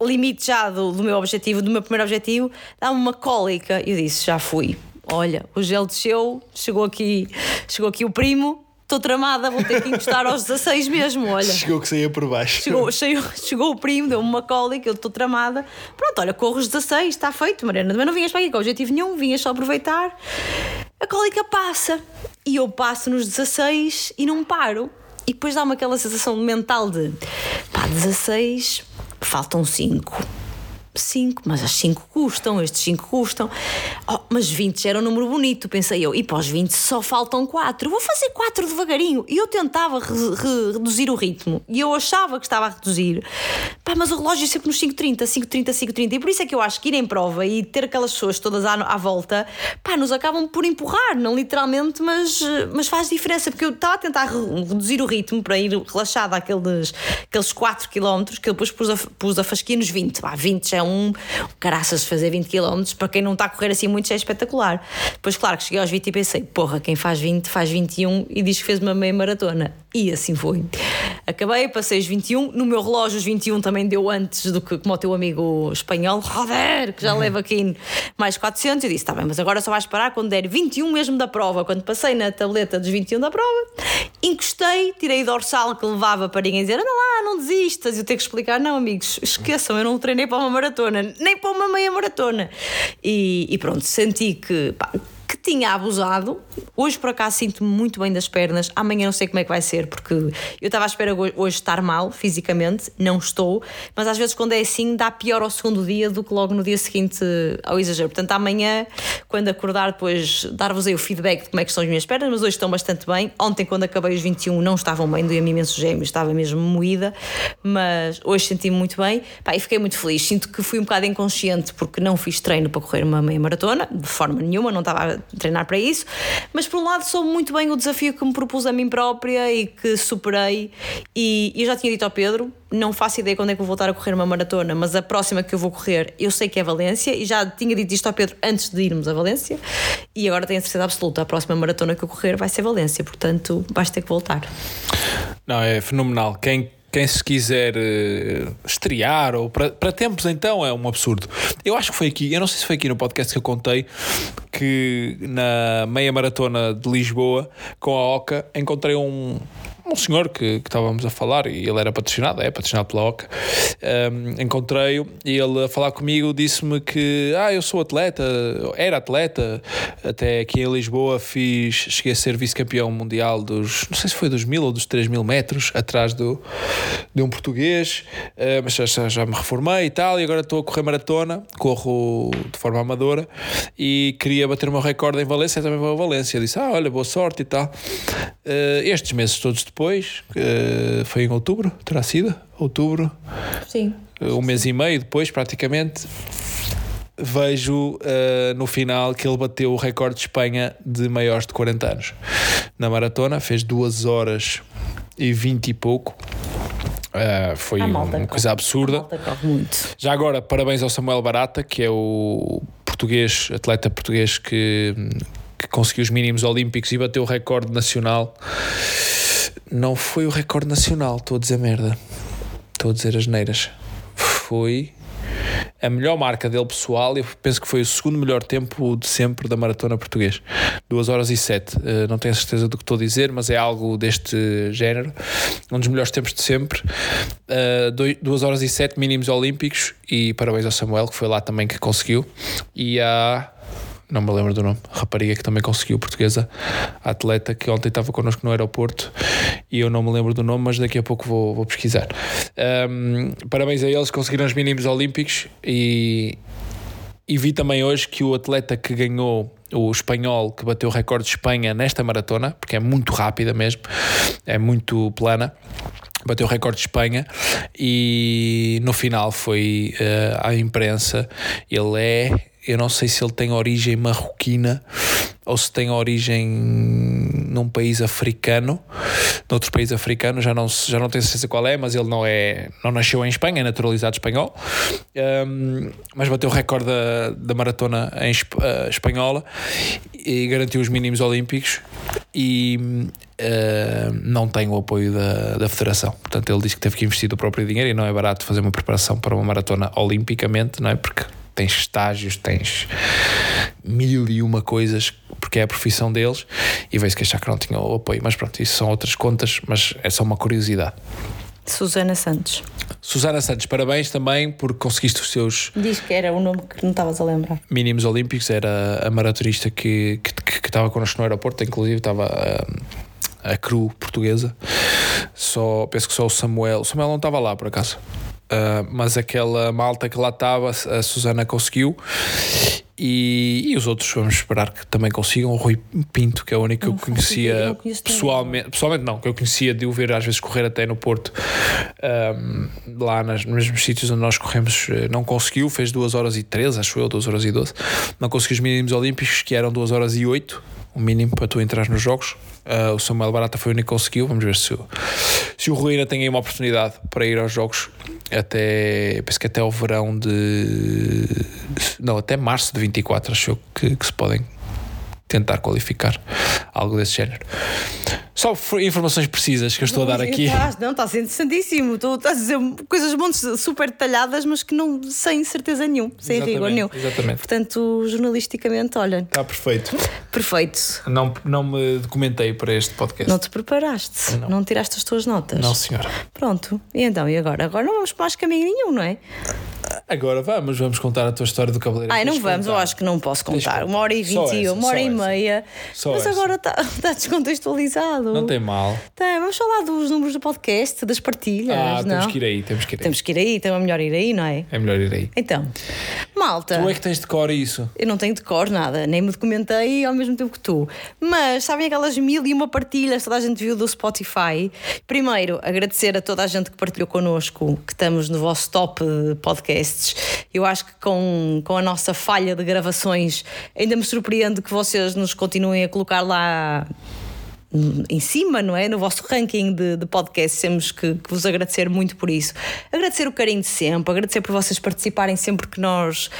Speaker 2: limite já do, do meu objetivo, do meu primeiro objetivo, dá-me uma cólica. E eu disse: já fui. Olha, o gel desceu, chegou aqui, chegou aqui o primo, estou tramada, vou ter que encostar aos 16 mesmo. Olha.
Speaker 1: Chegou que saía por baixo.
Speaker 2: Chegou, chegou, chegou o primo, deu-me uma cólica, eu estou tramada. Pronto, olha, corro os 16, está feito, Mariana. Também não vinhas para aqui com objetivo nenhum, vinhas só aproveitar. A cólica passa e eu passo nos 16 e não paro. E depois dá-me aquela sensação mental de pá, 16, faltam 5. 5, mas as 5 custam, estes 5 custam. Oh, mas 20 já era um número bonito, pensei eu. E para os 20 só faltam 4. Vou fazer 4 devagarinho. E eu tentava re re reduzir o ritmo. E eu achava que estava a reduzir. Pá, mas o relógio é sempre nos 5,30, 5,30, 5,30. E por isso é que eu acho que ir em prova e ter aquelas pessoas todas à, à volta, pá, nos acabam por empurrar, não literalmente, mas, mas faz diferença. Porque eu estava a tentar re reduzir o ritmo para ir relaxada àqueles aqueles 4 km que eu depois pus a, pus a fasquia nos 20. Pá, 20 já é um caraças fazer 20 km, para quem não está a correr assim muito, já é espetacular. Depois, claro, que cheguei aos 20 e pensei, porra, quem faz 20 faz 21 e diz que fez uma meia maratona. E assim foi. Acabei, passei os 21. No meu relógio, os 21 também deu antes do que, como o teu amigo espanhol, Roder, que já leva aqui mais 400. Eu disse, está bem, mas agora só vais parar quando der 21 mesmo da prova. Quando passei na tableta dos 21 da prova, encostei, tirei o dorsal que levava para ninguém dizer, anda lá, não desistas. E eu tenho que explicar, não, amigos, esqueçam, eu não treinei para uma maratona, nem para uma meia maratona. E, e pronto, senti que. Pá, que tinha abusado. Hoje, por acaso, sinto-me muito bem das pernas. Amanhã não sei como é que vai ser, porque eu estava à espera hoje estar mal fisicamente, não estou, mas às vezes, quando é assim, dá pior ao segundo dia do que logo no dia seguinte ao exagero. Portanto, amanhã, quando acordar, depois dar-vos aí o feedback de como é que estão as minhas pernas, mas hoje estão bastante bem. Ontem, quando acabei os 21, não estavam bem, doía-me imenso gêmeo, estava mesmo moída, mas hoje senti-me muito bem Pá, e fiquei muito feliz. Sinto que fui um bocado inconsciente porque não fiz treino para correr uma meia maratona, de forma nenhuma, não estava treinar para isso, mas por um lado soube muito bem o desafio que me propus a mim própria e que superei. E eu já tinha dito ao Pedro: não faço ideia quando é que vou voltar a correr uma maratona, mas a próxima que eu vou correr eu sei que é Valência e já tinha dito isto ao Pedro antes de irmos a Valência e agora tenho a certeza absoluta: a próxima maratona que eu correr vai ser Valência, portanto vais ter que voltar.
Speaker 1: Não, é fenomenal. Quem quem se quiser uh, estrear ou para, para tempos então é um absurdo. Eu acho que foi aqui, eu não sei se foi aqui no podcast que eu contei que na meia maratona de Lisboa com a Oca encontrei um um senhor que, que estávamos a falar e ele era patrocinado, é patrocinado pela OCA. Um, Encontrei-o e ele a falar comigo disse-me que ah, eu sou atleta, era atleta, até aqui em Lisboa fiz, cheguei a ser vice-campeão mundial dos, não sei se foi dos mil ou dos três mil metros, atrás do, de um português, uh, mas já, já me reformei e tal, e agora estou a correr maratona, corro de forma amadora e queria bater o meu recorde em Valência, também vou a Valência. Disse, ah, olha, boa sorte e tal. Uh, estes meses todos depois depois, uh, foi em outubro, terá sido? Outubro?
Speaker 2: Sim.
Speaker 1: Uh, um mês e meio depois, praticamente, vejo uh, no final que ele bateu o recorde de Espanha de maiores de 40 anos. Na maratona, fez 2 horas e 20 e pouco. Uh, foi uma coisa absurda. Já agora, parabéns ao Samuel Barata, que é o português, atleta português que, que conseguiu os mínimos olímpicos e bateu o recorde nacional não foi o recorde nacional, estou a dizer merda. Estou a dizer as neiras. Foi a melhor marca dele pessoal, eu penso que foi o segundo melhor tempo de sempre da maratona português. 2 horas e 7. Uh, eh, não tenho certeza do que estou a dizer, mas é algo deste género. Um dos melhores tempos de sempre. Uh, 2 horas e 7 mínimos olímpicos e parabéns ao Samuel, que foi lá também que conseguiu. E a não me lembro do nome, rapariga que também conseguiu, portuguesa, atleta que ontem estava connosco no aeroporto e eu não me lembro do nome, mas daqui a pouco vou, vou pesquisar. Um, parabéns a eles, conseguiram os mínimos olímpicos e, e vi também hoje que o atleta que ganhou o espanhol que bateu o recorde de Espanha nesta maratona, porque é muito rápida mesmo, é muito plana bateu o recorde de Espanha e no final foi uh, à imprensa. Ele é eu não sei se ele tem origem marroquina ou se tem origem num país africano, noutro país africano, já não, já não tenho certeza qual é, mas ele não é não nasceu em Espanha, é naturalizado espanhol, um, mas bateu o recorde da, da maratona em uh, espanhola e garantiu os mínimos olímpicos e uh, não tem o apoio da, da federação. Portanto, ele disse que teve que investir do próprio dinheiro e não é barato fazer uma preparação para uma maratona olimpicamente, não é? Porque tens estágios, tens mil e uma coisas, porque é a profissão deles, e veio-se queixar que não tinha o apoio. Mas pronto, isso são outras contas, mas é só uma curiosidade.
Speaker 2: Susana Santos.
Speaker 1: Susana Santos, parabéns também por conseguiste os seus.
Speaker 2: Diz que era o nome que não estavas a lembrar.
Speaker 1: Mínimos Olímpicos, era a maratonista que, que, que, que estava connosco no aeroporto, inclusive estava a, a cru portuguesa. Só, penso que só o Samuel. O Samuel não estava lá por acaso. Uh, mas aquela malta que lá estava, a Susana conseguiu. E, e, os outros vamos esperar que também consigam. O Rui Pinto, que é o único que eu conhecia eu pessoalmente, pessoalmente não, que eu conhecia de o ver às vezes correr até no Porto, um, lá nas, nos mesmos sítios onde nós corremos, eh, não conseguiu, fez 2 horas e 13, acho eu, 2 horas e 12. Não conseguiu os mínimos olímpicos, que eram 2 horas e 8, o mínimo para tu entrar nos jogos. Uh, o Samuel Barata foi o único que conseguiu. Vamos ver se o, se o Rui tem aí uma oportunidade para ir aos jogos até. Penso que até o verão de. Não, até março de 24, acho que, que se podem tentar qualificar algo desse género. Só informações precisas que eu estou não, a dar aqui.
Speaker 2: Estás, não, está sendo interessantíssimo. Tu estás a dizer coisas montes super detalhadas, mas que não sem certeza nenhum, sem exatamente, rigor nenhum.
Speaker 1: Exatamente.
Speaker 2: Portanto, jornalisticamente, olha.
Speaker 1: Está perfeito.
Speaker 2: Perfeito.
Speaker 1: Não, não me documentei para este podcast.
Speaker 2: Não te preparaste? Não, não tiraste as tuas notas?
Speaker 1: Não, senhora.
Speaker 2: Pronto. E então, e agora? Agora não vamos para mais caminho nenhum, não é?
Speaker 1: Agora vamos, vamos contar a tua história do cabeleireiro.
Speaker 2: Ai, não vamos, contar. eu acho que não posso contar. Uma hora e vinte, uma hora e meia. Só mas essa. agora está tá descontextualizado.
Speaker 1: Não tem mal.
Speaker 2: Tem, vamos falar dos números do podcast, das partilhas. Ah,
Speaker 1: não? temos que ir aí, temos que ir aí.
Speaker 2: Temos que ir aí, então é melhor ir aí, não é?
Speaker 1: É melhor ir aí.
Speaker 2: Então, malta.
Speaker 1: Tu é que tens de cor isso?
Speaker 2: Eu não tenho de cor nada, nem me documentei ao mesmo tempo que tu. Mas sabem aquelas mil e uma partilhas que toda a gente viu do Spotify? Primeiro, agradecer a toda a gente que partilhou connosco, que estamos no vosso top podcasts. Eu acho que com, com a nossa falha de gravações ainda me surpreende que vocês nos continuem a colocar lá em cima, não é? No vosso ranking de, de temos que, que, vos agradecer muito por isso. Agradecer o carinho de sempre, agradecer por vocês participarem sempre que nós,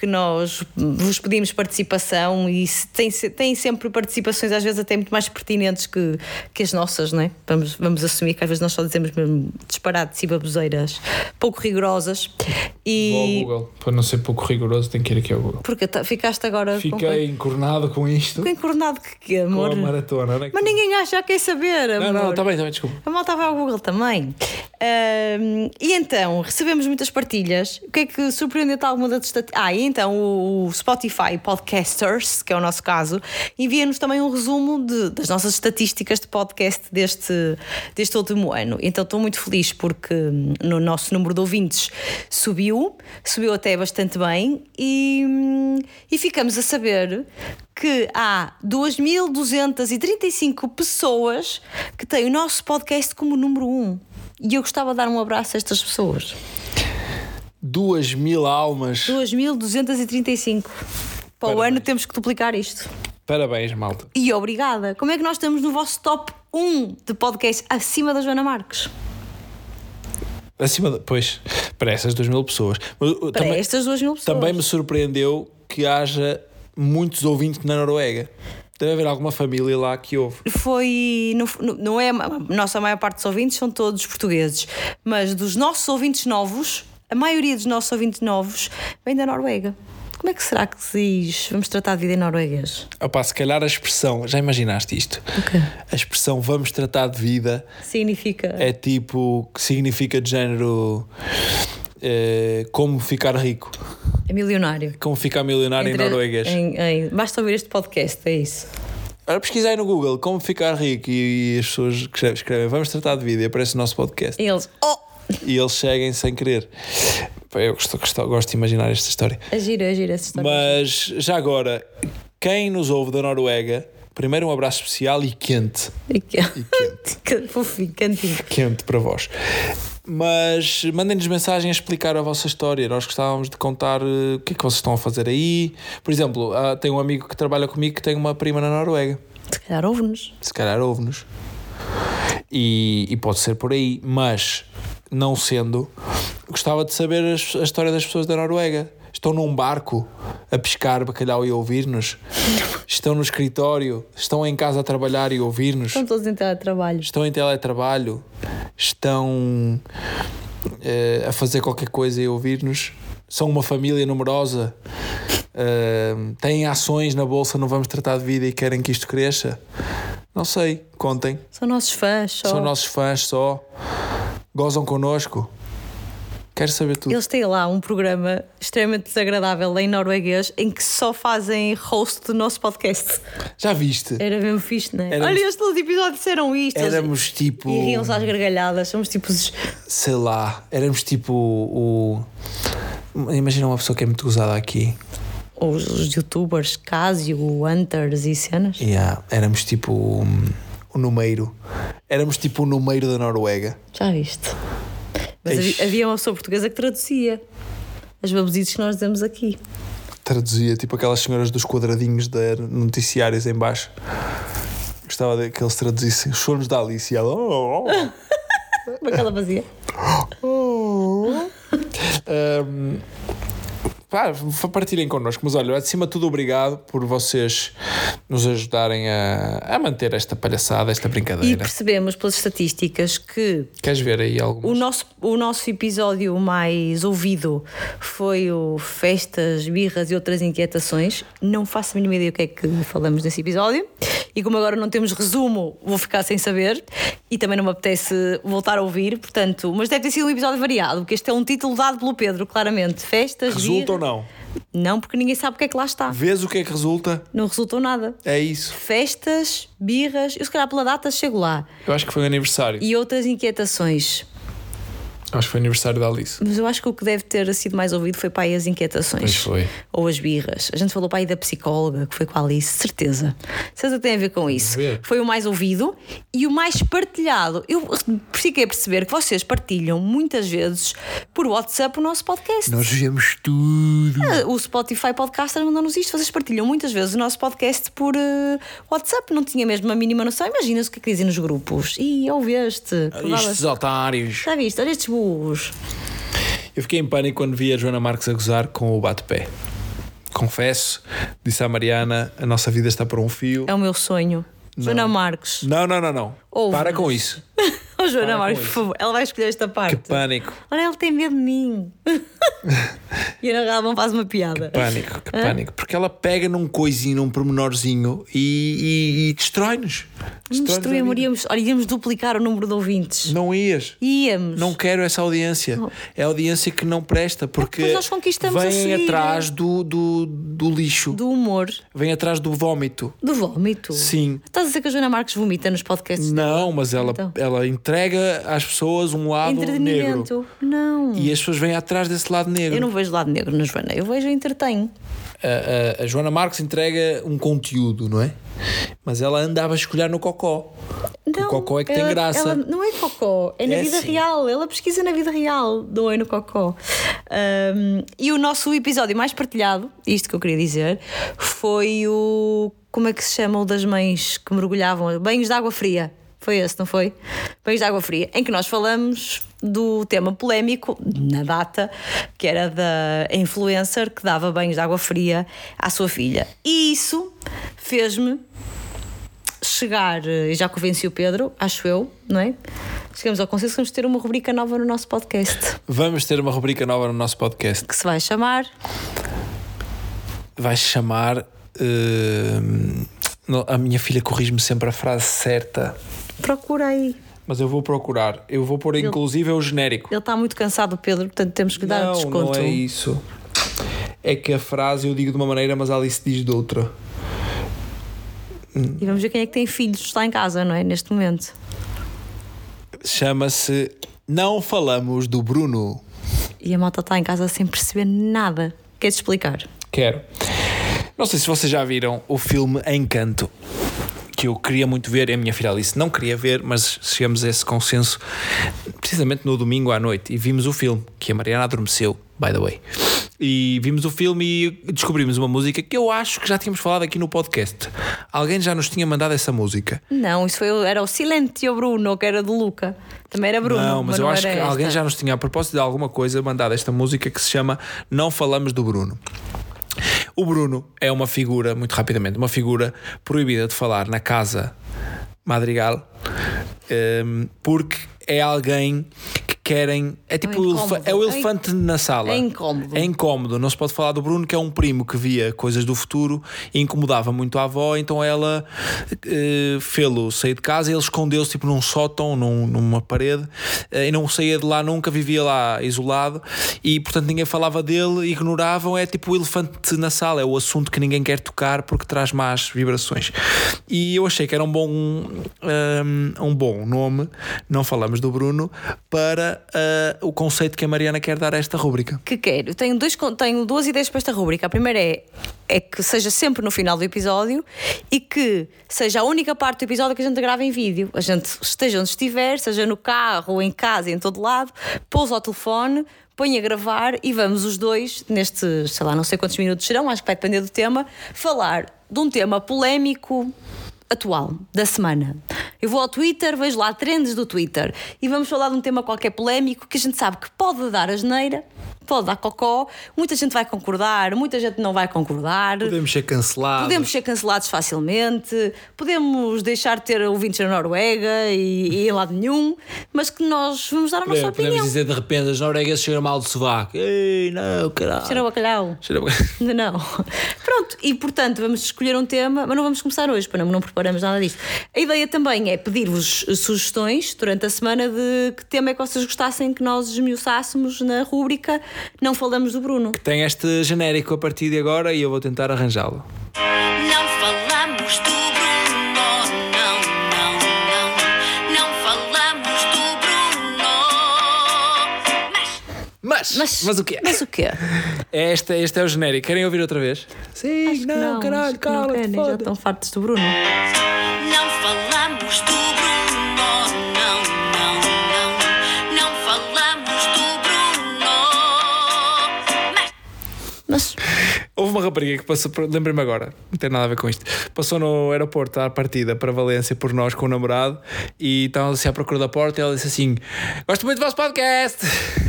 Speaker 2: que nós vos pedimos participação e têm, têm sempre participações, às vezes até muito mais pertinentes que, que as nossas, não é? Vamos, vamos assumir que às vezes nós só dizemos mesmo disparates e baboseiras pouco rigorosas.
Speaker 1: E... Vou ao Google, para não ser pouco rigoroso, tenho que ir aqui ao Google.
Speaker 2: Porque ficaste agora.
Speaker 1: Fiquei com... encornado com isto.
Speaker 2: Fiquei encornado que, que amor?
Speaker 1: Com a maratona, não é?
Speaker 2: Mas ninguém acha, já quer saber.
Speaker 1: Amor. Não, não, está bem, está bem, desculpa.
Speaker 2: A malta vai ao Google também. Um, e então, recebemos muitas partilhas. O que é que surpreendeu-te alguma das estatísticas? Ah, e então o Spotify Podcasters, que é o nosso caso, envia-nos também um resumo de, das nossas estatísticas de podcast deste, deste último ano. Então estou muito feliz porque hum, no nosso número de ouvintes subiu, subiu até bastante bem e, hum, e ficamos a saber que há 2.235 pessoas que têm o nosso podcast como número 1. Um. E eu gostava de dar um abraço a estas pessoas.
Speaker 1: 2 mil almas.
Speaker 2: 2.235. Para o ano temos que duplicar isto.
Speaker 1: Parabéns, malta.
Speaker 2: E obrigada. Como é que nós estamos no vosso top 1 de podcast acima da Joana Marques?
Speaker 1: Acima de, Pois, para essas 2 mil pessoas.
Speaker 2: Mas, para também, estas 2 mil pessoas.
Speaker 1: Também me surpreendeu que haja muitos ouvintes na Noruega. Deve haver alguma família lá que ouve.
Speaker 2: Foi. Não, não é. A nossa maior parte dos ouvintes são todos portugueses. Mas dos nossos ouvintes novos, a maioria dos nossos ouvintes novos vem da Noruega. Como é que será que se diz vamos tratar de vida em norueguês?
Speaker 1: Opa, se calhar a expressão, já imaginaste isto?
Speaker 2: Okay.
Speaker 1: A expressão vamos tratar de vida
Speaker 2: significa.
Speaker 1: É tipo, que significa de género é, como ficar rico.
Speaker 2: É milionário.
Speaker 1: Como ficar milionário Entre, em norueguês.
Speaker 2: Em, em, basta ouvir este podcast, é isso.
Speaker 1: Agora pesquisei no Google como ficar rico e, e as pessoas escrevem, escrevem vamos tratar de vida e aparece o nosso podcast.
Speaker 2: E eles, oh!
Speaker 1: E eles seguem sem querer. Eu gosto, gosto, gosto de imaginar esta história.
Speaker 2: É gira, é gira essa história.
Speaker 1: Mas já agora, quem nos ouve da Noruega, primeiro um abraço especial e quente.
Speaker 2: E quente. E quente. Fofinho, quentinho.
Speaker 1: Quente para vós. Mas mandem-nos mensagem a explicar a vossa história. Nós gostávamos de contar uh, o que é que vocês estão a fazer aí. Por exemplo, uh, tem um amigo que trabalha comigo que tem uma prima na Noruega.
Speaker 2: Se calhar ouve-nos.
Speaker 1: Se calhar ouve-nos. E, e, pode ser por aí, mas não sendo, gostava de saber a, a história das pessoas da Noruega. Estão num barco a pescar bacalhau e ouvir-nos. Estão no escritório, estão em casa a trabalhar e ouvir-nos.
Speaker 2: Estão todos em teletrabalho.
Speaker 1: Estão em teletrabalho estão uh, a fazer qualquer coisa e ouvir-nos. São uma família numerosa, uh, têm ações na bolsa, não vamos tratar de vida e querem que isto cresça. Não sei, contem.
Speaker 2: São nossos fãs só.
Speaker 1: São nossos fãs só. Gozam connosco. Quero saber tudo.
Speaker 2: Eles têm lá um programa extremamente desagradável em norueguês em que só fazem host do nosso podcast.
Speaker 1: Já viste?
Speaker 2: Era mesmo fixe, não é?
Speaker 1: Éramos-
Speaker 2: Olha, estes episódios disseram isto. eles-
Speaker 1: Éramos tipo.
Speaker 2: E riam-se às gargalhadas. Somos tipo.
Speaker 1: Sei lá. Éramos tipo o. Imagina uma pessoa que é muito gozada aqui.
Speaker 2: Os, os youtubers, Casio, Hunters e cenas.
Speaker 1: Yeah, éramos tipo um, o número. Éramos tipo o número da Noruega.
Speaker 2: Já viste? Mas
Speaker 1: Eish.
Speaker 2: havia, havia uma pessoa portuguesa que traduzia as babuzitos que nós dizemos aqui.
Speaker 1: Traduzia tipo aquelas senhoras dos quadradinhos de noticiários em baixo. Gostava de que eles traduzissem os sonhos da Alice e ela. "Oh, oh."
Speaker 2: Como é que ela fazia?
Speaker 1: Um, pá, partilhem connosco, mas olha, acima de tudo, obrigado por vocês nos ajudarem a, a manter esta palhaçada, esta
Speaker 2: E
Speaker 1: brincadeira.
Speaker 2: percebemos pelas estatísticas que
Speaker 1: Queres ver aí
Speaker 2: o
Speaker 1: algumas?
Speaker 2: nosso, o nosso episódio mais ouvido foi o Festas, Birras e Outras Inquietações. Não faço a mínima ideia o que é que falamos nesse episódio. E como agora não temos resumo, vou ficar sem saber. E também não me apetece voltar a ouvir, portanto. Mas deve ter sido um episódio variado, porque este é um título dado pelo Pedro, claramente. Festas,
Speaker 1: Resulta ou
Speaker 2: birras-
Speaker 1: não?
Speaker 2: Não, porque ninguém sabe o que é que lá está.
Speaker 1: Vês o que é que resulta?
Speaker 2: Não resultou nada.
Speaker 1: É isso.
Speaker 2: Festas, birras, eu se calhar pela data chego lá.
Speaker 1: Eu acho que foi o aniversário.
Speaker 2: E outras inquietações.
Speaker 1: Acho que foi aniversário da Alice.
Speaker 2: Mas eu acho que o que deve ter sido mais ouvido foi para aí as inquietações.
Speaker 1: Pois foi.
Speaker 2: Ou as birras. A gente falou para aí da psicóloga, que foi com a Alice, certeza. Certeza que tem a ver com isso.
Speaker 1: ver.
Speaker 2: Foi o mais ouvido e o mais partilhado. Eu fiquei a perceber que vocês partilham muitas vezes por WhatsApp o nosso podcast.
Speaker 1: Nós vemos tudo.
Speaker 2: Ah, O Spotify Podcaster mandou-nos isto. Vocês partilham muitas vezes o nosso podcast por eh, WhatsApp. Não tinha mesmo a mínima noção. Imagina-se o que é que dizem nos grupos. E ouveste.
Speaker 1: Estes otários.
Speaker 2: Já viste? Olha estes
Speaker 1: Eu fiquei em pânico quando vi a Joana Marques a gozar com o bate-pé. Confesso, disse à Mariana: a nossa vida está por um fio.
Speaker 2: É o meu sonho. Joana Marques.
Speaker 1: Não, não, não, não.
Speaker 2: Ouve.
Speaker 1: Para com isso.
Speaker 2: Oh, Joana
Speaker 1: com
Speaker 2: por favor. Ela vai escolher esta parte.
Speaker 1: Que pânico,
Speaker 2: Olha, ele tem medo de mim. e a Ana Galvão faz uma piada.
Speaker 1: pânico, que pânico. Porque ela pega num coisinho, num pormenorzinho e, e- e destrói-nos.
Speaker 2: Nos
Speaker 1: Destrói-nos a
Speaker 2: destruímos, iríamos, olha, íamos duplicar o número de ouvintes.
Speaker 1: Não ias.
Speaker 2: Íamos.
Speaker 1: Não quero essa audiência. É a audiência que não presta porque
Speaker 2: Depois nós conquistamos a
Speaker 1: vêm
Speaker 2: seguir.
Speaker 1: atrás do, do, do lixo,
Speaker 2: Do humor,
Speaker 1: vêm atrás do vómito.
Speaker 2: do vómito.
Speaker 1: Sim.
Speaker 2: Estás a dizer que a Joana Marques vomita nos podcasts?
Speaker 1: Não, mas ela,
Speaker 2: Então.
Speaker 1: ela entrega às pessoas um lado negro.
Speaker 2: Não.
Speaker 1: E as pessoas vêm atrás desse lado negro.
Speaker 2: Eu não vejo lado negro na Joana, eu vejo entretenho.
Speaker 1: A, a- a Joana Marques entrega um conteúdo, não é? Mas ela anda a vasculhar no cocó.
Speaker 2: Não,
Speaker 1: o cocó é que tem
Speaker 2: ela-
Speaker 1: graça.
Speaker 2: ela- não é cocó, é na
Speaker 1: É
Speaker 2: vida
Speaker 1: sim.
Speaker 2: real. Ela pesquisa na vida real, não é no cocó. Ahm, e o nosso episódio mais partilhado, isto que eu queria dizer, foi o. Como é que se chama o das mães que mergulhavam? Banhos de água fria. Foi esse, não foi? Banhos de água fria, em que nós falamos do tema polémico na data, que era da influencer que dava banhos de água fria à sua filha. E isso fez-me chegar, e já convenci o Pedro, acho eu, não é? Chegamos ao consenso que vamos ter uma rubrica nova no nosso podcast,
Speaker 1: Vamos ter uma rubrica nova no nosso podcast.
Speaker 2: que se vai chamar
Speaker 1: Vai chamar. não, a minha filha corrige-me sempre a frase certa.
Speaker 2: Procura aí.
Speaker 1: Mas eu vou procurar. Eu vou pôr inclusive o genérico.
Speaker 2: Ele está muito cansado, Pedro, portanto temos que dar
Speaker 1: não,
Speaker 2: desconto.
Speaker 1: não é isso. É que a frase eu digo de uma maneira, mas a Alice diz de outra.
Speaker 2: E vamos ver quem é que tem filhos, está em casa, não é? Neste momento.
Speaker 1: Chama-se Não Falamos do Bruno.
Speaker 2: E a malta está em casa sem perceber nada. Queres explicar?
Speaker 1: Quero. Não sei se vocês já viram o filme Encanto. Que eu queria muito ver, e a minha filha Alice não queria ver, mas chegamos a esse consenso precisamente no domingo à noite e vimos o filme, que a Mariana adormeceu, by the way. E vimos o filme e descobrimos uma música que eu acho que já tínhamos falado aqui no podcast. Alguém já nos tinha mandado essa música.
Speaker 2: Não, isso foi, era o Silentio Bruno, que era de Luca. Também era Bruno.
Speaker 1: não, mas, eu
Speaker 2: não
Speaker 1: acho que
Speaker 2: era
Speaker 1: alguém
Speaker 2: esta.
Speaker 1: já nos tinha, a propósito de alguma coisa, mandado esta música que se chama Não Falamos do Bruno. O Bruno. É uma figura, muito rapidamente, uma figura proibida de falar na casa Madrigal, hum, porque é alguém querem. É tipo
Speaker 2: É
Speaker 1: o, elefa- é o elefante na sala.
Speaker 2: é incómodo.
Speaker 1: É incómodo. Não se pode falar do Bruno, que é um primo que via coisas do futuro e incomodava muito a avó, então ela eh, fê-lo sair de casa e ele escondeu-se tipo num sótão, num- numa parede, eh, e não saía de lá nunca, vivia lá isolado e portanto ninguém falava dele, ignoravam. É tipo o elefante na sala, é o assunto que ninguém quer tocar porque traz más vibrações. E eu achei que era um bom, um, um bom nome, não falamos do Bruno, para eh, o conceito que a Mariana quer dar a esta rúbrica.
Speaker 2: que quero. Tenho, dois, tenho duas ideias para esta rubrica. A primeira é, é que seja sempre no final do episódio e que seja a única parte do episódio que a gente grava em vídeo. A gente esteja onde estiver, seja no carro em casa, em todo lado, pousa o telefone, põe a gravar e vamos os dois, nestes, sei lá, não sei quantos minutos serão, acho que vai depender do tema, falar de um tema polémico atual da semana. Eu vou ao Twitter, vejo lá trends do Twitter e vamos falar de um tema qualquer polémico que a gente sabe que pode dar asneira, pode dar cocó, muita gente vai concordar, muita gente não vai concordar.
Speaker 1: Podemos ser cancelados.
Speaker 2: Podemos ser cancelados facilmente, podemos deixar de ter ouvintes na Noruega e, e em lado nenhum, mas que nós vamos dar a nossa
Speaker 1: Podemos, podemos
Speaker 2: opinião.
Speaker 1: dizer de repente as noruegas cheiram mal de sovaco. Ei, não, caralho.
Speaker 2: Cheira bacalhau.
Speaker 1: Cheira
Speaker 2: Ainda não. Pronto, e portanto vamos escolher um tema, mas não vamos começar hoje, para não, não preparamos nada disto. A ideia também é pedir-vos sugestões durante a semana de que tema é que vocês gostassem que nós esmiuçássemos na rúbrica Não Falamos do Bruno.
Speaker 1: Tem este genérico a partir de agora e eu vou tentar arranjá-lo.
Speaker 3: Não falamos do Bruno, Mas
Speaker 1: Mas, mas, o quê?
Speaker 2: Mas o quê?
Speaker 1: É Este, este é o genérico. Querem ouvir outra vez? Sim,
Speaker 2: Acho que
Speaker 1: não, caralho,
Speaker 2: que não
Speaker 1: cala,
Speaker 2: querem, já estão fartos do Bruno.
Speaker 3: não falamos do Bruno, não, não, não.
Speaker 1: Houve uma rapariga que passou, lembrei-me agora, não tem nada a ver com isto. Passou no aeroporto à partida para Valência por nós com o namorado e estávamos assim à procura da porta e ela disse assim: Gosto muito do vosso podcast.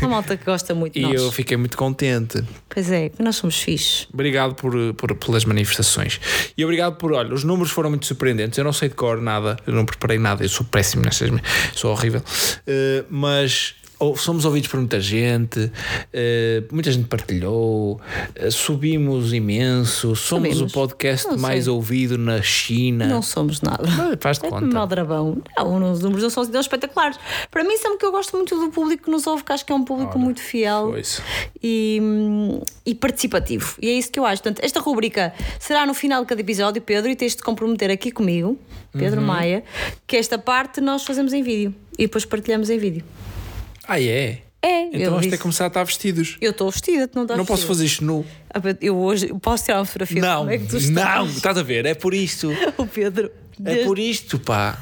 Speaker 2: uma malta que gosta muito de
Speaker 1: E
Speaker 2: nós.
Speaker 1: eu fiquei muito contente.
Speaker 2: Pois é, nós somos fixes.
Speaker 1: Obrigado por, por- pelas manifestações. E obrigado por, olha, os números foram muito surpreendentes. Eu não sei de cor nada, eu não preparei nada, eu sou péssimo nestas, sou horrível. Eh, mas somos ouvidos por muita gente, eh, muita gente partilhou, eh, subimos imenso, somos o podcast
Speaker 2: Não sei.
Speaker 1: mais ouvido na China.
Speaker 2: Não somos nada.
Speaker 1: Ah, faz-te
Speaker 2: É
Speaker 1: conta.
Speaker 2: como Aldrabão. Não, os números não são assim espetaculares. Para mim, sabe que eu gosto muito do público que nos ouve, que acho que é um público
Speaker 1: Ora,
Speaker 2: muito fiel e, e participativo. E é isso que eu acho. Portanto, esta rubrica será no final de cada episódio, Pedro, e tens de te comprometer aqui comigo, Pedro
Speaker 1: Uhum.
Speaker 2: Maia, que esta parte nós fazemos em vídeo e depois partilhamos em vídeo.
Speaker 1: Ah, é?
Speaker 2: É,
Speaker 1: Então vamos ter que começar a estar vestidos.
Speaker 2: Eu estou vestida, tu não estás
Speaker 1: não posso fazer isto nu.
Speaker 2: Ah, Eu hoje posso tirar uma fotografia
Speaker 1: Não,
Speaker 2: como é que tu estás.
Speaker 1: não, estás a ver? É por isto.
Speaker 2: O Pedro.
Speaker 1: É
Speaker 2: desde-
Speaker 1: por isto, pá.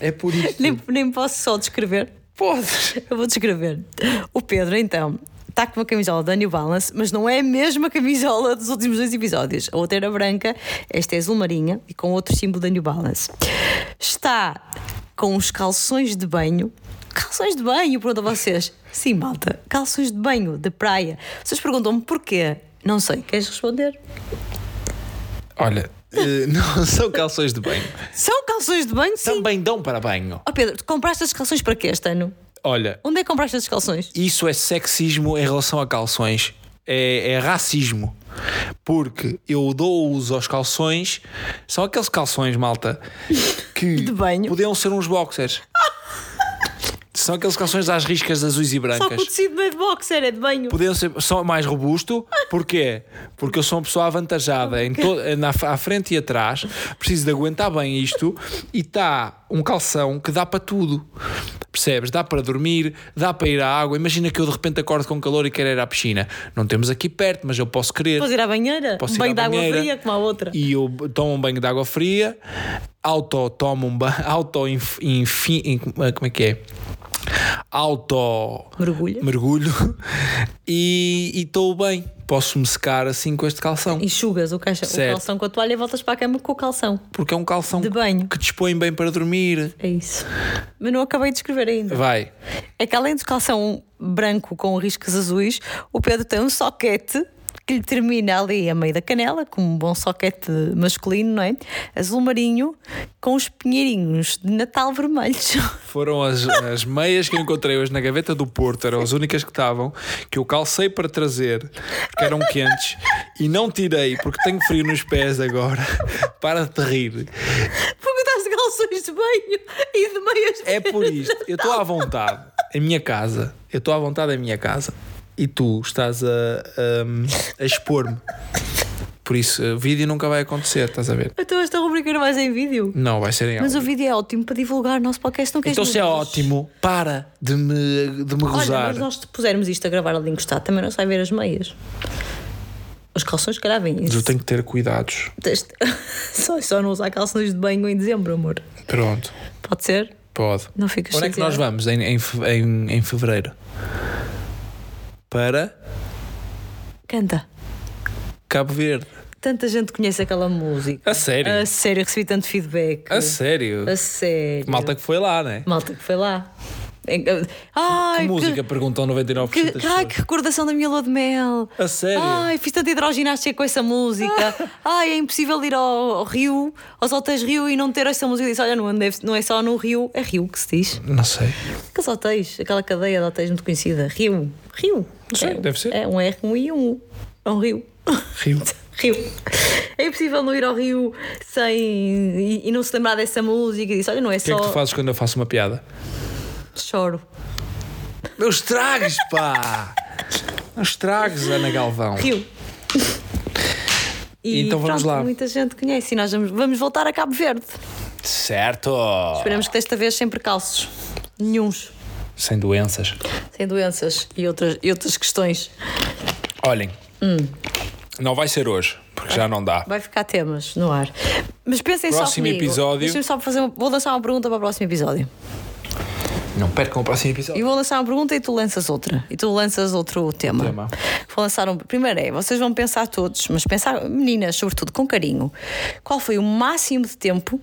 Speaker 1: É por isto.
Speaker 2: Nem, nem posso só descrever.
Speaker 1: Podes.
Speaker 2: Eu vou descrever. O Pedro, então, está com uma camisola da New Balance, mas não é a mesma camisola dos últimos dois episódios. A outra era branca, esta é azul marinha e com outro símbolo da New Balance. Está com os calções de banho. Calções de banho, pergunto a vocês. Sim, malta, calções de banho, de praia. Vocês perguntam-me porquê? Não sei, queres responder?
Speaker 1: Olha, eh, não são calções de banho.
Speaker 2: São calções de banho? Sim.
Speaker 1: Também dão para banho.
Speaker 2: Oh Pedro, tu compraste as calções para quê este ano?
Speaker 1: Olha,
Speaker 2: Onde é que compraste as calções?
Speaker 1: isso é sexismo em relação a calções. É, é racismo. Porque eu dou uso aos calções, são aqueles calções, malta, que
Speaker 2: De banho.
Speaker 1: podiam ser uns boxers. São aqueles calções às riscas azuis e
Speaker 2: Só que o
Speaker 1: brancas.
Speaker 2: tecido não é de boxer, é de banho.
Speaker 1: Podiam ser só mais robusto, porquê? Porque eu sou uma pessoa avantajada em to- na, à frente e atrás, preciso de aguentar bem isto e está um calção que dá para tudo. Percebes? Dá para dormir, dá para ir à água. Imagina que eu de repente acordo com calor e quero ir à piscina. Não temos aqui perto, mas eu posso querer.
Speaker 2: Podes ir à banheira?
Speaker 1: Posso
Speaker 2: um
Speaker 1: ir
Speaker 2: banho
Speaker 1: à
Speaker 2: de água
Speaker 1: banheira
Speaker 2: fria como a outra.
Speaker 1: E eu tomo um banho de água fria, auto tomo um banho, auto in- como é que é? Auto
Speaker 2: Mergulha.
Speaker 1: mergulho e estou bem. Posso-me secar assim com este calção.
Speaker 2: Enxugas o, caixa, o calção com a toalha e voltas para a cama com o calção.
Speaker 1: Porque é um calção
Speaker 2: De banho.
Speaker 1: que dispõe bem para dormir.
Speaker 2: É isso. Mas não acabei de escrever ainda.
Speaker 1: Vai.
Speaker 2: É que além do calção branco com riscos azuis, o Pedro tem um soquete que lhe termina ali a meio da canela, com um bom soquete masculino, não é? Azul marinho com os pinheirinhos de Natal vermelhos.
Speaker 1: Foram as, as meias que eu encontrei hoje na gaveta do Porto, eram as únicas que estavam, que eu calcei para trazer, porque eram quentes, e não tirei, porque tenho frio nos pés agora. Para de rir.
Speaker 2: Porque estás de calções de banho e de meias
Speaker 1: É por isto. Eu estou à vontade em minha casa. Eu estou à vontade em minha casa. E tu estás a, a, a expor-me. Por isso, o vídeo nunca vai acontecer, estás a ver?
Speaker 2: Então esta rubrica não vai ser em vídeo.
Speaker 1: Não, vai ser em
Speaker 2: Mas
Speaker 1: áudio.
Speaker 2: o vídeo é ótimo para divulgar o nosso podcast. Não queres
Speaker 1: Então, se é ótimo, para de me, de me
Speaker 2: Olha,
Speaker 1: gozar.
Speaker 2: mas nós pusermos isto a gravar ali encostado, também não sai ver as meias. Os calções, se calhar, vêm
Speaker 1: Mas
Speaker 2: isso.
Speaker 1: eu tenho que ter cuidados.
Speaker 2: Só, só não usar calções de banho em dezembro, amor.
Speaker 1: Pronto,
Speaker 2: Pode ser?
Speaker 1: pode.
Speaker 2: Não ficas
Speaker 1: Onde é que nós vamos em, em, fe- em, em fevereiro? Para
Speaker 2: Canta.
Speaker 1: Cabo Verde.
Speaker 2: Tanta gente conhece aquela música.
Speaker 1: A sério?
Speaker 2: A sério, recebi tanto feedback.
Speaker 1: A sério?
Speaker 2: A sério.
Speaker 1: Malta que foi lá, né?
Speaker 2: Malta que foi lá. Ai,
Speaker 1: Que música perguntam 99%
Speaker 2: Que,
Speaker 1: das
Speaker 2: ai, que recordação da minha lua de mel.
Speaker 1: A sério?
Speaker 2: Ai, fiz tanta hidroginástica com essa música. Ai, é impossível ir ao, ao Rio, aos hotéis Rio e não ter essa música. Eu disse: Olha, não, não é só no Rio, é Rio que se diz.
Speaker 1: Não sei.
Speaker 2: Aqueles hotéis, aquela cadeia de hotéis muito conhecida. Rio. Rio.
Speaker 1: Não sei,
Speaker 2: é,
Speaker 1: deve ser.
Speaker 2: É um R, um I e um U. É um Rio.
Speaker 1: Rio.
Speaker 2: Rio. É impossível não ir ao Rio sem. e, e não se lembrar dessa música. E disse: Olha, não é
Speaker 1: O que é
Speaker 2: só.
Speaker 1: que tu fazes quando eu faço uma piada?
Speaker 2: Choro.
Speaker 1: Não estragues, pá! Não estragues, Ana Galvão.
Speaker 2: Rio. E
Speaker 1: Então vamos
Speaker 2: pronto,
Speaker 1: lá.
Speaker 2: Muita gente conhece e nós vamos, vamos voltar a Cabo Verde.
Speaker 1: Certo!
Speaker 2: Esperamos que desta vez sem percalços. Nenhuns.
Speaker 1: Sem doenças.
Speaker 2: Sem doenças e outras, e outras questões.
Speaker 1: Olhem,
Speaker 2: Hum.
Speaker 1: não vai ser hoje, porque já não dá.
Speaker 2: Vai ficar temas no ar. Mas pensem só
Speaker 1: Próximo episódio.
Speaker 2: Só fazer Vou lançar uma pergunta para o próximo episódio.
Speaker 1: Não percam o próximo episódio.
Speaker 2: E vou lançar uma pergunta e tu lanças outra. E tu lanças outro tema.
Speaker 1: Tema.
Speaker 2: Vou lançar um. Primeiro é, vocês vão pensar todos, mas pensar, meninas, sobretudo, com carinho. Qual foi o máximo de tempo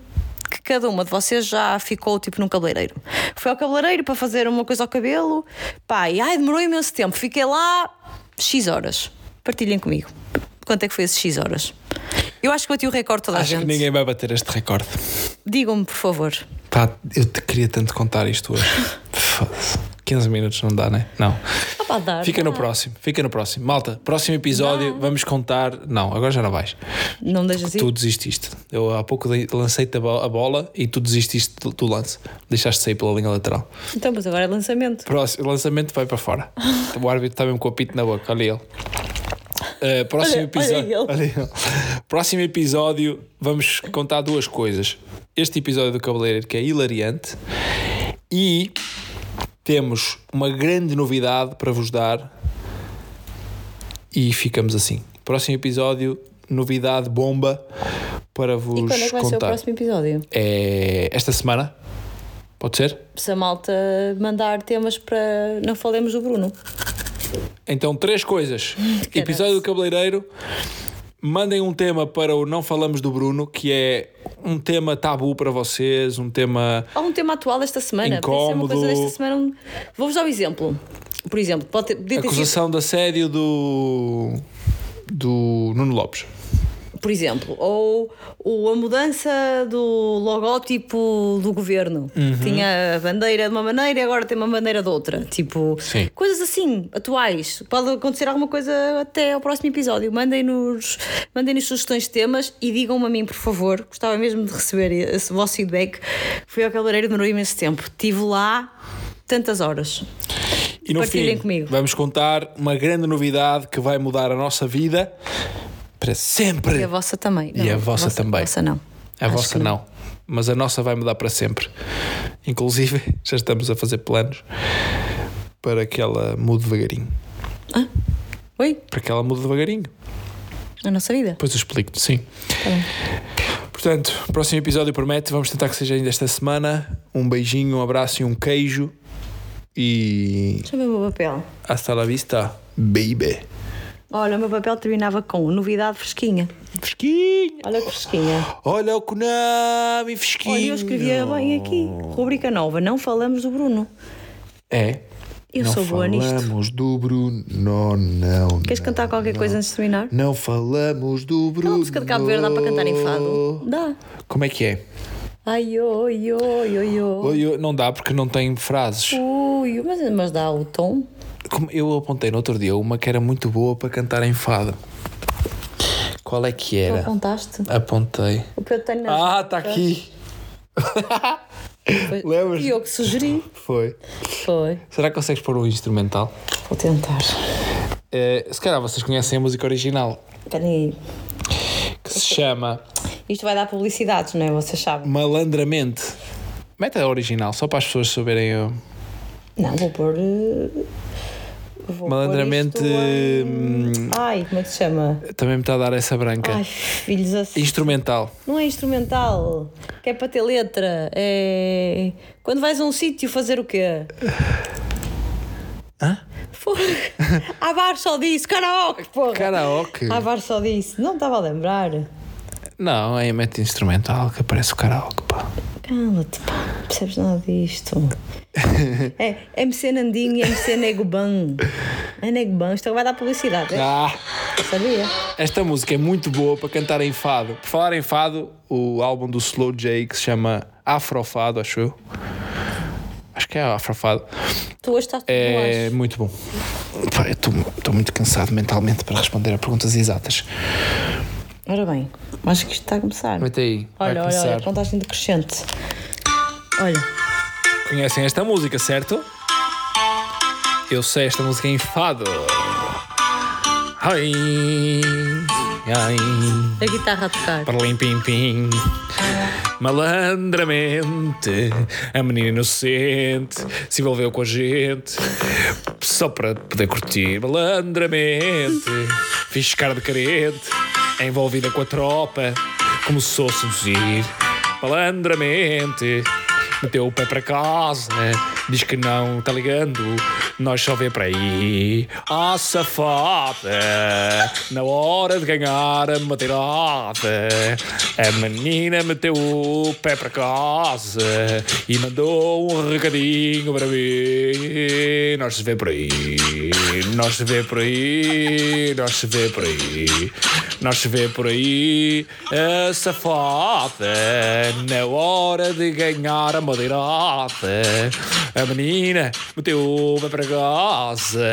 Speaker 2: que cada uma de vocês já ficou tipo num cabeleireiro? Foi ao cabeleireiro para fazer uma coisa ao cabelo, pá, e ai, demorou imenso tempo. Fiquei lá X horas. Partilhem comigo. Quanto é que foi esses X horas? Eu acho que bati o recorde toda a
Speaker 1: Acho que
Speaker 2: gente.
Speaker 1: ninguém vai bater este recorde.
Speaker 2: Digam-me, por favor.
Speaker 1: Pá, eu te queria tanto contar isto hoje. Foda-se. 15 minutos não dá, né? Não.
Speaker 2: Ah, dar,
Speaker 1: Fica no
Speaker 2: dá.
Speaker 1: próximo, fica no próximo. Malta, próximo episódio vamos contar. Não, agora já não vais.
Speaker 2: Não deixas assim?
Speaker 1: Tu desististe. Eu há pouco lancei-te a bola e tu desististe do, do lance. Deixaste sair pela linha lateral.
Speaker 2: Então, mas agora é lançamento.
Speaker 1: Próximo, lançamento vai para fora. O árbitro está mesmo com o apito na boca, olha ele. Uh, próximo episódio. Próximo episódio, vamos contar duas coisas. Este episódio do Cabeleireiro que é hilariante e temos uma grande novidade para vos dar e ficamos assim. Próximo episódio, novidade bomba para vos
Speaker 2: E quando é que vai ser o
Speaker 1: contar.
Speaker 2: próximo episódio?
Speaker 1: É esta semana? Pode ser?
Speaker 2: Se a malta mandar temas para. Não falemos do Bruno.
Speaker 1: Então, três coisas. Episódio do Cabeleireiro. Mandem um tema para o Não Falamos do Bruno, que é um tema tabu para vocês, um tema.
Speaker 2: Há um tema atual desta semana.
Speaker 1: Incómodo.
Speaker 2: desta semana. Vou-vos dar um exemplo. Por exemplo, pode ter, sido-
Speaker 1: Acusação de assédio do. do Nuno Lopes.
Speaker 2: Por exemplo, ou, ou a mudança do logótipo do governo.
Speaker 1: Uhum.
Speaker 2: Tinha a bandeira de uma maneira e agora tem uma bandeira de outra. Tipo,
Speaker 1: Sim.
Speaker 2: coisas assim, atuais. Pode acontecer alguma coisa até ao próximo episódio. Mandem-nos mandem sugestões de temas e digam-me a mim, por favor. Gostava mesmo de receber esse vosso feedback. Fui ao cabeleireiro, demorou imenso tempo. Estive lá tantas horas.
Speaker 1: E no
Speaker 2: Partilhem
Speaker 1: fim,
Speaker 2: comigo.
Speaker 1: vamos contar uma grande novidade que vai mudar a nossa vida para sempre.
Speaker 2: E a vossa também.
Speaker 1: E a vossa também.
Speaker 2: A vossa não.
Speaker 1: A
Speaker 2: Acho
Speaker 1: vossa
Speaker 2: que
Speaker 1: não. Mas a nossa vai mudar para sempre. Inclusive, já estamos a fazer planos para que ela mude devagarinho.
Speaker 2: Oi?
Speaker 1: Para que ela mude devagarinho.
Speaker 2: A nossa vida.
Speaker 1: Depois eu explico-te, sim.
Speaker 2: Tá.
Speaker 1: Portanto, próximo episódio promete. Vamos tentar que seja ainda esta semana. Um beijinho, um abraço e um queijo. E.
Speaker 2: Deixa eu ver o meu papel.
Speaker 1: Hasta la vista, baby.
Speaker 2: Olha, o meu papel terminava com novidade fresquinha.
Speaker 1: Fresquinho.
Speaker 2: Olha que fresquinha.
Speaker 1: Olha o Konami, fresquinho.
Speaker 2: Olha, eu escrevia bem aqui. Rubrica nova, não falamos do Bruno.
Speaker 1: É.
Speaker 2: Eu
Speaker 1: não
Speaker 2: sou boa nisto.
Speaker 1: falamos do Bruno. Não, não.
Speaker 2: Queres cantar qualquer coisa antes de terminar?
Speaker 1: Não falamos do Bruno.
Speaker 2: Aquela música de Cabo Verde dá para cantar em fado? Dá.
Speaker 1: Como é que é?
Speaker 2: Ai, oi, oi, oi, oi.
Speaker 1: Oi, eu- Não dá porque não tem frases.
Speaker 2: Ui, mas, mas dá o tom.
Speaker 1: Eu apontei no outro dia uma que era muito boa para cantar em fado. Qual é que
Speaker 2: Tu
Speaker 1: era?
Speaker 2: apontaste?
Speaker 1: Apontei.
Speaker 2: O que eu tenho nas
Speaker 1: Ah, está aqui. lembras?
Speaker 2: E eu que sugeri.
Speaker 1: Foi.
Speaker 2: Foi.
Speaker 1: Será que consegues pôr um instrumental?
Speaker 2: Vou tentar.
Speaker 1: Eh, se calhar vocês conhecem a música original,
Speaker 2: Espera aí.
Speaker 1: que se chama
Speaker 2: Isto vai dar publicidades, não é? Vocês sabem.
Speaker 1: Malandramente. Mete a original, só para as pessoas saberem. uh,
Speaker 2: Não, vou pôr. eh, Vou
Speaker 1: Malandramente,
Speaker 2: em-
Speaker 1: hum,
Speaker 2: Ai, como é que se chama?
Speaker 1: Também me está a dar essa branca.
Speaker 2: Ai, filhos assim.
Speaker 1: Instrumental.
Speaker 2: Não é instrumental, que é para ter letra. É. Quando vais a um sítio fazer o quê?
Speaker 1: Hã?
Speaker 2: Porra. Há bar só disso, karaoke, porra.
Speaker 1: Karaoke.
Speaker 2: Há bar só disso. Não estava a lembrar.
Speaker 1: Não, aí mete instrumental que aparece o karaoke, pá.
Speaker 2: Cala-te, pá. Não percebes nada disto. é MC Nandinho e MC Negoban. É Negoban. Isto vai dar publicidade. É?
Speaker 1: Ah,
Speaker 2: Sabia?
Speaker 1: esta música é muito boa para cantar em fado. Por falar em fado, o álbum do Slow J que se chama Afrofado, acho eu. Acho que é Afrofado.
Speaker 2: Tu hoje estás tudo
Speaker 1: É muito bom. Pá, eu estou muito cansado mentalmente para responder a perguntas exatas.
Speaker 2: Ora bem, acho que isto está a começar.
Speaker 1: Mete aí. vai
Speaker 2: Olha, olha,
Speaker 1: começar.
Speaker 2: olha, contagem decrescente. Olha,
Speaker 1: Conhecem esta música, certo? Eu sei esta música em fado. Ai, ai,
Speaker 2: a guitarra a tocar.
Speaker 1: parlim pim pim. Malandramente, a menina inocente se envolveu com a gente só para poder curtir. Malandramente, fiz cara de carente, envolvida com a tropa, começou a seduzir. Malandramente, meteu o pé para casa, diz que não está ligando, nós só vê para aí. Ah, safada, na hora de ganhar a madeirada, a menina meteu o pé para casa e mandou um recadinho para mim. Nós se vê por aí, nós se vê por aí, nós se vê por aí, nós se vê por aí, a safada, na hora de ganhar a madeirada, a menina meteu o pé para casa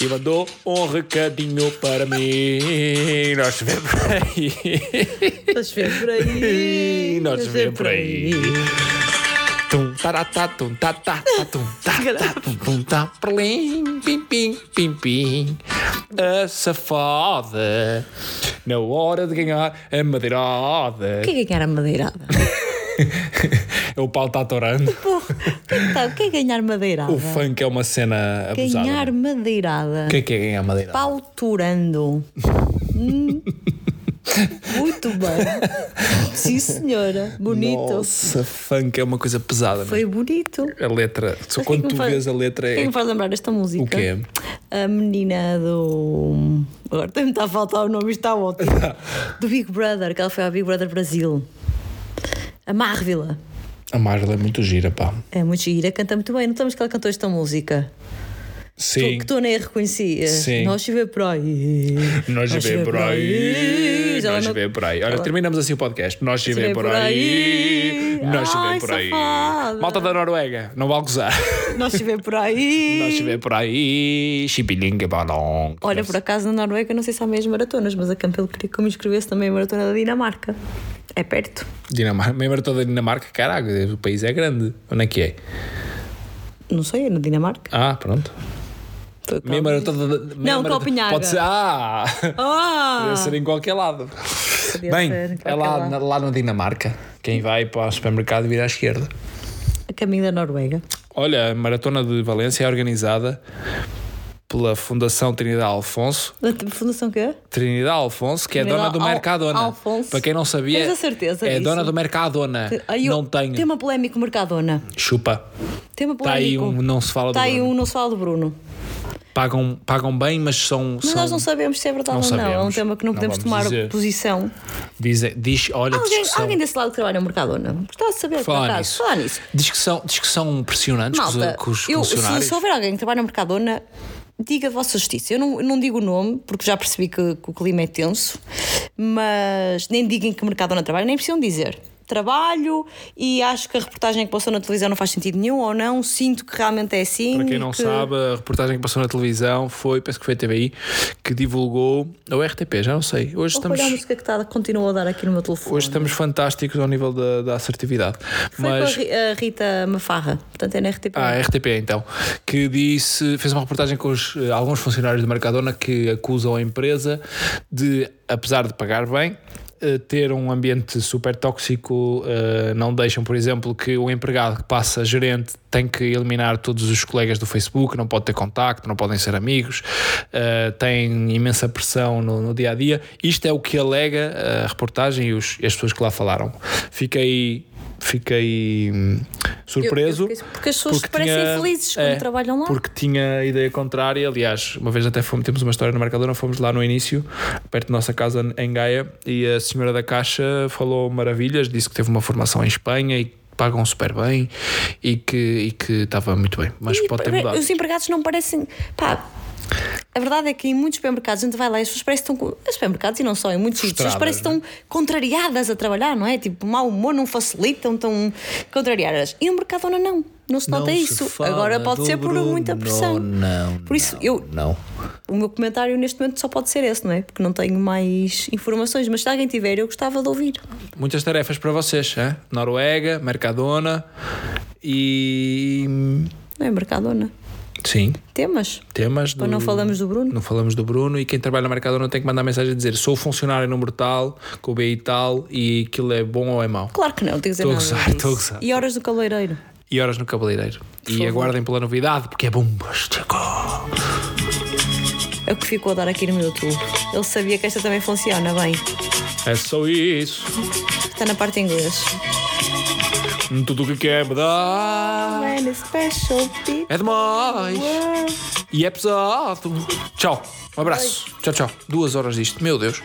Speaker 1: e mandou um recadinho para mim. Nós se vê por aí.
Speaker 2: Nós vê por aí.
Speaker 1: Nós vê por aí. Tum, taratá, tum, tá, tá, tum, tá, tá, tum, tum, tá, perlim, pim, pim, pim, pim. A safada, na hora de ganhar a madeirada.
Speaker 2: O que é ganhar a madeirada?
Speaker 1: o pau está atorando.
Speaker 2: Porra, o que é que o que é ganhar madeirada?
Speaker 1: O funk é uma cena abusada.
Speaker 2: Ganhar madeirada.
Speaker 1: O que é que é ganhar madeirada?
Speaker 2: Pauturando. Hum. Muito bem. Sim, senhora. Bonito.
Speaker 1: Nossa, funk é uma coisa pesada. não é?
Speaker 2: Foi bonito.
Speaker 1: A letra, só
Speaker 2: Mas
Speaker 1: quando
Speaker 2: quem
Speaker 1: tu
Speaker 2: faz-
Speaker 1: vês a letra
Speaker 2: Quem
Speaker 1: é.
Speaker 2: me faz lembrar esta música?
Speaker 1: O quê?
Speaker 2: A menina do. Agora tem-me está a faltar o nome, isto está ótimo. do Big Brother, que ela foi ao Big Brother Brasil. A Marvila.
Speaker 1: A Marla é muito gira, pá.
Speaker 2: É muito gira, canta muito bem. Notamos que ela cantou esta música.
Speaker 1: Sim.
Speaker 2: Que tu nem reconhecia.
Speaker 1: Sim.
Speaker 2: Nós vê por aí.
Speaker 1: Nós vê por aí, nós vê por aí. Olha, terminamos assim o podcast. Nós
Speaker 2: vê
Speaker 1: por aí, nós vê por aí. Malta da Noruega, não vale gozar.
Speaker 2: Nós vê por aí.
Speaker 1: Nós vê por aí, chipilinga balão.
Speaker 2: Olha, por acaso na Noruega não sei se há meias maratonas, mas a Campbell queria que eu me inscrevesse também a maratona da Dinamarca. É perto.
Speaker 1: Dinamarca, meia toda a Dinamarca, caraca, o país é grande. Onde é que é?
Speaker 2: Não sei, é na Dinamarca.
Speaker 1: Ah, pronto.
Speaker 2: Foi o que
Speaker 1: Meia
Speaker 2: ela
Speaker 1: maratona.
Speaker 2: disse.
Speaker 1: meia
Speaker 2: Não, Copenhaga.
Speaker 1: Pode ser. Ah!
Speaker 2: Ah!
Speaker 1: Podia ser em qualquer lado.
Speaker 2: Podia
Speaker 1: Bem, é lá,
Speaker 2: lado.
Speaker 1: na, lá na Dinamarca. Quem vai para o supermercado vira à esquerda.
Speaker 2: A caminho da Noruega.
Speaker 1: Olha, a Maratona de Valência é organizada pela Fundação Trinidade Alfonso.
Speaker 2: A Fundação quê?
Speaker 1: Trinidade Alfonso, que é
Speaker 2: Trinidade
Speaker 1: dona do
Speaker 2: Al-
Speaker 1: Mercadona.
Speaker 2: Alfonso.
Speaker 1: Para quem não sabia,
Speaker 2: Tens a certeza
Speaker 1: é
Speaker 2: disso?
Speaker 1: dona do Mercadona.
Speaker 2: Aí eu-
Speaker 1: não tenho.
Speaker 2: Tem uma polémica Mercadona.
Speaker 1: Chupa.
Speaker 2: Tem uma
Speaker 1: Está aí
Speaker 2: polémica.
Speaker 1: um não se fala
Speaker 2: Está
Speaker 1: do
Speaker 2: aí
Speaker 1: Bruno.
Speaker 2: um não se fala do Bruno.
Speaker 1: Pagam, pagam bem, mas são.
Speaker 2: Mas
Speaker 1: são
Speaker 2: nós não sabemos se é verdade
Speaker 1: Não
Speaker 2: ou não. É um
Speaker 1: sabemos.
Speaker 2: tema que não
Speaker 1: Não
Speaker 2: podemos tomar
Speaker 1: dizer.
Speaker 2: posição.
Speaker 1: dizem, diz, olha, diz
Speaker 2: Alguém,
Speaker 1: que são,
Speaker 2: alguém desse lado que trabalha no Mercadona? Gostava de saber, por
Speaker 1: falar
Speaker 2: acaso.
Speaker 1: nisso.
Speaker 2: Falar nisso.
Speaker 1: Diz que são, diz que são impressionantes com os-
Speaker 2: Malta,
Speaker 1: com os
Speaker 2: eu, se,
Speaker 1: funcionários.
Speaker 2: se houver alguém que trabalha no Mercadona, diga a vossa justiça. Eu não, eu não digo o nome, porque já percebi que, que o clima é tenso, mas nem digam que Mercadona trabalha, nem precisam dizer. Trabalho e acho que a reportagem que passou na televisão não faz sentido nenhum ou não, sinto que realmente é assim.
Speaker 1: Para quem não
Speaker 2: que-
Speaker 1: sabe, a reportagem que passou na televisão foi, penso que foi a TVI, que divulgou, ou RTP, já não sei. Hoje
Speaker 2: Vou
Speaker 1: estamos,
Speaker 2: olhar a música que está, continua a dar aqui no meu telefone.
Speaker 1: hoje estamos fantásticos ao nível da, da assertividade.
Speaker 2: Foi
Speaker 1: Mas
Speaker 2: com a Ri- a Rita Mafarra, portanto é na RTP.
Speaker 1: Ah, RTP então, que disse, fez uma reportagem com os, eh, alguns funcionários do Mercadona que acusam a empresa de, apesar de pagar bem, ter um ambiente super tóxico, eh, não deixam, por exemplo, que o empregado que passa gerente tem que eliminar todos os colegas do Facebook, não pode ter contacto, não podem ser amigos, eh, tem imensa pressão no, no dia a dia. Isto é o que alega a reportagem e, os- as pessoas que lá falaram. Fiquei. Fiquei hum, surpreso.
Speaker 2: Eu- eu fiquei- porque as pessoas
Speaker 1: porque
Speaker 2: parecem
Speaker 1: tinha-
Speaker 2: felizes quando
Speaker 1: é,
Speaker 2: trabalham lá.
Speaker 1: Porque tinha a ideia contrária. Aliás, uma vez até fomos, temos uma história no Mercadona, fomos lá no início, perto da nossa casa em Gaia, e a senhora da caixa falou maravilhas, disse que teve uma formação em Espanha e que pagam super bem e que, e que estava muito bem. Mas
Speaker 2: E
Speaker 1: pode ter mudado.
Speaker 2: Os empregados não parecem. Pá, a verdade é que em muitos supermercados a gente vai lá e as pessoas parecem estão. Os supermercados e não só, em muitos sítios, as pessoas parecem estão contrariadas a trabalhar, não é? Tipo, mau humor não facilitam, estão contrariadas. E no Mercadona não. Não se nota
Speaker 1: Não se
Speaker 2: isso.
Speaker 1: fala
Speaker 2: Agora pode ser por
Speaker 1: Bruno.
Speaker 2: muita pressão.
Speaker 1: Não,
Speaker 2: Por isso,
Speaker 1: não,
Speaker 2: eu,
Speaker 1: Não.
Speaker 2: o meu comentário neste momento só pode ser esse, não é? Porque não tenho mais informações, mas se alguém tiver, eu gostava de ouvir.
Speaker 1: Muitas tarefas para vocês, hein? Noruega, Mercadona e.
Speaker 2: Não é Mercadona?
Speaker 1: Sim,
Speaker 2: Temas.
Speaker 1: temas.
Speaker 2: Ou não falamos do Bruno?
Speaker 1: Não falamos do Bruno e quem trabalha no Mercadona tem que mandar mensagem a dizer sou funcionário número tal, com o BI tal e aquilo é bom ou é mau.
Speaker 2: Claro que não, não tenho que dizer
Speaker 1: Estou a
Speaker 2: nada.
Speaker 1: gozar, estou a gozar.
Speaker 2: E horas do cabeleireiro.
Speaker 1: E horas no cabeleireiro. e
Speaker 2: favor.
Speaker 1: aguardem pela novidade porque é bombástico.
Speaker 2: É o que ficou a dar aqui no meu YouTube. Ele sabia que esta também funciona bem.
Speaker 1: É só isso.
Speaker 2: Está na parte em inglês.
Speaker 1: Tudo o que quer mudar
Speaker 2: When a special people
Speaker 1: é demais. E é pesado. Tchau. Um abraço. Tchau, tchau. Duas horas disto. Meu Deus.